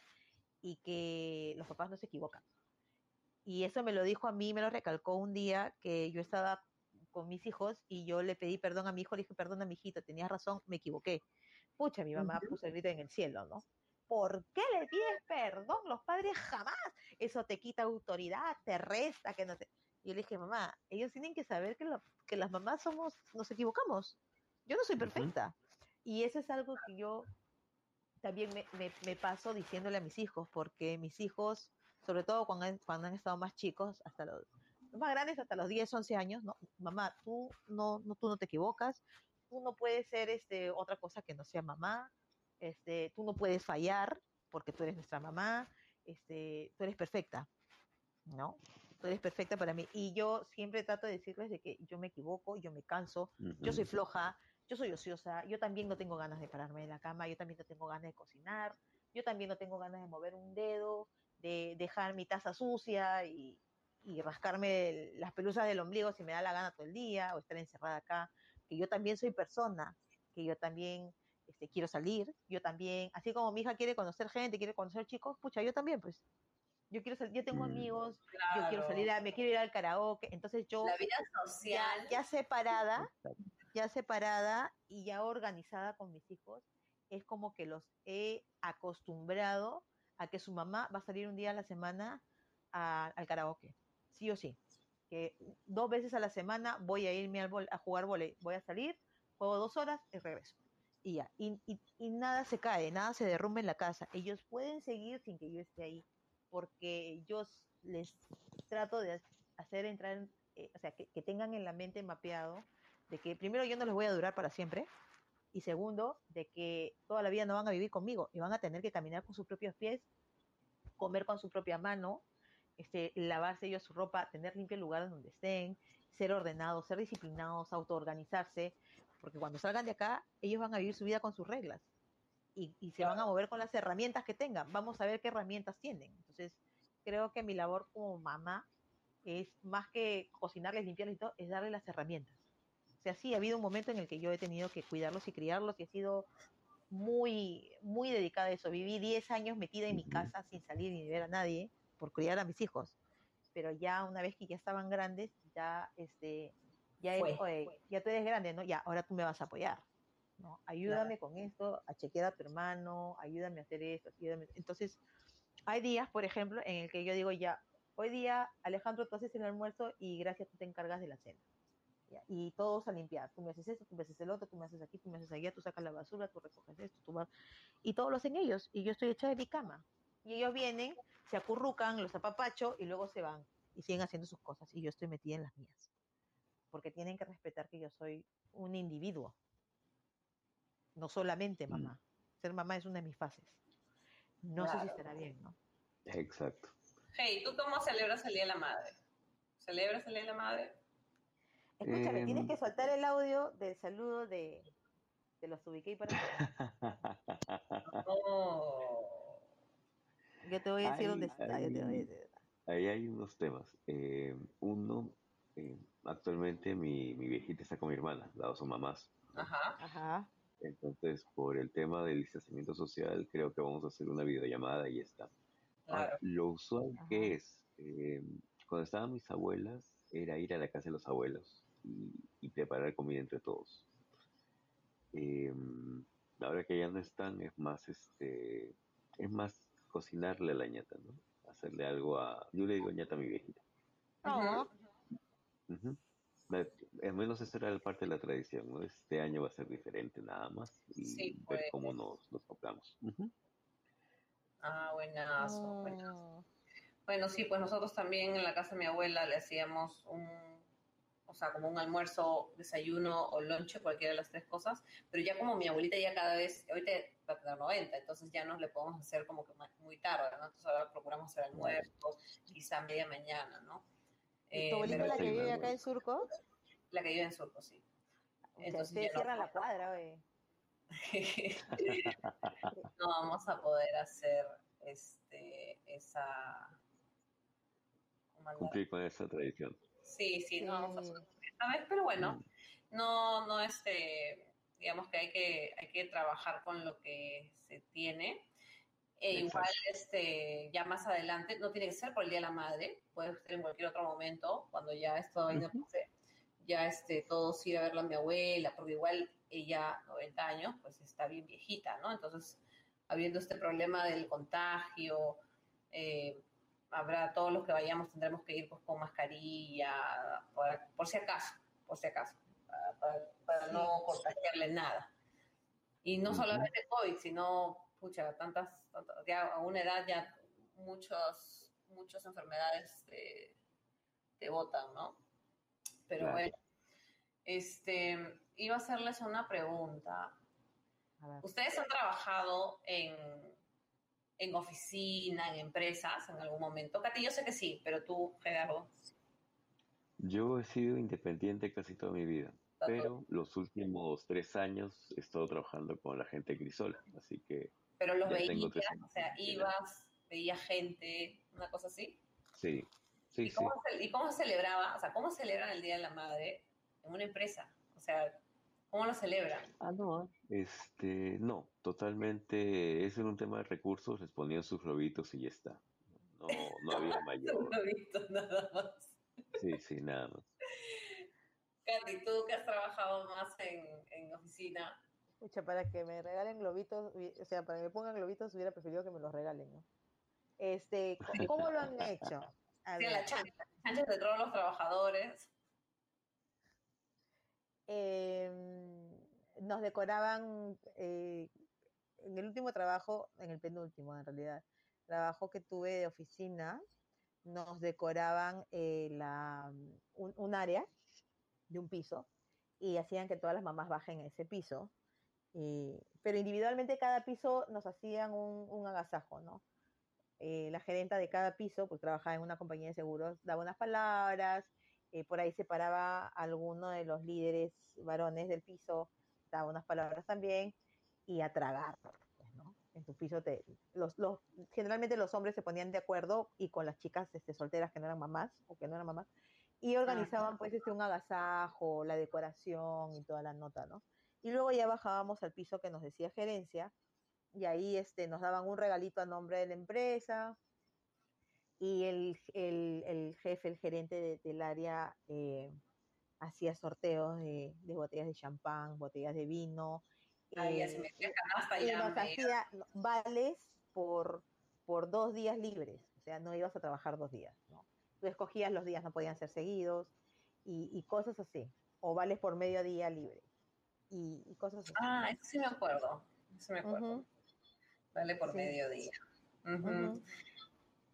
y que los papás no se equivocan. Y eso me lo dijo a mí, me lo recalcó un día que yo estaba con mis hijos y yo le pedí perdón a mi hijo, le dije, perdona, mi hijito, tenías razón, me equivoqué. pucha, mi mamá puso el grito en el cielo, ¿no? ¿Por qué le pides perdón? Los padres jamás. Eso te quita autoridad, te resta, que no te... Yo le dije, mamá, ellos tienen que saber que, que las mamás somos, nos equivocamos. Yo no soy perfecta. Y eso es algo que yo también me, me, paso diciéndole a mis hijos, porque mis hijos, sobre todo cuando han, cuando han estado más chicos, hasta los, más grandes, hasta los 10, 11 años, no, mamá, tú no, no, tú no te equivocas, tú no puedes ser este, otra cosa que no sea mamá, este, tú no puedes fallar porque tú eres nuestra mamá, este, tú eres perfecta, ¿no? Tú eres perfecta para mí. Y yo siempre trato de decirles de que yo me equivoco, yo me canso, yo soy floja, yo soy ociosa, yo también no tengo ganas de pararme de la cama, yo también no tengo ganas de cocinar, yo también no tengo ganas de mover un dedo, de dejar mi taza sucia y, rascarme las pelusas del ombligo si me da la gana todo el día o estar encerrada acá, que yo también soy persona, que yo también este, quiero salir, yo también, así como mi hija quiere conocer gente, quiere conocer chicos, pucha, yo también, pues, yo quiero yo tengo mm. amigos, yo quiero salir, a, me quiero ir al karaoke, entonces yo, la vida social, ya separada, ya separada y ya organizada con mis hijos, es como que los he acostumbrado a que su mamá va a salir un día a la semana al karaoke, sí o sí. Que dos veces a la semana voy a irme al a jugar volei, voy a salir, juego dos horas y regreso. Y ya, y, y, nada se cae, nada se derrumba en la casa. Ellos pueden seguir sin que yo esté ahí, porque yo les trato de hacer entrar, eh, o sea, que, que tengan en la mente mapeado de que primero yo no les voy a durar para siempre y segundo, de que toda la vida no van a vivir conmigo y van a tener que caminar con sus propios pies, comer con su propia mano, este, lavarse ellos su ropa, tener limpio el lugar donde estén, ser ordenados, ser disciplinados, autoorganizarse, porque cuando salgan de acá, ellos van a vivir su vida con sus reglas y, y se van a mover con las herramientas que tengan. Vamos a ver qué herramientas tienen. Entonces, creo que mi labor como mamá es más que cocinarles, limpiarles y todo, es darles las herramientas. O sea, sí, ha habido un momento en el que yo he tenido que cuidarlos y criarlos y he sido muy, muy dedicada a eso. Viví 10 años metida en mi casa sin salir ni ver a nadie por criar a mis hijos. Pero ya una vez que ya estaban grandes, ya, este, ya, ya tú eres grande, ¿no? Ya, ahora tú me vas a apoyar. ¿no? Ayúdame con esto, a chequear a tu hermano, ayúdame a hacer esto, ayúdame. Entonces, hay días, por ejemplo, en el que yo digo ya, hoy día, Alejandro, tú haces el almuerzo y gracias, tú te encargas de la cena y todos a limpiar. Tú me haces esto, tú me haces el otro, tú me haces aquí, tú me haces allá, tú sacas la basura, tú recoges esto, tú vas. Y todos lo hacen ellos. Y yo estoy hecha de mi cama. Y ellos vienen, se acurrucan, los apapacho y luego se van y siguen haciendo sus cosas. Y yo estoy metida en las mías. Porque tienen que respetar que yo soy un individuo. No solamente mm. mamá. Ser mamá es una de mis fases. No sé si estará bien, ¿no? Exacto. Hey, ¿tú cómo celebras el Día de la Madre? ¿Celebras el Día de la Madre? Escúchame, tienes em, que soltar el audio del saludo de, de los ubiqué para Yo te voy a decir dónde está. Ahí hay unos temas. Eh, uno, eh, actualmente mi, mi, viejita está con mi hermana, dado son mamás. Ajá. Ajá. Entonces, por el tema del distanciamiento social, creo que vamos a hacer una videollamada y ya está. lo usual que es, eh, cuando estaban mis abuelas, era ir a la casa de los abuelos y, preparar comida entre todos. Em, ahora que ya no están, es más, este, es más cocinarle a la ñata, ¿no? Hacerle algo a, yo le digo ñata a mi viejita. Oh. Al menos esa era parte de la tradición, ¿no? Este año va a ser diferente nada más y ver pues. cómo nos, nos tocamos. Ah, buenazo, oh. Bueno, sí, pues nosotros también en la casa de mi abuela le hacíamos un o sea, como un almuerzo, desayuno o lonche, cualquiera de las tres cosas, pero ya como mi abuelita ya cada vez, ahorita va a tener 90, entonces ya no le podemos hacer como que muy tarde, ¿no? Entonces ahora procuramos hacer almuerzo, quizá media mañana, ¿no? ¿Tu eh, abuelita la que vive acá en Surco? La que vive en Surco, sí. Entonces se cierra la cuadra, güey. no vamos a poder hacer este esa cumplir con esa tradición. Sí, sí, no hacer esta vez, pero bueno, no, no, este, digamos que hay que, hay que trabajar con lo que se tiene. E igual, este, ya más adelante, no tiene que ser por el Día de la Madre, puede ser en cualquier otro momento, cuando ya esto uh ya este, todos ir a verla a mi abuela, porque igual ella, 90 años, pues está bien viejita, ¿no? Entonces, habiendo este problema del contagio, eh, habrá todos los que vayamos tendremos que ir pues, con mascarilla, por, si acaso, por si acaso, para, no contagiarle nada. Y no solamente COVID, sino, pucha, tantas, ya a una edad ya muchos, muchas enfermedades te, te botan, ¿no? Pero bueno, este, iba a hacerles una pregunta. ¿Ustedes han trabajado en, en oficina, en empresas en algún momento? Katy, yo sé que sí, pero tú, Gerardo. Yo he sido independiente casi toda mi vida, pero los últimos tres años he estado trabajando con la gente de Crisola, así que... Pero los veías, o sea, ibas, veías gente, una cosa así. Sí, sí, ¿Y cómo, sí. Se, ¿Y cómo se celebraba, o sea, cómo celebran el Día de la Madre en una empresa? O sea, ¿Cómo lo celebran? Ah, no. Este, no, totalmente. Es un tema de recursos, les ponían sus globitos y ya está. No, no había mayor. globitos nada más. Sí, sí, nada más. Katy, tú que has trabajado más en, en oficina. Escucha, para que me regalen globitos, o sea, para que me pongan globitos, hubiera preferido que me los regalen, ¿no? Este, ¿cómo lo han hecho? A sí, ver. la chancha, chancha de todos los trabajadores. Eh, nos decoraban eh, en el último trabajo, en el penúltimo en realidad, trabajo que tuve de oficina, nos decoraban eh, la, un, área de un piso y hacían que todas las mamás bajen ese piso. Eh, pero individualmente cada piso nos hacían un, un agasajo, ¿no? la gerenta de cada piso, pues trabajaba en una compañía de seguros, daba unas palabras, eh, por ahí se paraba alguno de los líderes varones del piso, daba unas palabras también, y a tragar, pues, ¿no? En tu piso, te, los, los, generalmente los hombres se ponían de acuerdo y con las chicas este, solteras que no eran mamás o que no eran mamás, y organizaban pues este, un agasajo, la decoración y toda la nota, ¿no? Y luego ya bajábamos al piso que nos decía gerencia, y ahí este, nos daban un regalito a nombre de la empresa, y el, el, el jefe, el gerente de, del área, eh, hacía sorteos de, de, botellas de champán, botellas de vino. Ay, eh, y nos hacía vales por, por dos días libres, o sea, no ibas a trabajar dos días, ¿no? Tú escogías los días, no podían ser seguidos, y, y cosas así, o vales por medio día libre, y, y, cosas así. Ah, eso sí me acuerdo, eso me acuerdo. Uh -huh. Vale por sí. medio día. Uh -huh. Uh -huh.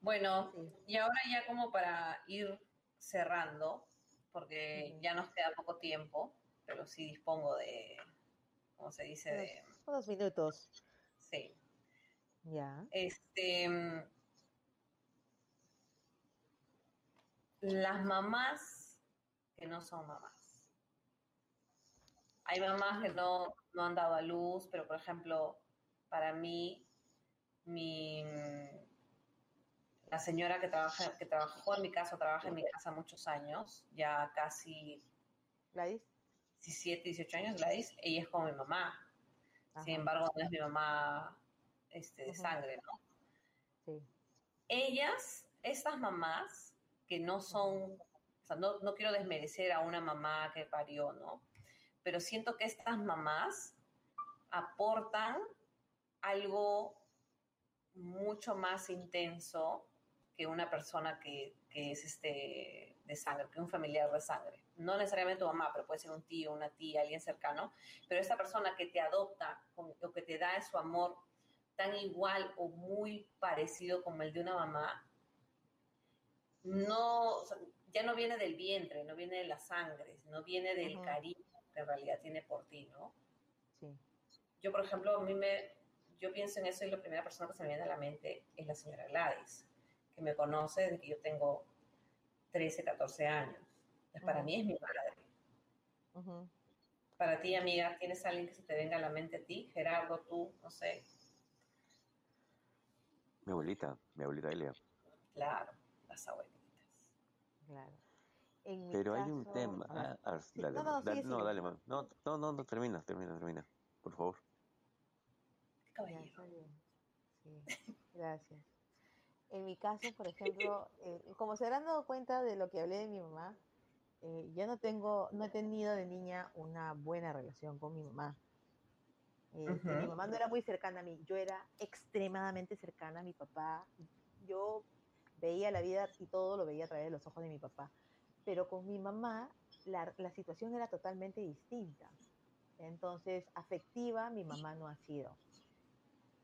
Bueno, sí. y ahora ya como para ir cerrando, porque sí. ya nos queda poco tiempo, pero sí dispongo de, ¿cómo se dice? De, unos minutos. Sí. Ya. Este, las mamás que no son mamás. Hay mamás que no, no han dado a luz, pero por ejemplo, para mí, mi la señora que trabaja, que trabajó en mi casa, trabaja en mi casa muchos años, ya casi ¿Gladys? 17, 18 años, Gladys, ella es como mi mamá. Ajá. Sin embargo, no es mi mamá este, de Ajá. sangre, ¿no? Sí. Ellas, estas mamás, que no son, o sea, no, no quiero desmerecer a una mamá que parió, ¿no? Pero siento que estas mamás aportan algo mucho más intenso que una persona que, que, es este de sangre, que un familiar de sangre. No necesariamente tu mamá, pero puede ser un tío, una tía, alguien cercano. Pero esta persona que te adopta o que te da su amor tan igual o muy parecido como el de una mamá, no, o sea, ya no viene del vientre, no viene de la sangre, no viene del uh -huh. cariño que en realidad tiene por ti, ¿no? Sí. Yo, por ejemplo, a mí me, yo pienso en eso y la primera persona que se me viene a la mente es la señora Gladys que me conoce desde que yo tengo 13, 14 años. Entonces, uh -huh. para mí es mi madre. Uh -huh. Para ti, amiga, ¿tienes alguien que se te venga a la mente a ti? Gerardo, tú, no sé. Mi abuelita, mi abuelita Elia. Claro, las abuelitas. Claro. Pero caso, hay un tema. Ah, ah, sí. dale, no, no, dale, sí, no, sí. dale, man. No, no, no, no, termina, termina, termina. Por favor. Caballero. Sí, gracias. En mi caso, por ejemplo, eh, como se habrán dado cuenta de lo que hablé de mi mamá, eh, yo no tengo, no he tenido de niña una buena relación con mi mamá. Este, Mi mamá no era muy cercana a mí, yo era extremadamente cercana a mi papá. Yo veía la vida y todo lo veía a través de los ojos de mi papá. Pero con mi mamá la, la situación era totalmente distinta. Entonces, afectiva mi mamá no ha sido.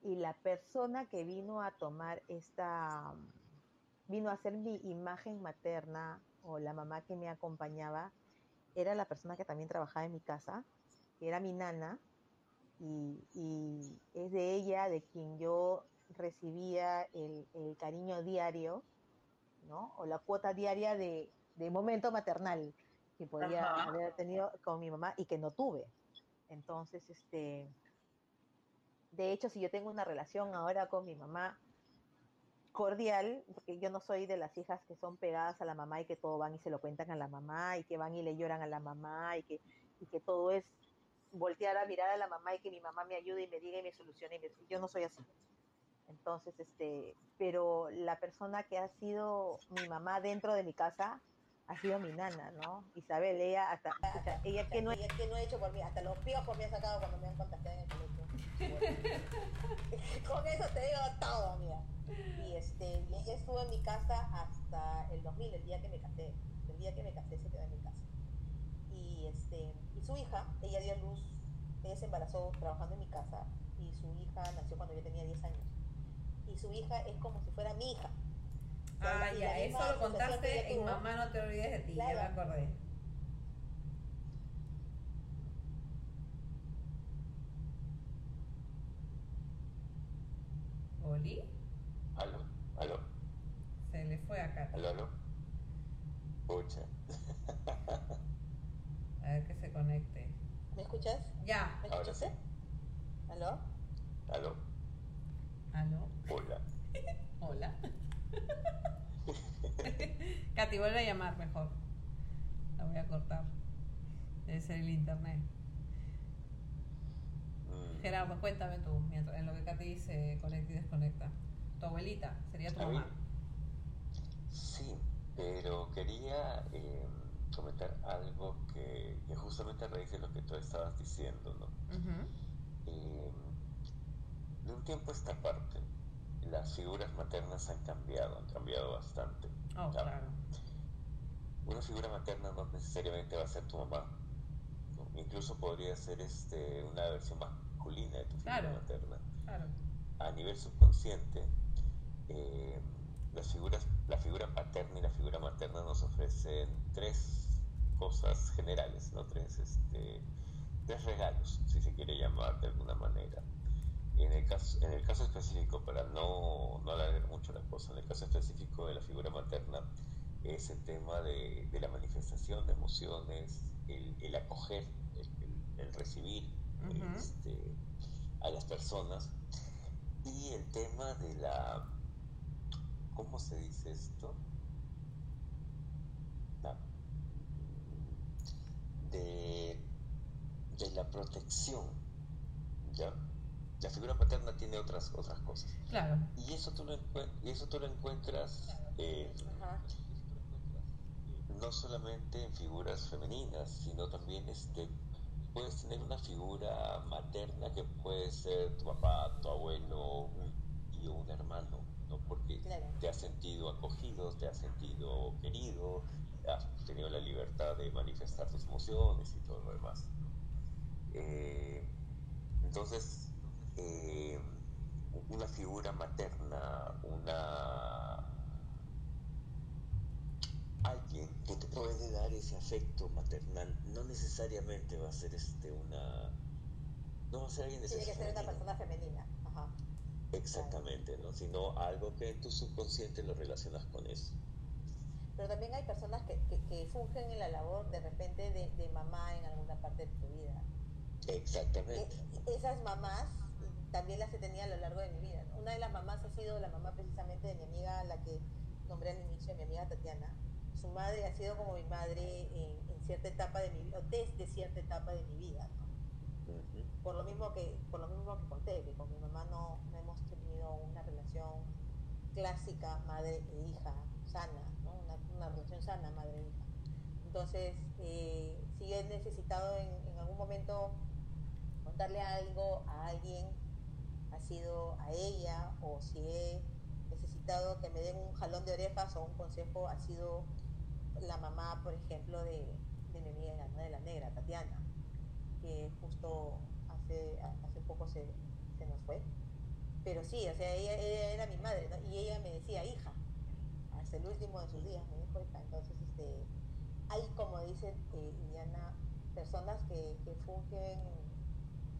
Y la persona que vino a tomar esta, vino a ser mi imagen materna o la mamá que me acompañaba, era la persona que también trabajaba en mi casa, que era mi nana, y, y es de ella de quien yo recibía el, el cariño diario, ¿no? O la cuota diaria de, de momento maternal que podía Ajá. haber tenido con mi mamá y que no tuve. Entonces, este, de hecho, si yo tengo una relación ahora con mi mamá cordial, porque yo no soy de las hijas que son pegadas a la mamá y que todo van y se lo cuentan a la mamá y que van y le lloran a la mamá y que, todo es voltear a mirar a la mamá y que mi mamá me ayude y me diga y me solucione. Y me- yo no soy así. Entonces, este, pero la persona que ha sido mi mamá dentro de mi casa ha sido mi nana, ¿no? Isabel, ella hasta, ella que no, ella que no ha hecho por mí, hasta los piojos me ha sacado cuando me han contagiado en el colegio. Con eso te digo todo, amiga. Y este, y ella estuvo en mi casa hasta el 2000, el día que me casé. El día que me casé se quedó en mi casa. Y este, y su hija, ella dio a luz, ella se embarazó trabajando en mi casa y su hija nació cuando yo tenía 10 años. Y su hija es como si fuera mi hija. Ah, ya, eso lo contaste en Mamá no te olvides de ti, ya me acordé. ¿Oli? Aló, aló, Se le fue acá. aló, aló. Pucha. A ver que se conecte. ¿Me escuchas? Ya. ¿Me Ahora escuchaste? ¿Aló? Aló, ¿Aló? hola. Hola. Katy, vuelve a llamar mejor. La voy a cortar. Debe ser el internet. Gerardo, cuéntame tú, mientras, en lo que Katy se conecta y desconecta. Tu abuelita, sería tu mamá. sí, pero quería eh, comentar algo que, que justamente a raíz de lo que tú estabas diciendo, ¿no? Eh, de un tiempo a esta parte, las figuras maternas han cambiado, han cambiado bastante. Oh, claro. Una figura materna no necesariamente va a ser tu mamá. ¿no? Incluso podría ser este, una versión masculina de tu figura Claro. materna. Claro. A nivel subconsciente, eh, las figuras, la figura paterna y la figura materna nos ofrecen tres cosas generales, ¿no? tres, este, tres regalos, si se quiere llamar de alguna manera. En el caso, en el caso específico, para no, no alargar mucho la cosa, en el caso específico de la figura materna, es el tema de, de la manifestación de emociones, el, el acoger, el, el- el recibir Este, a las personas y el tema de la, ¿cómo se dice esto? La- de, de la protección, ¿ya? La figura paterna tiene otras, otras cosas. Claro. Y eso tú lo, y eso tú lo encuentras eh, no solamente en figuras femeninas, sino también este, puedes tener una figura materna que puede ser tu papá, tu abuelo, un tío, un hermano, ¿no? Porque Claro. te has sentido acogido, te has sentido querido, has tenido la libertad de manifestar tus emociones y todo lo demás. Eh, entonces, eh, una figura materna, una alguien que te puede dar ese afecto maternal, no necesariamente va a ser este una no va a ser alguien de Tiene que ser una persona femenina. Ajá. Exactamente, ¿no? Sino algo que en tu subconsciente lo relacionas con eso. Pero también hay personas que, que, que fungen en la labor de repente de, de mamá en alguna parte de tu vida. Exactamente. E- esas mamás también las he tenido a lo largo de mi vida. Una de las mamás ha sido la mamá precisamente de mi amiga, la que nombré al inicio, mi amiga Tatiana. Su madre ha sido como mi madre en, en cierta etapa de mi vida, o desde cierta etapa de mi vida. Por lo mismo que por lo mismo que conté, que con mi mamá no, no hemos tenido una relación clásica madre e hija sana, ¿no? una, una relación sana madre e hija. Entonces, eh, si he necesitado en, en algún momento contarle algo a alguien, ha sido a ella, o si he necesitado que me den un jalón de orejas o un consejo, ha sido la mamá, por ejemplo, de, de mi amiga, de la negra, Tatiana, que justo hace, hace poco se, se nos fue. Pero sí, o sea, ella, ella era mi madre, ¿no? Y ella me decía, hija, hasta el último de sus días, me dijo, hija. Entonces, este, hay, como dice eh, Iliana, personas que, que fungen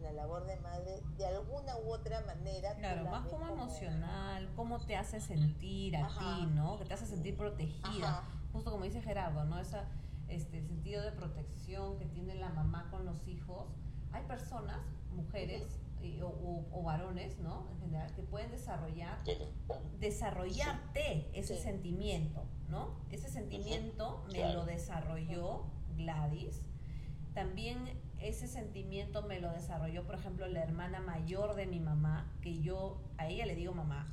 la labor de madre de alguna u otra manera. Claro, la más como emocional, cómo te hace sentir a Ajá. ti, ¿no? Que te hace sentir protegida. Ajá. Justo como dice Gerardo, ¿no? Esa, este sentido de protección que tiene la mamá con los hijos. Hay personas, mujeres y- o, o- o varones, ¿no? En general, que pueden desarrollar desarrollarte ese Sí. sentimiento, ¿no? Ese sentimiento me claro. lo desarrolló Gladys. También ese sentimiento me lo desarrolló, por ejemplo, la hermana mayor de mi mamá, que yo a ella le digo mamá.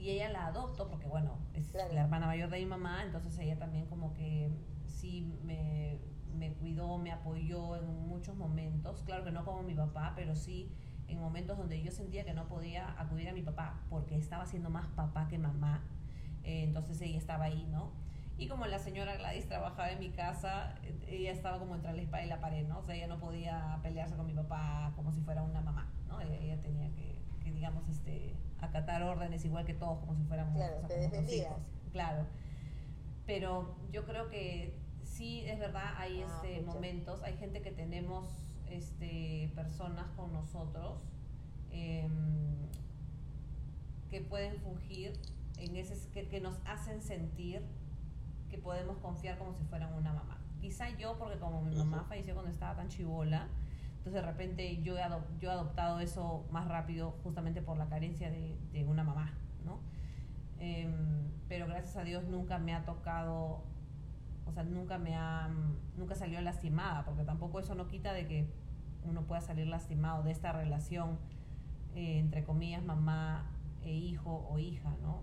Y ella la adopto porque, bueno, es Claro. la hermana mayor de mi mamá, entonces ella también como que sí me, me cuidó, me apoyó en muchos momentos. Claro que no como mi papá, pero sí en momentos donde yo sentía que no podía acudir a mi papá porque estaba siendo más papá que mamá. Eh, entonces ella estaba ahí, ¿no? Y como la señora Gladys trabajaba en mi casa, eh, ella estaba como entre la espada y la pared, ¿no? O sea, ella no podía pelearse con mi papá como si fuera una mamá, ¿no? Ella, ella tenía que, que, digamos, este, acatar órdenes igual que todos, como si fuéramos Claro, o sea, como hijos. Claro. Pero yo creo que sí, es verdad, hay Ah, este, momentos, hay gente que tenemos este, personas con nosotros em, que pueden fungir en ese que, que nos hacen sentir que podemos confiar como si fueran una mamá. Quizá yo, porque como mi mamá falleció cuando estaba tan chivola, entonces de repente yo he, yo adoptado eso más rápido justamente por la carencia de, una mamá, ¿no? Em, pero gracias a Dios nunca me ha tocado, o sea, nunca me ha, nunca salió lastimada, porque tampoco eso no quita de que uno pueda salir lastimado de esta relación, eh, entre comillas, mamá e hijo o hija, ¿no?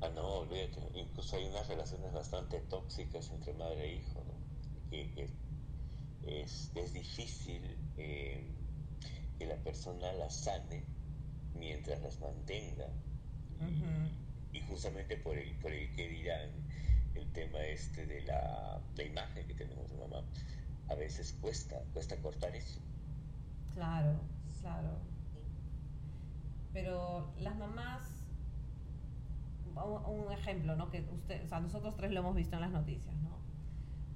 Ah, no, olvídate. Incluso hay unas relaciones bastante tóxicas entre madre e hijo, es, es difícil eh, que la persona las sane mientras las mantenga. Y- justamente por el, por el que dirán el tema este de la, la imagen que tenemos de mamá, a veces cuesta, cuesta cortar eso. Claro, claro. Pero las mamás, un un ejemplo, ¿no? Que usted, o sea, nosotros tres lo hemos visto en las noticias, ¿no?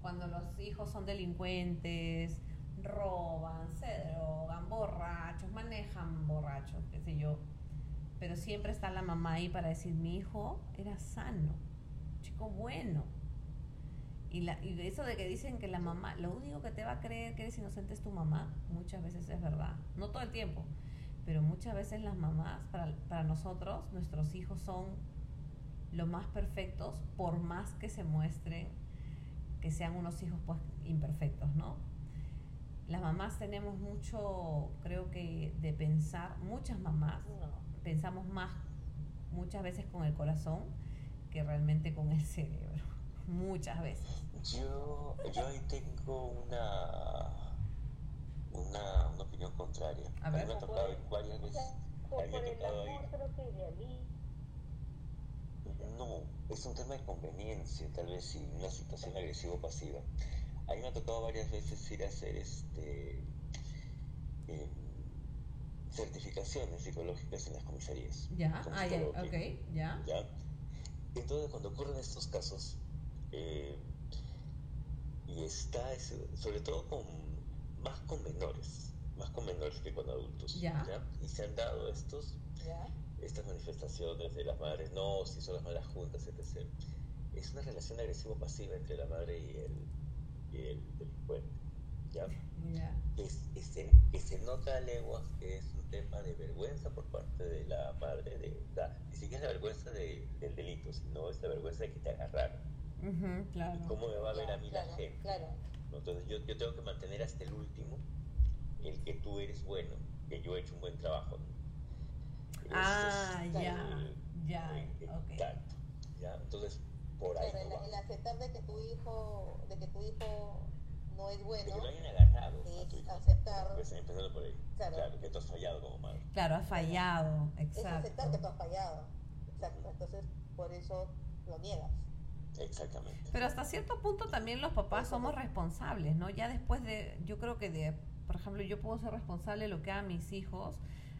Cuando los hijos son delincuentes, roban, se drogan, borrachos, manejan borrachos, qué sé yo. Pero siempre está la mamá ahí para decir, mi hijo era sano, chico bueno. Y, la, y eso de que dicen que la mamá, lo único que te va a creer que eres inocente es tu mamá, muchas veces es verdad. No todo el tiempo, pero muchas veces las mamás, para, para nosotros, nuestros hijos son lo más perfectos, por más que se muestren que sean unos hijos pues imperfectos, ¿no? Las mamás tenemos mucho, creo que, de pensar, muchas mamás No. pensamos más muchas veces con el corazón que realmente con el cerebro. Muchas veces. Yo, yo ahí tengo una, una, una opinión contraria. A A, mí me ha tocado varias veces. Por, A mí me por ha el tocado amor creo que idealiza. No, es un tema de conveniencia, tal vez, y una situación agresiva o pasiva. A mí me ha tocado varias veces ir a hacer este em, certificaciones psicológicas en las comisarías. Ya, ah, ya, ok, ya. ¿ya? Entonces, cuando ocurren estos casos, eh, y está, ese- sobre todo con, más con menores, más con menores que con adultos, Ya. Y se han dado estos, ¿Ya? Estas manifestaciones de las madres, no, si son las malas juntas, etc. Es una relación agresivo-pasiva entre la madre y el, y el delincuente, ¿ya? Ya. es, es se- que se nota a leguas que es un tema de vergüenza por parte de la madre, de, o sea, ni siquiera es la vergüenza de- del delito, sino es la vergüenza de que te agarraron. Ujú, claro. ¿Y cómo me va a ver a mí claro, la gente? Claro. Entonces yo, yo tengo que mantener hasta el último el que tú eres bueno, que yo he hecho un buen trabajo. Ah, eso es, ya, eh, ya, ok. exacto, ¿ya? Entonces, por ahí. Pero no el, va. el aceptar de que tu hijo, de que tu hijo no es De bueno, que lo hayan agarrado a es tu hijo. aceptar, Pues, empezando por ahí. Claro. Claro. que tú has fallado como madre. Claro, has fallado, es aceptar que exacto. tú has fallado. Exacto. Entonces, por eso lo niegas. Exactamente. Pero hasta cierto punto también los papás somos responsables, ¿no? Ya después de, yo creo que de, por ejemplo, yo puedo ser responsable de lo que hagan mis hijos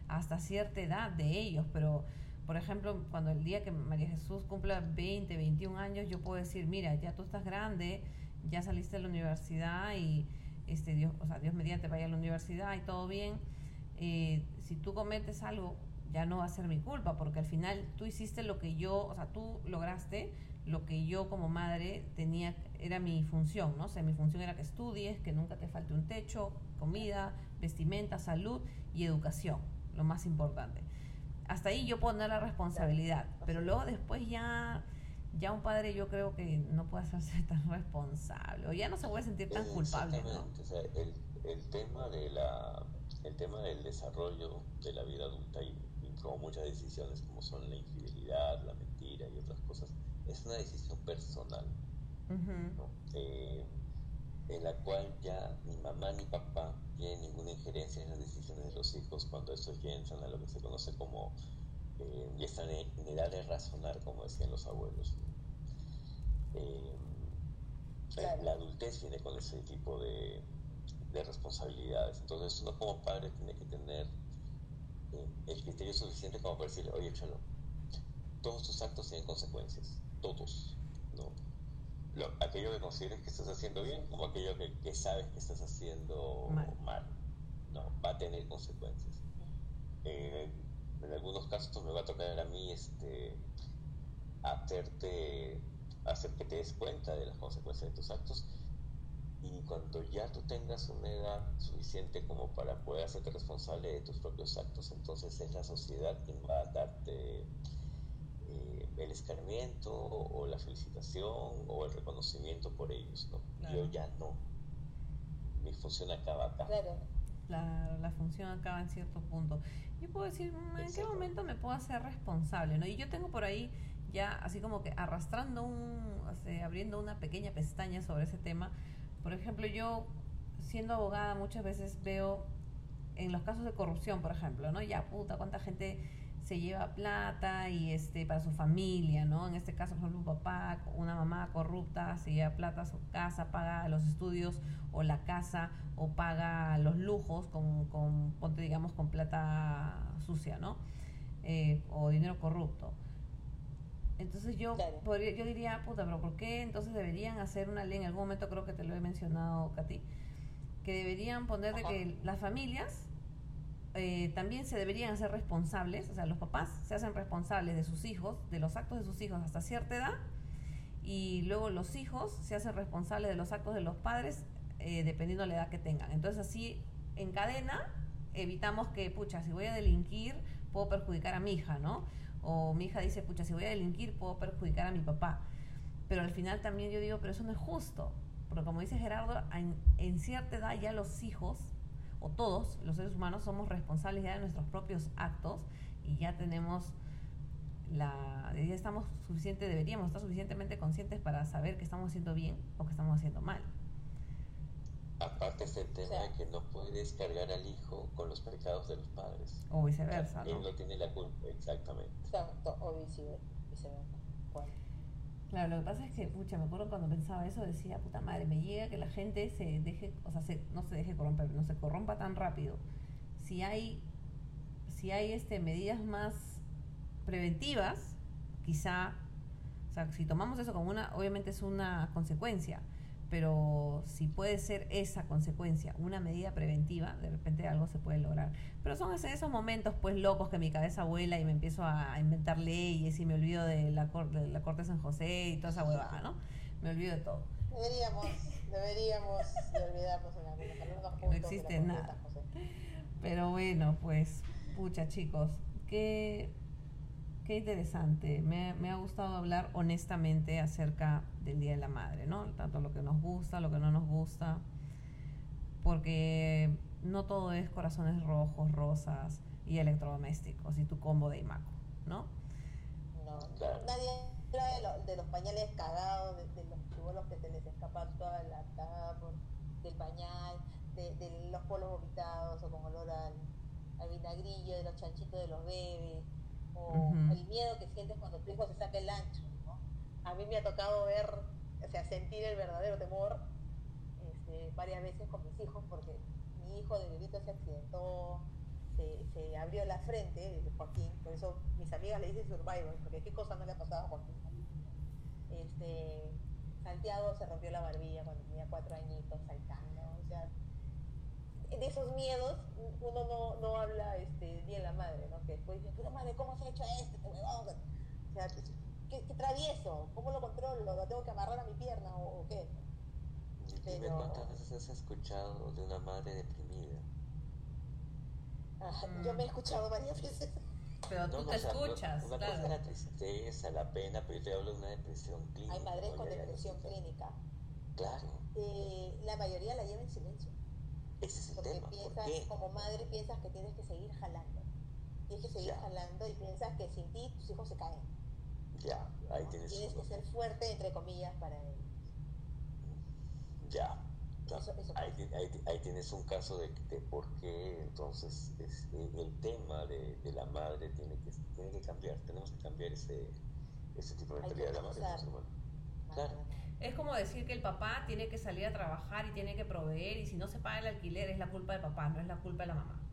hasta cierta edad de ellos, pero, por ejemplo, cuando el día que María Jesús cumpla 20, 21 años, yo puedo decir, mira, ya tú estás grande, ya saliste de la universidad y, este, Dios, o sea, Dios mediante vaya a la universidad y todo bien, eh, si tú cometes algo, ya no va a ser mi culpa, porque al final tú hiciste lo que yo, o sea, tú lograste lo que yo como madre tenía, era mi función, ¿no? O sea, mi función era que estudies, que nunca te falte un techo, comida, vestimenta, salud y educación, lo más importante. Hasta ahí yo puedo dar la responsabilidad, pero luego después ya, ya un padre yo creo que no puede hacerse tan responsable, o ya no se puede sentir tan culpable, ¿no? O sea, el, el tema de la el tema del desarrollo de la vida adulta y, y como muchas decisiones como son la infidelidad, la mentira y otras cosas, es una decisión personal, Ujú. ¿no? Eh, en la cual ya ni mamá ni papá tienen ninguna injerencia en las decisiones de los hijos cuando estos ya entran a lo que se conoce como eh, ya están en, en edad de razonar, como decían los abuelos. Eh, Claro. La adultez viene con ese tipo de, de responsabilidades. Entonces uno como padre tiene que tener eh, el criterio suficiente como para decirle, oye, Cholo, todos tus actos tienen consecuencias, todos, ¿no? Lo- aquello que consideres que estás haciendo bien como aquello que, que sabes que estás haciendo Mal. mal, ¿no? Va a tener consecuencias. Eh, en algunos casos me va a tocar a mí este, hacerte, hacer que te des cuenta de las consecuencias de tus actos y cuando ya tú tengas una edad suficiente como para poder hacerte responsable de tus propios actos, entonces es la sociedad quien va a darte el escarmiento o la felicitación o el reconocimiento por ellos, ¿no? Claro. Yo ya no. Mi función acaba acá. Claro. La función acaba en cierto punto. Yo puedo decir, "Mm, ¿en qué momento me puedo hacer responsable? ¿no? Y yo tengo por ahí ya así como que arrastrando un, sea, abriendo una pequeña pestaña sobre ese tema. Por ejemplo, yo siendo abogada muchas veces veo en los casos de corrupción, por ejemplo, ¿no? Ya puta, cuánta gente se lleva plata y este para su familia, ¿no? En este caso, por ejemplo, un papá, una mamá corrupta se lleva plata a su casa, paga los estudios o la casa o paga los lujos con, con ponte digamos con plata sucia, ¿no? Eh, o dinero corrupto. Entonces yo Claro. podría, yo diría, puta, pero ¿por qué entonces deberían hacer una ley? En algún momento creo que te lo he mencionado, Katy, que deberían poner de que las familias eh, también se deberían hacer responsables, o sea, los papás se hacen responsables de sus hijos, de los actos de sus hijos hasta cierta edad, y luego los hijos se hacen responsables de los actos de los padres eh, dependiendo de la edad que tengan. Entonces así, en cadena, evitamos que, pucha, si voy a delinquir, puedo perjudicar a mi hija, ¿no? O mi hija dice, pucha, si voy a delinquir, puedo perjudicar a mi papá. Pero al final también yo digo, pero eso no es justo. Porque como dice Gerardo, en cierta edad ya los hijos, o todos los seres humanos, somos responsables ya de nuestros propios actos y ya tenemos la ya estamos suficiente deberíamos estar suficientemente conscientes para saber que estamos haciendo bien o que estamos haciendo mal Aparte está el tema sea- de que no puedes cargar al hijo con los pecados de los padres. o viceversa Él ¿no? no tiene la culpa, exactamente. Exacto. O viceversa. viceversa. Bueno. Claro lo que pasa es que pucha me acuerdo cuando pensaba eso decía puta madre me llega que la gente se deje o sea se- no se deje corromper no se corrompa tan rápido. Si hay si hay este medidas más preventivas quizá o sea si tomamos eso como una obviamente es una consecuencia pero si puede ser esa consecuencia una medida preventiva, de repente algo se puede lograr. Pero son esos momentos pues locos que mi cabeza vuela y me empiezo a inventar leyes y me olvido de la, cor- de la Corte de San José y toda esa huevada, ¿no? Me olvido de todo. Deberíamos, deberíamos de olvidarnos no de la existe Corte de nada. José. Pero bueno, pues, pucha chicos, qué, qué interesante. Me, me ha gustado hablar honestamente acerca del Día de la Madre, ¿no? Tanto lo que nos gusta, lo que no nos gusta, porque no todo es corazones rojos, rosas y electrodomésticos y tu combo de Imaco, ¿no? No, Claro. nadie habla de, lo- de los pañales cagados, de, de los chibolos que se les escapa toda la caga por- del pañal, de, de los polos vomitados o con olor al, al vinagrillo, de los chanchitos de los bebés, o Ujú. el miedo que sientes cuando tu hijo se saca el ancho. A mí me ha tocado ver, o sea, sentir el verdadero temor este, varias veces con mis hijos porque mi hijo de bebito se accidentó, se, se abrió la frente, Joaquín, por eso mis amigas le dicen survivor, porque qué cosa no le ha pasado a Joaquín. Este, Santiago se rompió la barbilla cuando tenía cuatro añitos saltando, o sea, de esos miedos uno no, no habla este, bien la madre, ¿no? Que después dice, puta madre, ¿cómo se ha hecho esto? Este huevón?". O sea, ¿qué, qué travieso? ¿Cómo lo controlo? ¿Lo tengo que amarrar a mi pierna o, o qué? Dime Pero- cuántas veces has escuchado de una madre deprimida. Ah, Mm. Yo me he escuchado varias veces. Pero tú te o sea, no- escuchas, Una cosa es claro. la tristeza, la pena, pero yo te hablo de una depresión clínica. Hay madres ¿no? con depresión clínica. Claro, Eh, la mayoría la lleva en silencio. ese es el Porque tema. ¿Por piensas, qué? como madre, piensas que tienes que seguir jalando. Tienes que seguir Ya. jalando y piensas que sin ti tus hijos se caen. Ya, ahí ¿no? tienes Tienes que ser fuerte, entre comillas, para ellos. Ya. ya. Eso- eso ahí, ahí ahí tienes un caso de, de por qué entonces es, eh, el tema de, de la madre tiene que, tiene que cambiar. Tenemos que cambiar ese, ese tipo de mentalidad de la madre. Claro. Es como decir que el papá tiene que salir a trabajar y tiene que proveer y si no se paga el alquiler es la culpa del papá, no es la culpa de la mamá.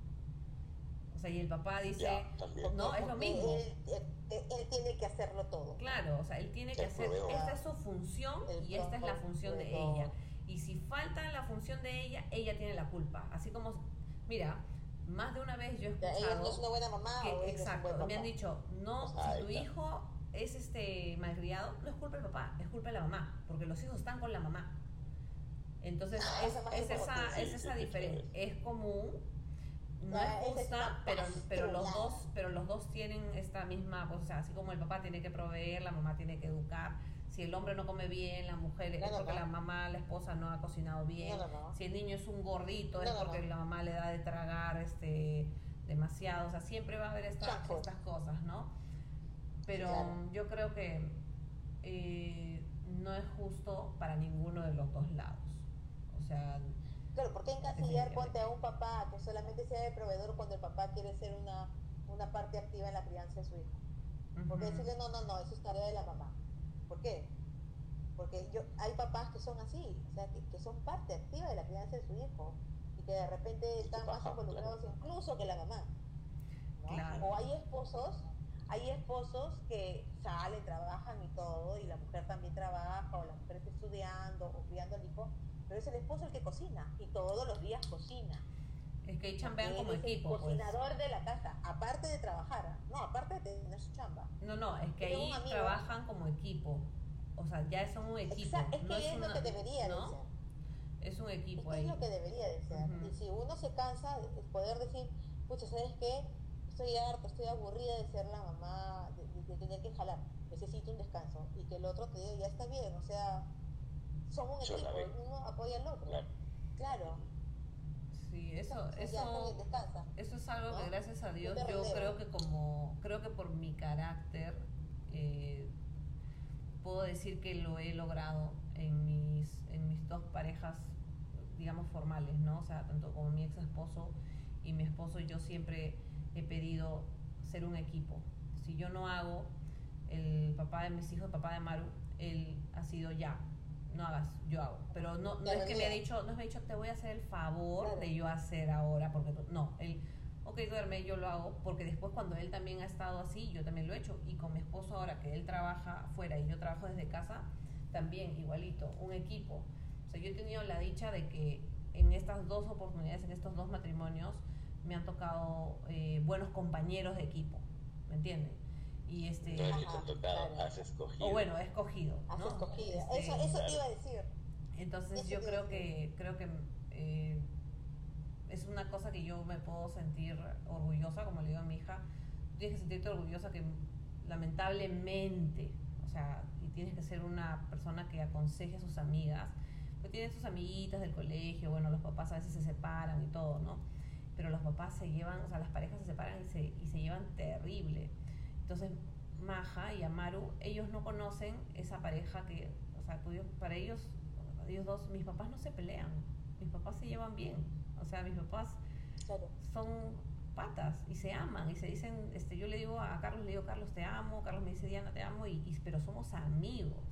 O sea, y el papá dice, Ya. No, es lo mismo. Él, él- él- él tiene que hacerlo todo. claro, o sea, él tiene que El hacer, esta es su función El y esta es la función de ella. Y si falta la función de ella, ella tiene la culpa. Así como, mira, más de una vez yo he O sea, ella no es escuchado una buena mamá que, o exacto, buen me han dicho, no, si tu hijo es este malcriado, no es culpa del papá, es culpa de la mamá, porque los hijos están con la mamá. Entonces, Ah, es, esa es esa, es esa sí, diferencia. Es común, no es justa, pero, pero los dos, pero los dos tienen esta misma, pues, o sea, así como el papá tiene que proveer, la mamá tiene que educar. Si el hombre no come bien, la mujer es porque la mamá, la esposa no ha cocinado bien. Si el niño es un gordito, es porque la mamá le da de tragar este demasiado. O sea, siempre va a haber esta- estas cosas, ¿no? Pero Claro. yo creo que eh, no es justo para ninguno de los dos lados. O sea, Claro, ¿por qué encasillar ponte a un papá que solamente sea el proveedor cuando el papá quiere ser una, una parte activa en la crianza de su hijo? Porque decirle, no, no, no, eso es tarea de la mamá. ¿Por qué? Porque yo, hay papás que son así, o sea, que, que son parte activa de la crianza de su hijo y que de repente están más involucrados incluso que la mamá. ¿no? Claro. O hay esposos, hay esposos que salen, trabajan y todo, y la mujer también trabaja, o la mujer está estudiando o criando al hijo, pero es el esposo el que cocina y todos los días cocina. es que chambean como es el equipo. Pues. cocinador de la casa, aparte de trabajar, no, aparte de tener su chamba. No, no, es que Yo ahí amigo- trabajan como equipo. O sea, ya son un equipo. Exacto, es que no es, una- lo que debería ¿no? de ser. Es un Es equipo que ahí. es lo que debería de ser. Y si uno se cansa, es poder decir, pucha, ¿sabes qué? Estoy harto, estoy aburrida de ser la mamá, de- de tener que jalar, necesito un descanso. Y que el otro te diga, ya está bien, o sea, somos un Yo equipo, uno apoya al otro. Claro. Claro, Sí, eso, eso, eso es algo que gracias a Dios yo creo que como, creo que por mi carácter eh, puedo decir que lo he logrado en mis, en mis dos parejas, digamos, formales, ¿no? O sea, tanto como mi ex esposo y mi esposo, yo siempre he pedido ser un equipo. Si yo no hago, el papá de mis hijos, el papá de Maru, él ha sido ya, no hagas, yo hago. Pero no, no es que me ha dicho, no es me ha dicho, te voy a hacer el favor Claro. de yo hacer ahora, porque no, él, ok, duerme, yo lo hago, porque después cuando él también ha estado así, yo también lo he hecho. Y con mi esposo ahora que él trabaja afuera y yo trabajo desde casa, también igualito, un equipo. O sea, yo he tenido la dicha de que en estas dos oportunidades, en estos dos matrimonios, me han tocado eh, buenos compañeros de equipo, ¿me entiendes? Y este, No es que te tocado, claro. has escogido. o bueno, he escogido, Has ¿no? escogido. Este, eso eso claro. te iba a decir. entonces Eso yo creo que creo que eh, es una cosa que yo me puedo sentir orgullosa, como le digo a mi hija, tienes que sentirte orgullosa que lamentablemente, o sea, y tienes que ser una persona que aconseje a sus amigas, pues tienen sus amiguitas del colegio, bueno, los papás a veces se separan y todo, ¿no? Pero los papás se llevan, o sea, las parejas se separan y se, y se llevan terrible. Entonces, Maja y Amaru, ellos no conocen esa pareja que, o sea, para ellos, ellos dos, mis papás no se pelean, mis papás se llevan bien, o sea, mis papás son patas y se aman y se dicen, este, yo le digo a Carlos, le digo, Carlos, te amo, Carlos me dice, Diana, te amo, y, pero somos amigos.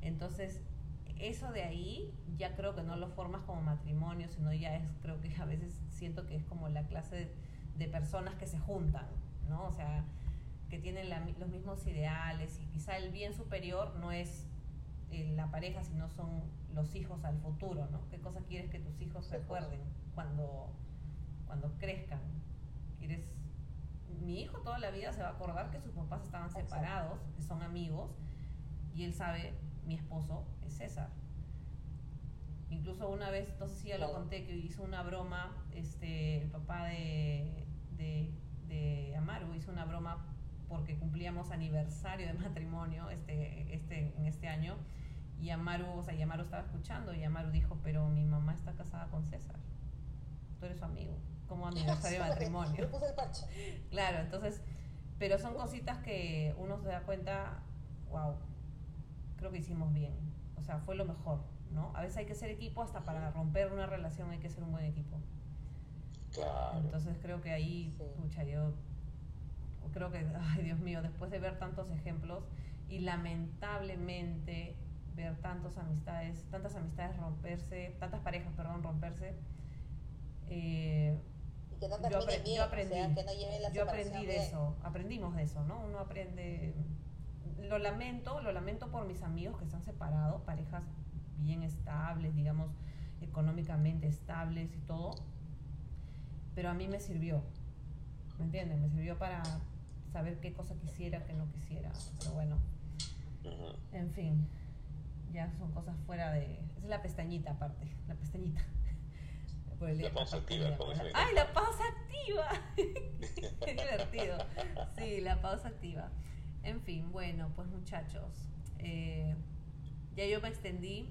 Entonces, eso de ahí ya creo que no lo formas como matrimonio, sino ya es, creo que a veces siento que es como la clase de, personas que se juntan, ¿no? O sea, que tienen los mismos ideales y quizá el bien superior no es eh, la pareja, sino son los hijos al futuro, ¿no? ¿Qué cosa quieres que tus hijos recuerden cuando, cuando crezcan? ¿Quieres... Mi hijo toda la vida se va a acordar que sus papás estaban separados, que son amigos, y él sabe, mi esposo es César. Incluso una vez, entonces sí ya lo conté, que hizo una broma, este, el papá de, de, de Amaru hizo una broma porque cumplíamos aniversario de matrimonio este, este, en este año. Y Amaru, o sea, y Amaru estaba escuchando y Amaru dijo, pero mi mamá está casada con César. Tú eres su amigo, como aniversario de matrimonio. Claro, entonces, pero son cositas que uno se da cuenta, wow, creo que hicimos bien. O sea, fue lo mejor, ¿no? A veces hay que ser equipo, hasta para romper una relación hay que ser un buen equipo. Claro. Entonces creo que ahí, pucha, yo creo que, ay Dios mío, después de ver tantos ejemplos y lamentablemente ver tantas amistades, tantas amistades romperse, tantas parejas, perdón, romperse, eh, yo, aprendí, yo aprendí de eso, aprendimos de eso, ¿no? Uno aprende, lo lamento, lo lamento por mis amigos que están separados, parejas bien estables, digamos, económicamente estables y todo, pero a mí me sirvió, ¿me entiendes? Me sirvió para saber qué cosa quisiera, qué no quisiera, pero bueno, en fin, ya son cosas fuera de... Es la pestañita aparte, la pestañita. la pausa activa, ¡Ay, la pausa activa! qué divertido. Sí, la pausa activa. En fin, bueno, pues muchachos, eh, ya yo me extendí.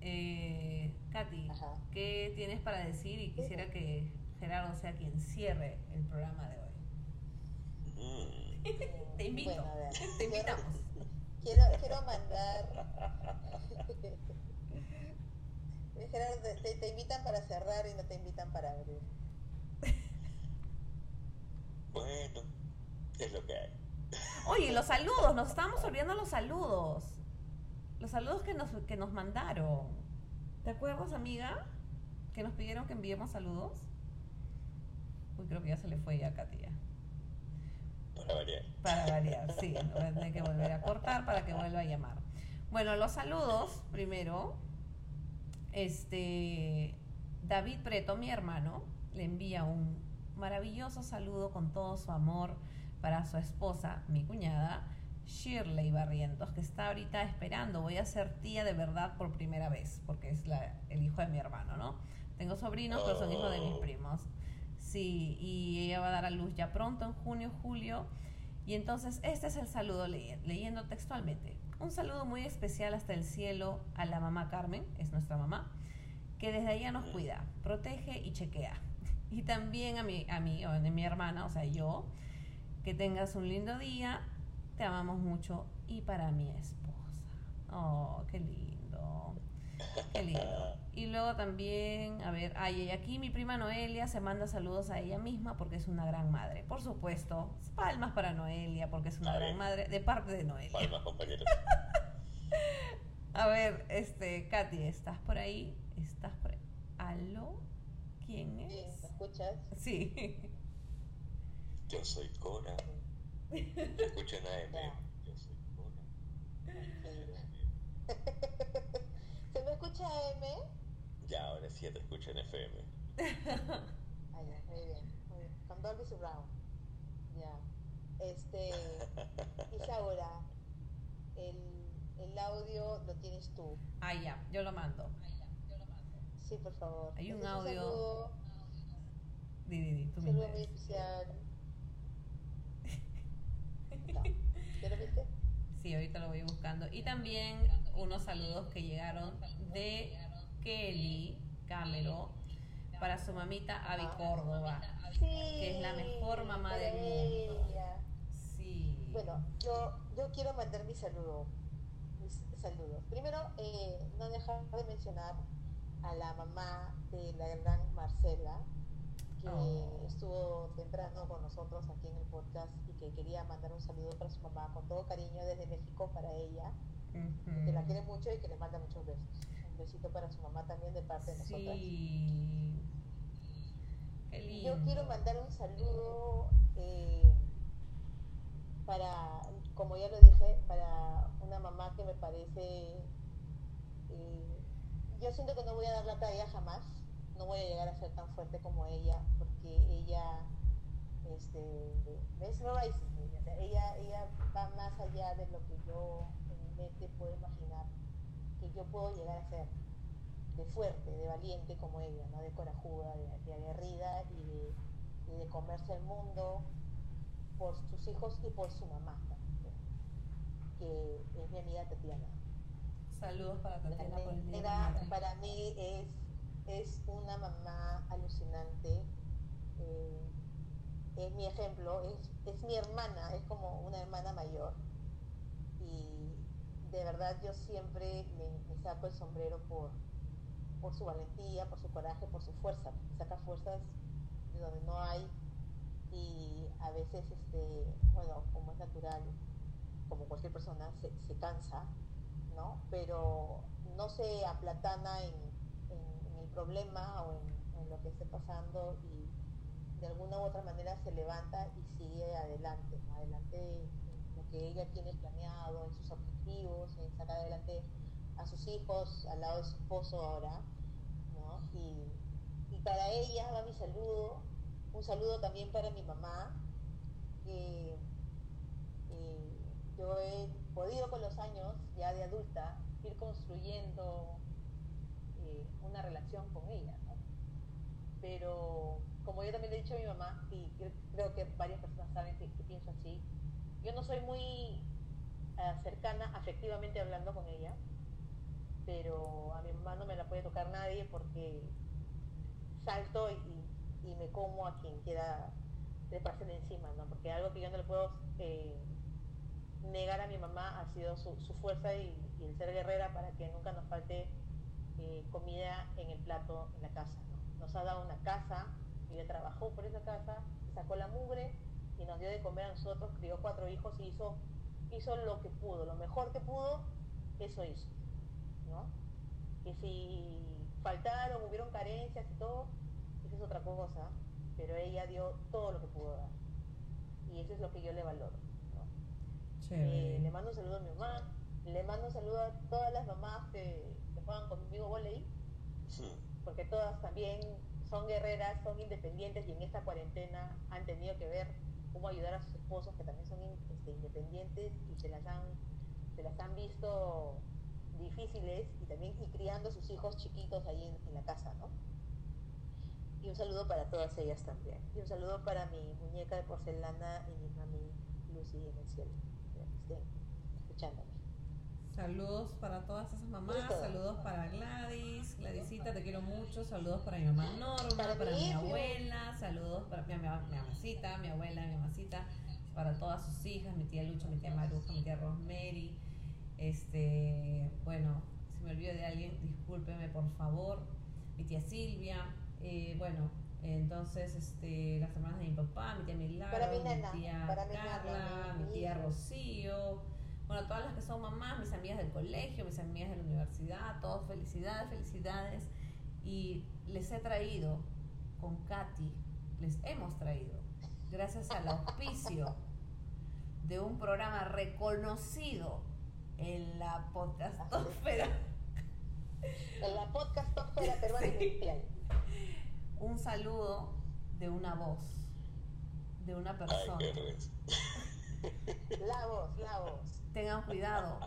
Eh, Katy, ¿qué tienes para decir? Y quisiera que Gerardo sea quien cierre el programa de hoy. Mm. te invito, te invitamos. Quiero, quiero mandar. Gerardo, te, te invitan para cerrar y no te invitan para abrir. Bueno, es lo que hay. Oye, los saludos, nos estábamos olvidando los saludos. Los saludos que nos, que nos mandaron. ¿Te acuerdas, amiga? Que nos pidieron que enviemos saludos. Uy, creo que ya se le fue ya a Katia. Para variar. Para variar, sí. Voy a tener que volver a cortar para que vuelva a llamar. Bueno, los saludos, primero. Este. David Preto, mi hermano, le envía un maravilloso saludo con todo su amor para su esposa, mi cuñada, Shirley Barrientos, que está ahorita esperando. Voy a ser tía de verdad por primera vez, porque es la, el hijo de mi hermano, ¿no? Tengo sobrinos, pero son hijos de mis oh. primos. Sí, y ella va a dar a luz ya pronto, en junio, julio. Y entonces este es el saludo leyendo textualmente. Un saludo muy especial hasta el cielo a la mamá Carmen, es nuestra mamá, que desde allá nos cuida, protege y chequea. Y también a mi, a mí, o a mi hermana, o sea, yo, que tengas un lindo día. Te amamos mucho. Y para mi esposa. Oh, qué lindo. Qué lindo. Y luego también, a ver, ay, y aquí mi prima Noelia se manda saludos a ella misma porque es una gran madre. Por supuesto, palmas para Noelia porque es una gran madre de parte de Noelia. Palmas, compañeros. a ver, este, Katy, ¿estás por ahí? ¿Estás por ahí? ¿Aló? ¿Quién es? ¿Me escuchas? Sí. Yo soy Cora. Escuchen AM. Yo soy Cora. ¿Se me escucha AM? Ya, ahora sí te escucho en FM. Ay, muy bien, muy bien. Con Dolby Surround. Ya. Este. Isaura, el, el audio lo tienes tú. Ah, ya, yo lo mando. Sí, por favor. Hay un audio. Un saludo, di, di, di, tú saludo muy especial Sí, ahorita lo voy buscando. Y también unos saludos que llegaron de Kelly Camero para su mamita Avi Córdoba, que es la mejor mamá del mundo. Sí, Bueno, yo, yo quiero mandar mi saludo, mis saludos. Primero, eh, no dejar de mencionar a la mamá de la gran Marcela, que Oh. estuvo temprano con nosotros aquí en el podcast y que quería mandar un saludo para su mamá con todo cariño desde México para ella, que la quiere mucho y que le manda muchos besos. Un besito para su mamá también de parte de nosotras. Sí. Qué lindo. Yo quiero mandar un saludo eh, para, como ya lo dije, para una mamá que me parece, eh, yo siento que no voy a dar la talla jamás, no voy a llegar a ser tan fuerte como ella, porque ella este, es ella, ella va más allá de lo que yo en mi mente puedo imaginar, yo puedo llegar a ser de fuerte, de valiente como ella, ¿no? de corajuda, de, de aguerrida y de, y de comerse el mundo por sus hijos y por su mamá, que es mi amiga Tatiana. Saludos para Tatiana la para mí es, es una mamá alucinante, eh, es mi ejemplo, es, es mi hermana, es como una hermana mayor. De verdad yo siempre me, saco el sombrero por, por su valentía, por su coraje, por su fuerza. Saca fuerzas de donde no hay y a veces, este, bueno, como es natural, como cualquier persona, se, se cansa, ¿no? Pero no se aplatana en, en- el problema o en, lo que esté pasando y de alguna u otra manera se levanta y sigue adelante, adelante que ella tiene planeado, en sus objetivos, en sacar adelante a sus hijos, al lado de su esposo ahora, ¿no? Y, para ella va mi saludo, un saludo también para mi mamá, que yo he podido con los años, ya de adulta, ir construyendo eh, una relación con ella, ¿no? Pero como yo también le he dicho a mi mamá, y cre- creo que varias personas saben que pienso así, yo no soy muy ah, cercana afectivamente hablando con ella, pero a mi mamá no me la puede tocar nadie porque salto y, y me como a quien quiera de encima, ¿no? Porque algo que yo no le puedo eh, negar a mi mamá ha sido su, su fuerza y, y el ser guerrera para que nunca nos falte eh, comida en el plato en la casa, ¿no? Nos ha dado una casa, ella trabajó por esa casa, sacó la mugre y nos dio de comer a nosotros, crió cuatro hijos y hizo, hizo lo que pudo, lo mejor que pudo, eso hizo, ¿no? Y si faltaron, hubieron carencias y todo, eso es otra cosa, pero ella dio todo lo que pudo dar. Y eso es lo que yo le valoro, ¿no? Eh, le mando un saludo a mi mamá, le mando un saludo a todas las mamás que, que juegan conmigo volei, porque todas también son guerreras, son independientes y en esta cuarentena han tenido que ver cómo ayudar a sus esposos que también son este, independientes y se las han se las han visto difíciles y también y criando a sus hijos chiquitos ahí en, en la casa, ¿no? Y un saludo para todas ellas también. Y un saludo para mi muñeca de porcelana y mi mami Lucy en el cielo, que estén escuchándome. Saludos para todas esas mamás, saludos para Gladys, Gladysita, te quiero mucho, saludos para mi mamá Norma, Para para, mi mi abuela, saludos para mi, ama- mi mamacita, mi abuela, mi mamacita, para todas sus hijas, mi tía Lucha, mi tía Maruja, mi tía Rosemary, este, bueno, si me olvido de alguien, discúlpeme por favor, mi tía Silvia, eh, bueno, entonces, este, las hermanas de mi papá, mi tía Milagro, Para mi tía para mi Carla, mi- mi mi tía. Rocío, bueno, todas las que son mamás, mis amigas del colegio, mis amigas de la universidad, todos felicidades, felicidades. Y les he traído con Katy, les hemos traído, gracias al auspicio de un programa reconocido en la podcastosfera, En la podcast Tosfera Peruana Sí. Un saludo de una voz, de una Ay, persona. vergüenza. La voz, la voz. Tengan cuidado.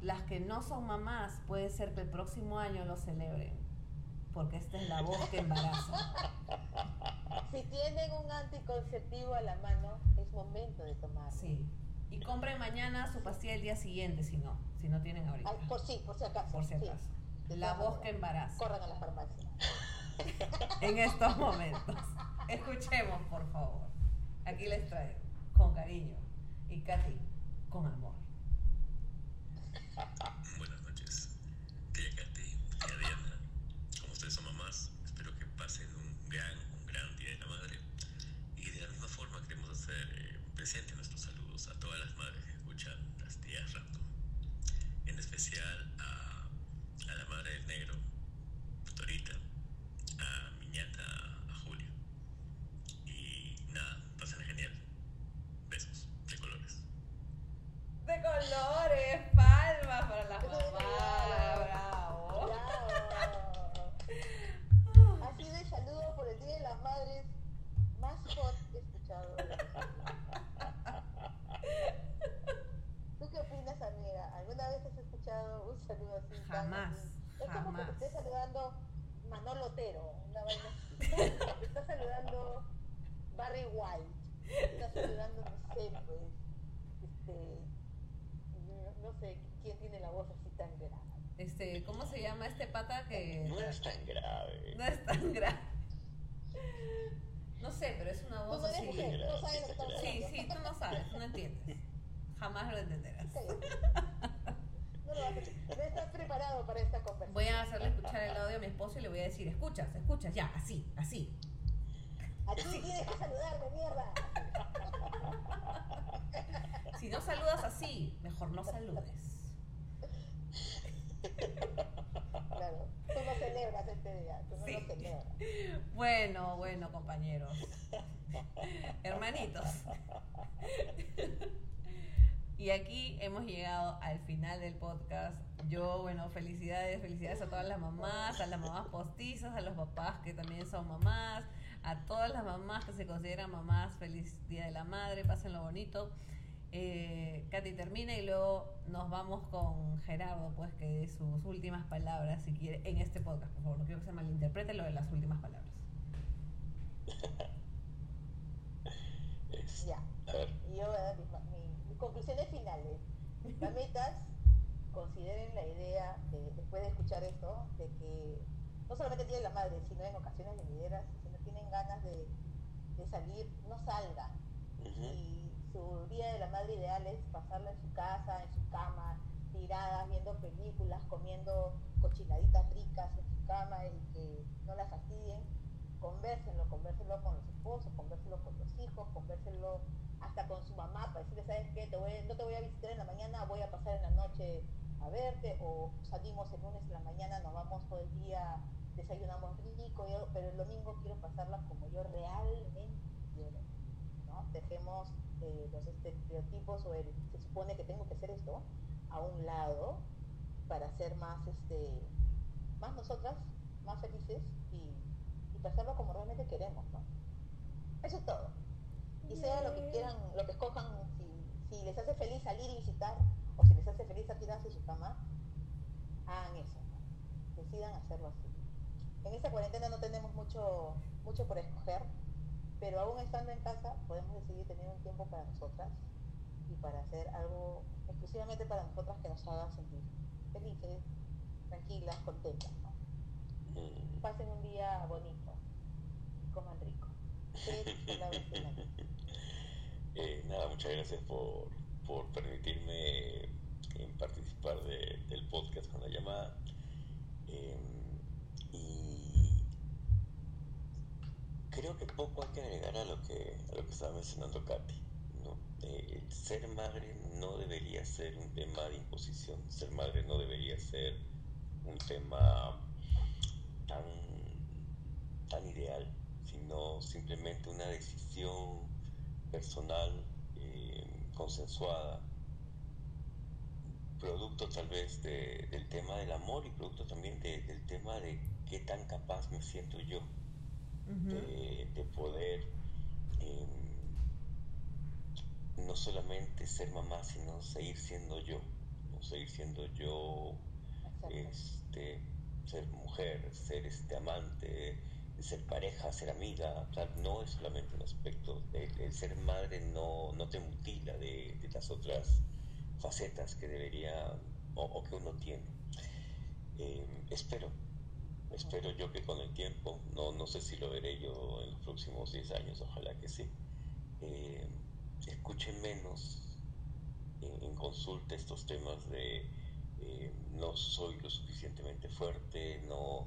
Las que no son mamás, puede ser que el próximo año lo celebren. Porque esta es la voz que embaraza. Si tienen un anticonceptivo a la mano, es momento de tomarlo. Sí. Y compren mañana su pastilla el día siguiente, si no. Si no tienen ahorita. Ah, por sí, por si acaso. Por si acaso. La voz que embaraza. Corran a la farmacia. En estos momentos. Escuchemos, por favor. Aquí les traigo. Con cariño. y Katy, con amor. Buenas noches, tía Katy, tía Diana. Como ustedes son mamás, espero que pasen un gran, un gran Día de la Madre. Y de la misma forma queremos hacer eh, presente nuestros saludos a todas las madres que escuchan las tías random. En especial a, a la madre del negro, Torita, a mi ñata, a Julia. Y nada, pasen genial. Besos de colores. De colores, palmas para las mamás, bravo. Bravo. Ha sido el saludo por el Día de las Madres más hot que he escuchado. ¿Tú qué opinas, amiga? ¿Alguna vez has escuchado un saludo así? tan Jamás, así? Es como que jamás. te esté saludando Manolo Otero, una vaina así. Te está saludando Barry White. Te está saludando, no sé, pues, este, no, no sé quién tiene la voz así tan grave. Este, ¿cómo se llama este pata que No es tan grave. no es tan grave? No sé, pero es una Tú voz no eres así. mujer, no sabes lo que estamos Sí, hablando. sí, tú no sabes, tú no entiendes. Jamás lo entenderás. No lo vas a hacer. No estás preparado para esta conversación. Voy a hacerle escuchar el audio a mi esposo y le voy a decir, escuchas, escuchas, ya, así, así. A ti tienes que saludarme, mierda. Si no saludas así, mejor no saludes. Claro, tú no celebras este día, tú no Sí. lo celebras. Bueno, bueno, compañeros. Hermanitos. Y aquí hemos llegado al final del podcast. Yo, bueno, felicidades, felicidades a todas las mamás, a las mamás postizas, a los papás que también son mamás, a todas las mamás que se consideran mamás. Feliz Día de la Madre, pásenlo bonito. Eh, Katy termina y luego nos vamos con Gerardo, pues que dé sus últimas palabras, si quiere, en este podcast, por favor. No quiero que se malinterprete lo de las últimas palabras. Ya, a ver, y yo voy a dar mis, mi- mis conclusiones finales. Mamitas, consideren la idea, de, después de escuchar esto, de que no solamente tienen la madre, sino en ocasiones venideras, si no tienen ganas de, de salir, no salgan. y su día de la madre ideal es pasarla en su casa, en su cama, tiradas, viendo películas, comiendo cochinaditas ricas en su cama y que no la fastidien. Convérsenlo, convérsenlo con los esposos, convérsenlo con los hijos, convérsenlo hasta con su mamá para decirle, ¿sabes qué? Te voy, no te voy a visitar en la mañana, voy a pasar en la noche a verte o salimos el lunes en la mañana, nos vamos todo el día, desayunamos rico, pero el domingo quiero pasarla como yo realmente quiero. ¿no? Dejemos eh, los estereotipos o el se supone que tengo que hacer esto a un lado para ser más este más nosotras, más felices y, y pasarlo como realmente queremos, ¿no? Eso es todo. Y sea lo que quieran, lo que escojan, si, si les hace feliz salir y visitar, o si les hace feliz tirarse en su cama, hagan eso, ¿no? decidan hacerlo así. En esta cuarentena no tenemos mucho, mucho por escoger, pero aún estando en casa podemos decidir tener un tiempo para nosotras y para hacer algo exclusivamente para nosotras que nos haga sentir felices, tranquilas, contentas. ¿no? mm, Pasen un día bonito, coman rico. Eh, nada, muchas gracias por, por permitirme eh, participar de- del podcast con la llamada. Eh, y creo que poco hay que agregar a lo que, a lo que estaba mencionando Katy. Eh, ser madre no debería ser un tema de imposición, ser madre no debería ser un tema tan, tan ideal, sino simplemente una decisión personal, consensuada, producto tal vez de- del tema del amor y producto también de- del tema de qué tan capaz me siento yo de, de poder eh, no solamente ser mamá, sino seguir siendo yo, ¿no? seguir siendo yo, Exacto. este, ser mujer, ser este amante, ser pareja, ser amiga, no es solamente un aspecto, el, ser madre no, no te mutila de, de las otras facetas que debería o, que uno tiene. Eh, espero, espero yo que con el tiempo, no, no sé si lo veré yo en los próximos 10 años, ojalá que sí, eh, menos en, en consulta estos temas de eh, no soy lo suficientemente fuerte, no,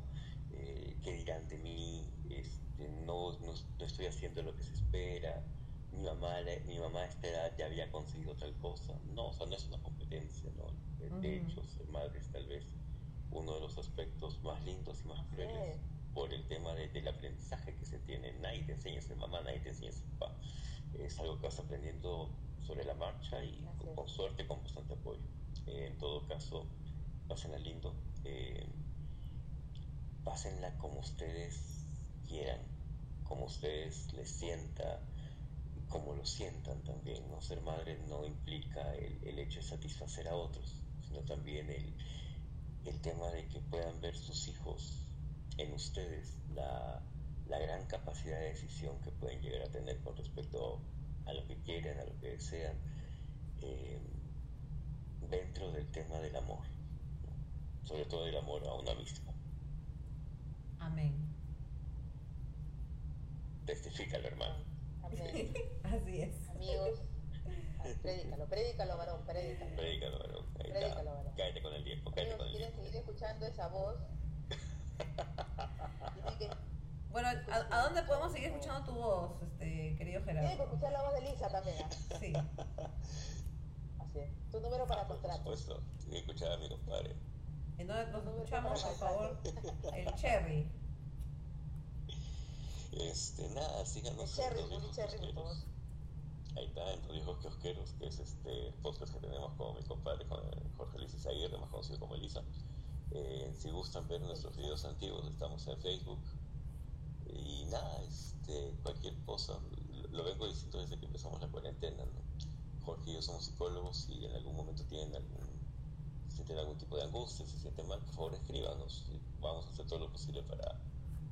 eh, qué dirán de mí, este, no, no, no estoy haciendo lo que se espera, mi mamá, mi mamá a esta edad ya había conseguido tal cosa. No, o sea, no es una competencia, ¿no? De, de Ujú. hecho, ser madre es tal vez uno de los aspectos más lindos y más crueles es. por el tema de- del aprendizaje que se tiene. Nadie te enseña a ser mamá, nadie te enseña a ser papá. Es algo que vas aprendiendo sobre la marcha y con, con suerte, con bastante apoyo. Eh, en todo caso, pásenla lindo. eh, pásenla como ustedes quieran, como ustedes les sienta, como lo sientan también. No ser madre no implica el, hecho de satisfacer a otros, sino también el, el tema de que puedan ver sus hijos en ustedes la, la gran capacidad de decisión que pueden llegar a tener con respecto a lo que quieren, a lo que desean, eh, dentro del tema del amor, sobre todo el amor a una misma. Amén. Testifícalo, hermano. Amén. Así es. Amigos, prédicalo, prédicalo, varón, prédicalo. Predícalo, varón. Predícalo, varón. Cállate con el viejo, cállate Amigos, con el quieren viejo. seguir escuchando esa voz. Que, Bueno, ¿a, a dónde podemos seguir escuchando tu voz, este querido tienen que Gerardo? escuchar la voz de Lisa también. ¿ah? Sí. Así es. Tu número para Ah, por contratos. supuesto. Tiene que escuchar a mi compadre. ¿En dónde nos escuchamos, por favor? El Cherry. Este, nada, El síganos en Cherry, Cherry, por favor. Ahí está, en Los Viejos Kiosqueros, que es este podcast que tenemos con mi compadre con Jorge Luis Izaguirre, más conocido como Elisa. Eh, si gustan ver nuestros videos antiguos, estamos en Facebook. Y nada, este, cualquier cosa, lo, lo vengo diciendo desde que empezamos la cuarentena, ¿no? Jorge y yo somos psicólogos y en algún momento tienen algún, sienten algún tipo de angustia, se sienten mal, por favor escríbanos vamos a hacer todo lo posible para,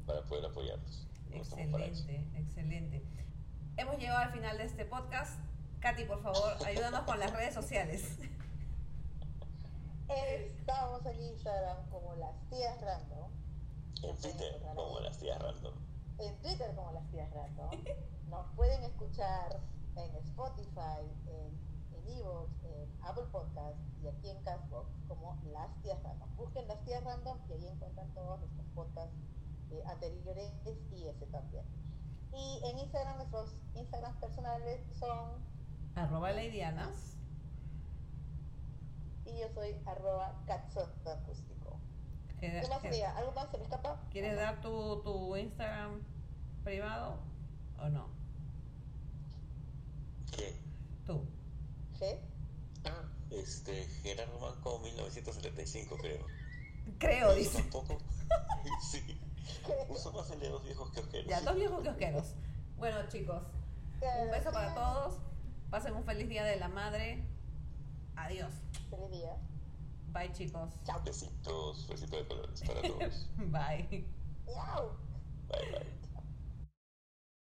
para poder apoyarlos. No. Excelente, excelente. Hemos llegado al final de este podcast. Katy, por favor, ayúdanos con las redes sociales. Estamos en Instagram como las tías random. En Twitter, como las tías random. En Twitter como las tías random. Nos pueden escuchar en Spotify, en, en Evox, Apple Podcast y aquí en Castbox como las tías random. Busquen las tías random y ahí encuentran todos nuestros podcasts eh, anteriores y ese también. Y en Instagram nuestros Instagrams personales son Arroba Leidianas. y yo soy arroba acústico. ¿Qué- ¿Qué más qué- sería? ¿Algo más se me escapa? ¿Quieres dar tu, tu Instagram privado o no? ¿Qué? Tú. ¿G? Ah, este, Gerardo Manco 1975 creo. Creo, ¿Y dice. tampoco? sí. Uso más el de los viejos kiosqueros. Ya, dos viejos kiosqueros. Bueno, chicos, un beso para todos. Pasen un feliz día de la madre. Adiós. Feliz día. Bye, chicos. Besitos, besitos de colores para todos. Bye. Bye, bye.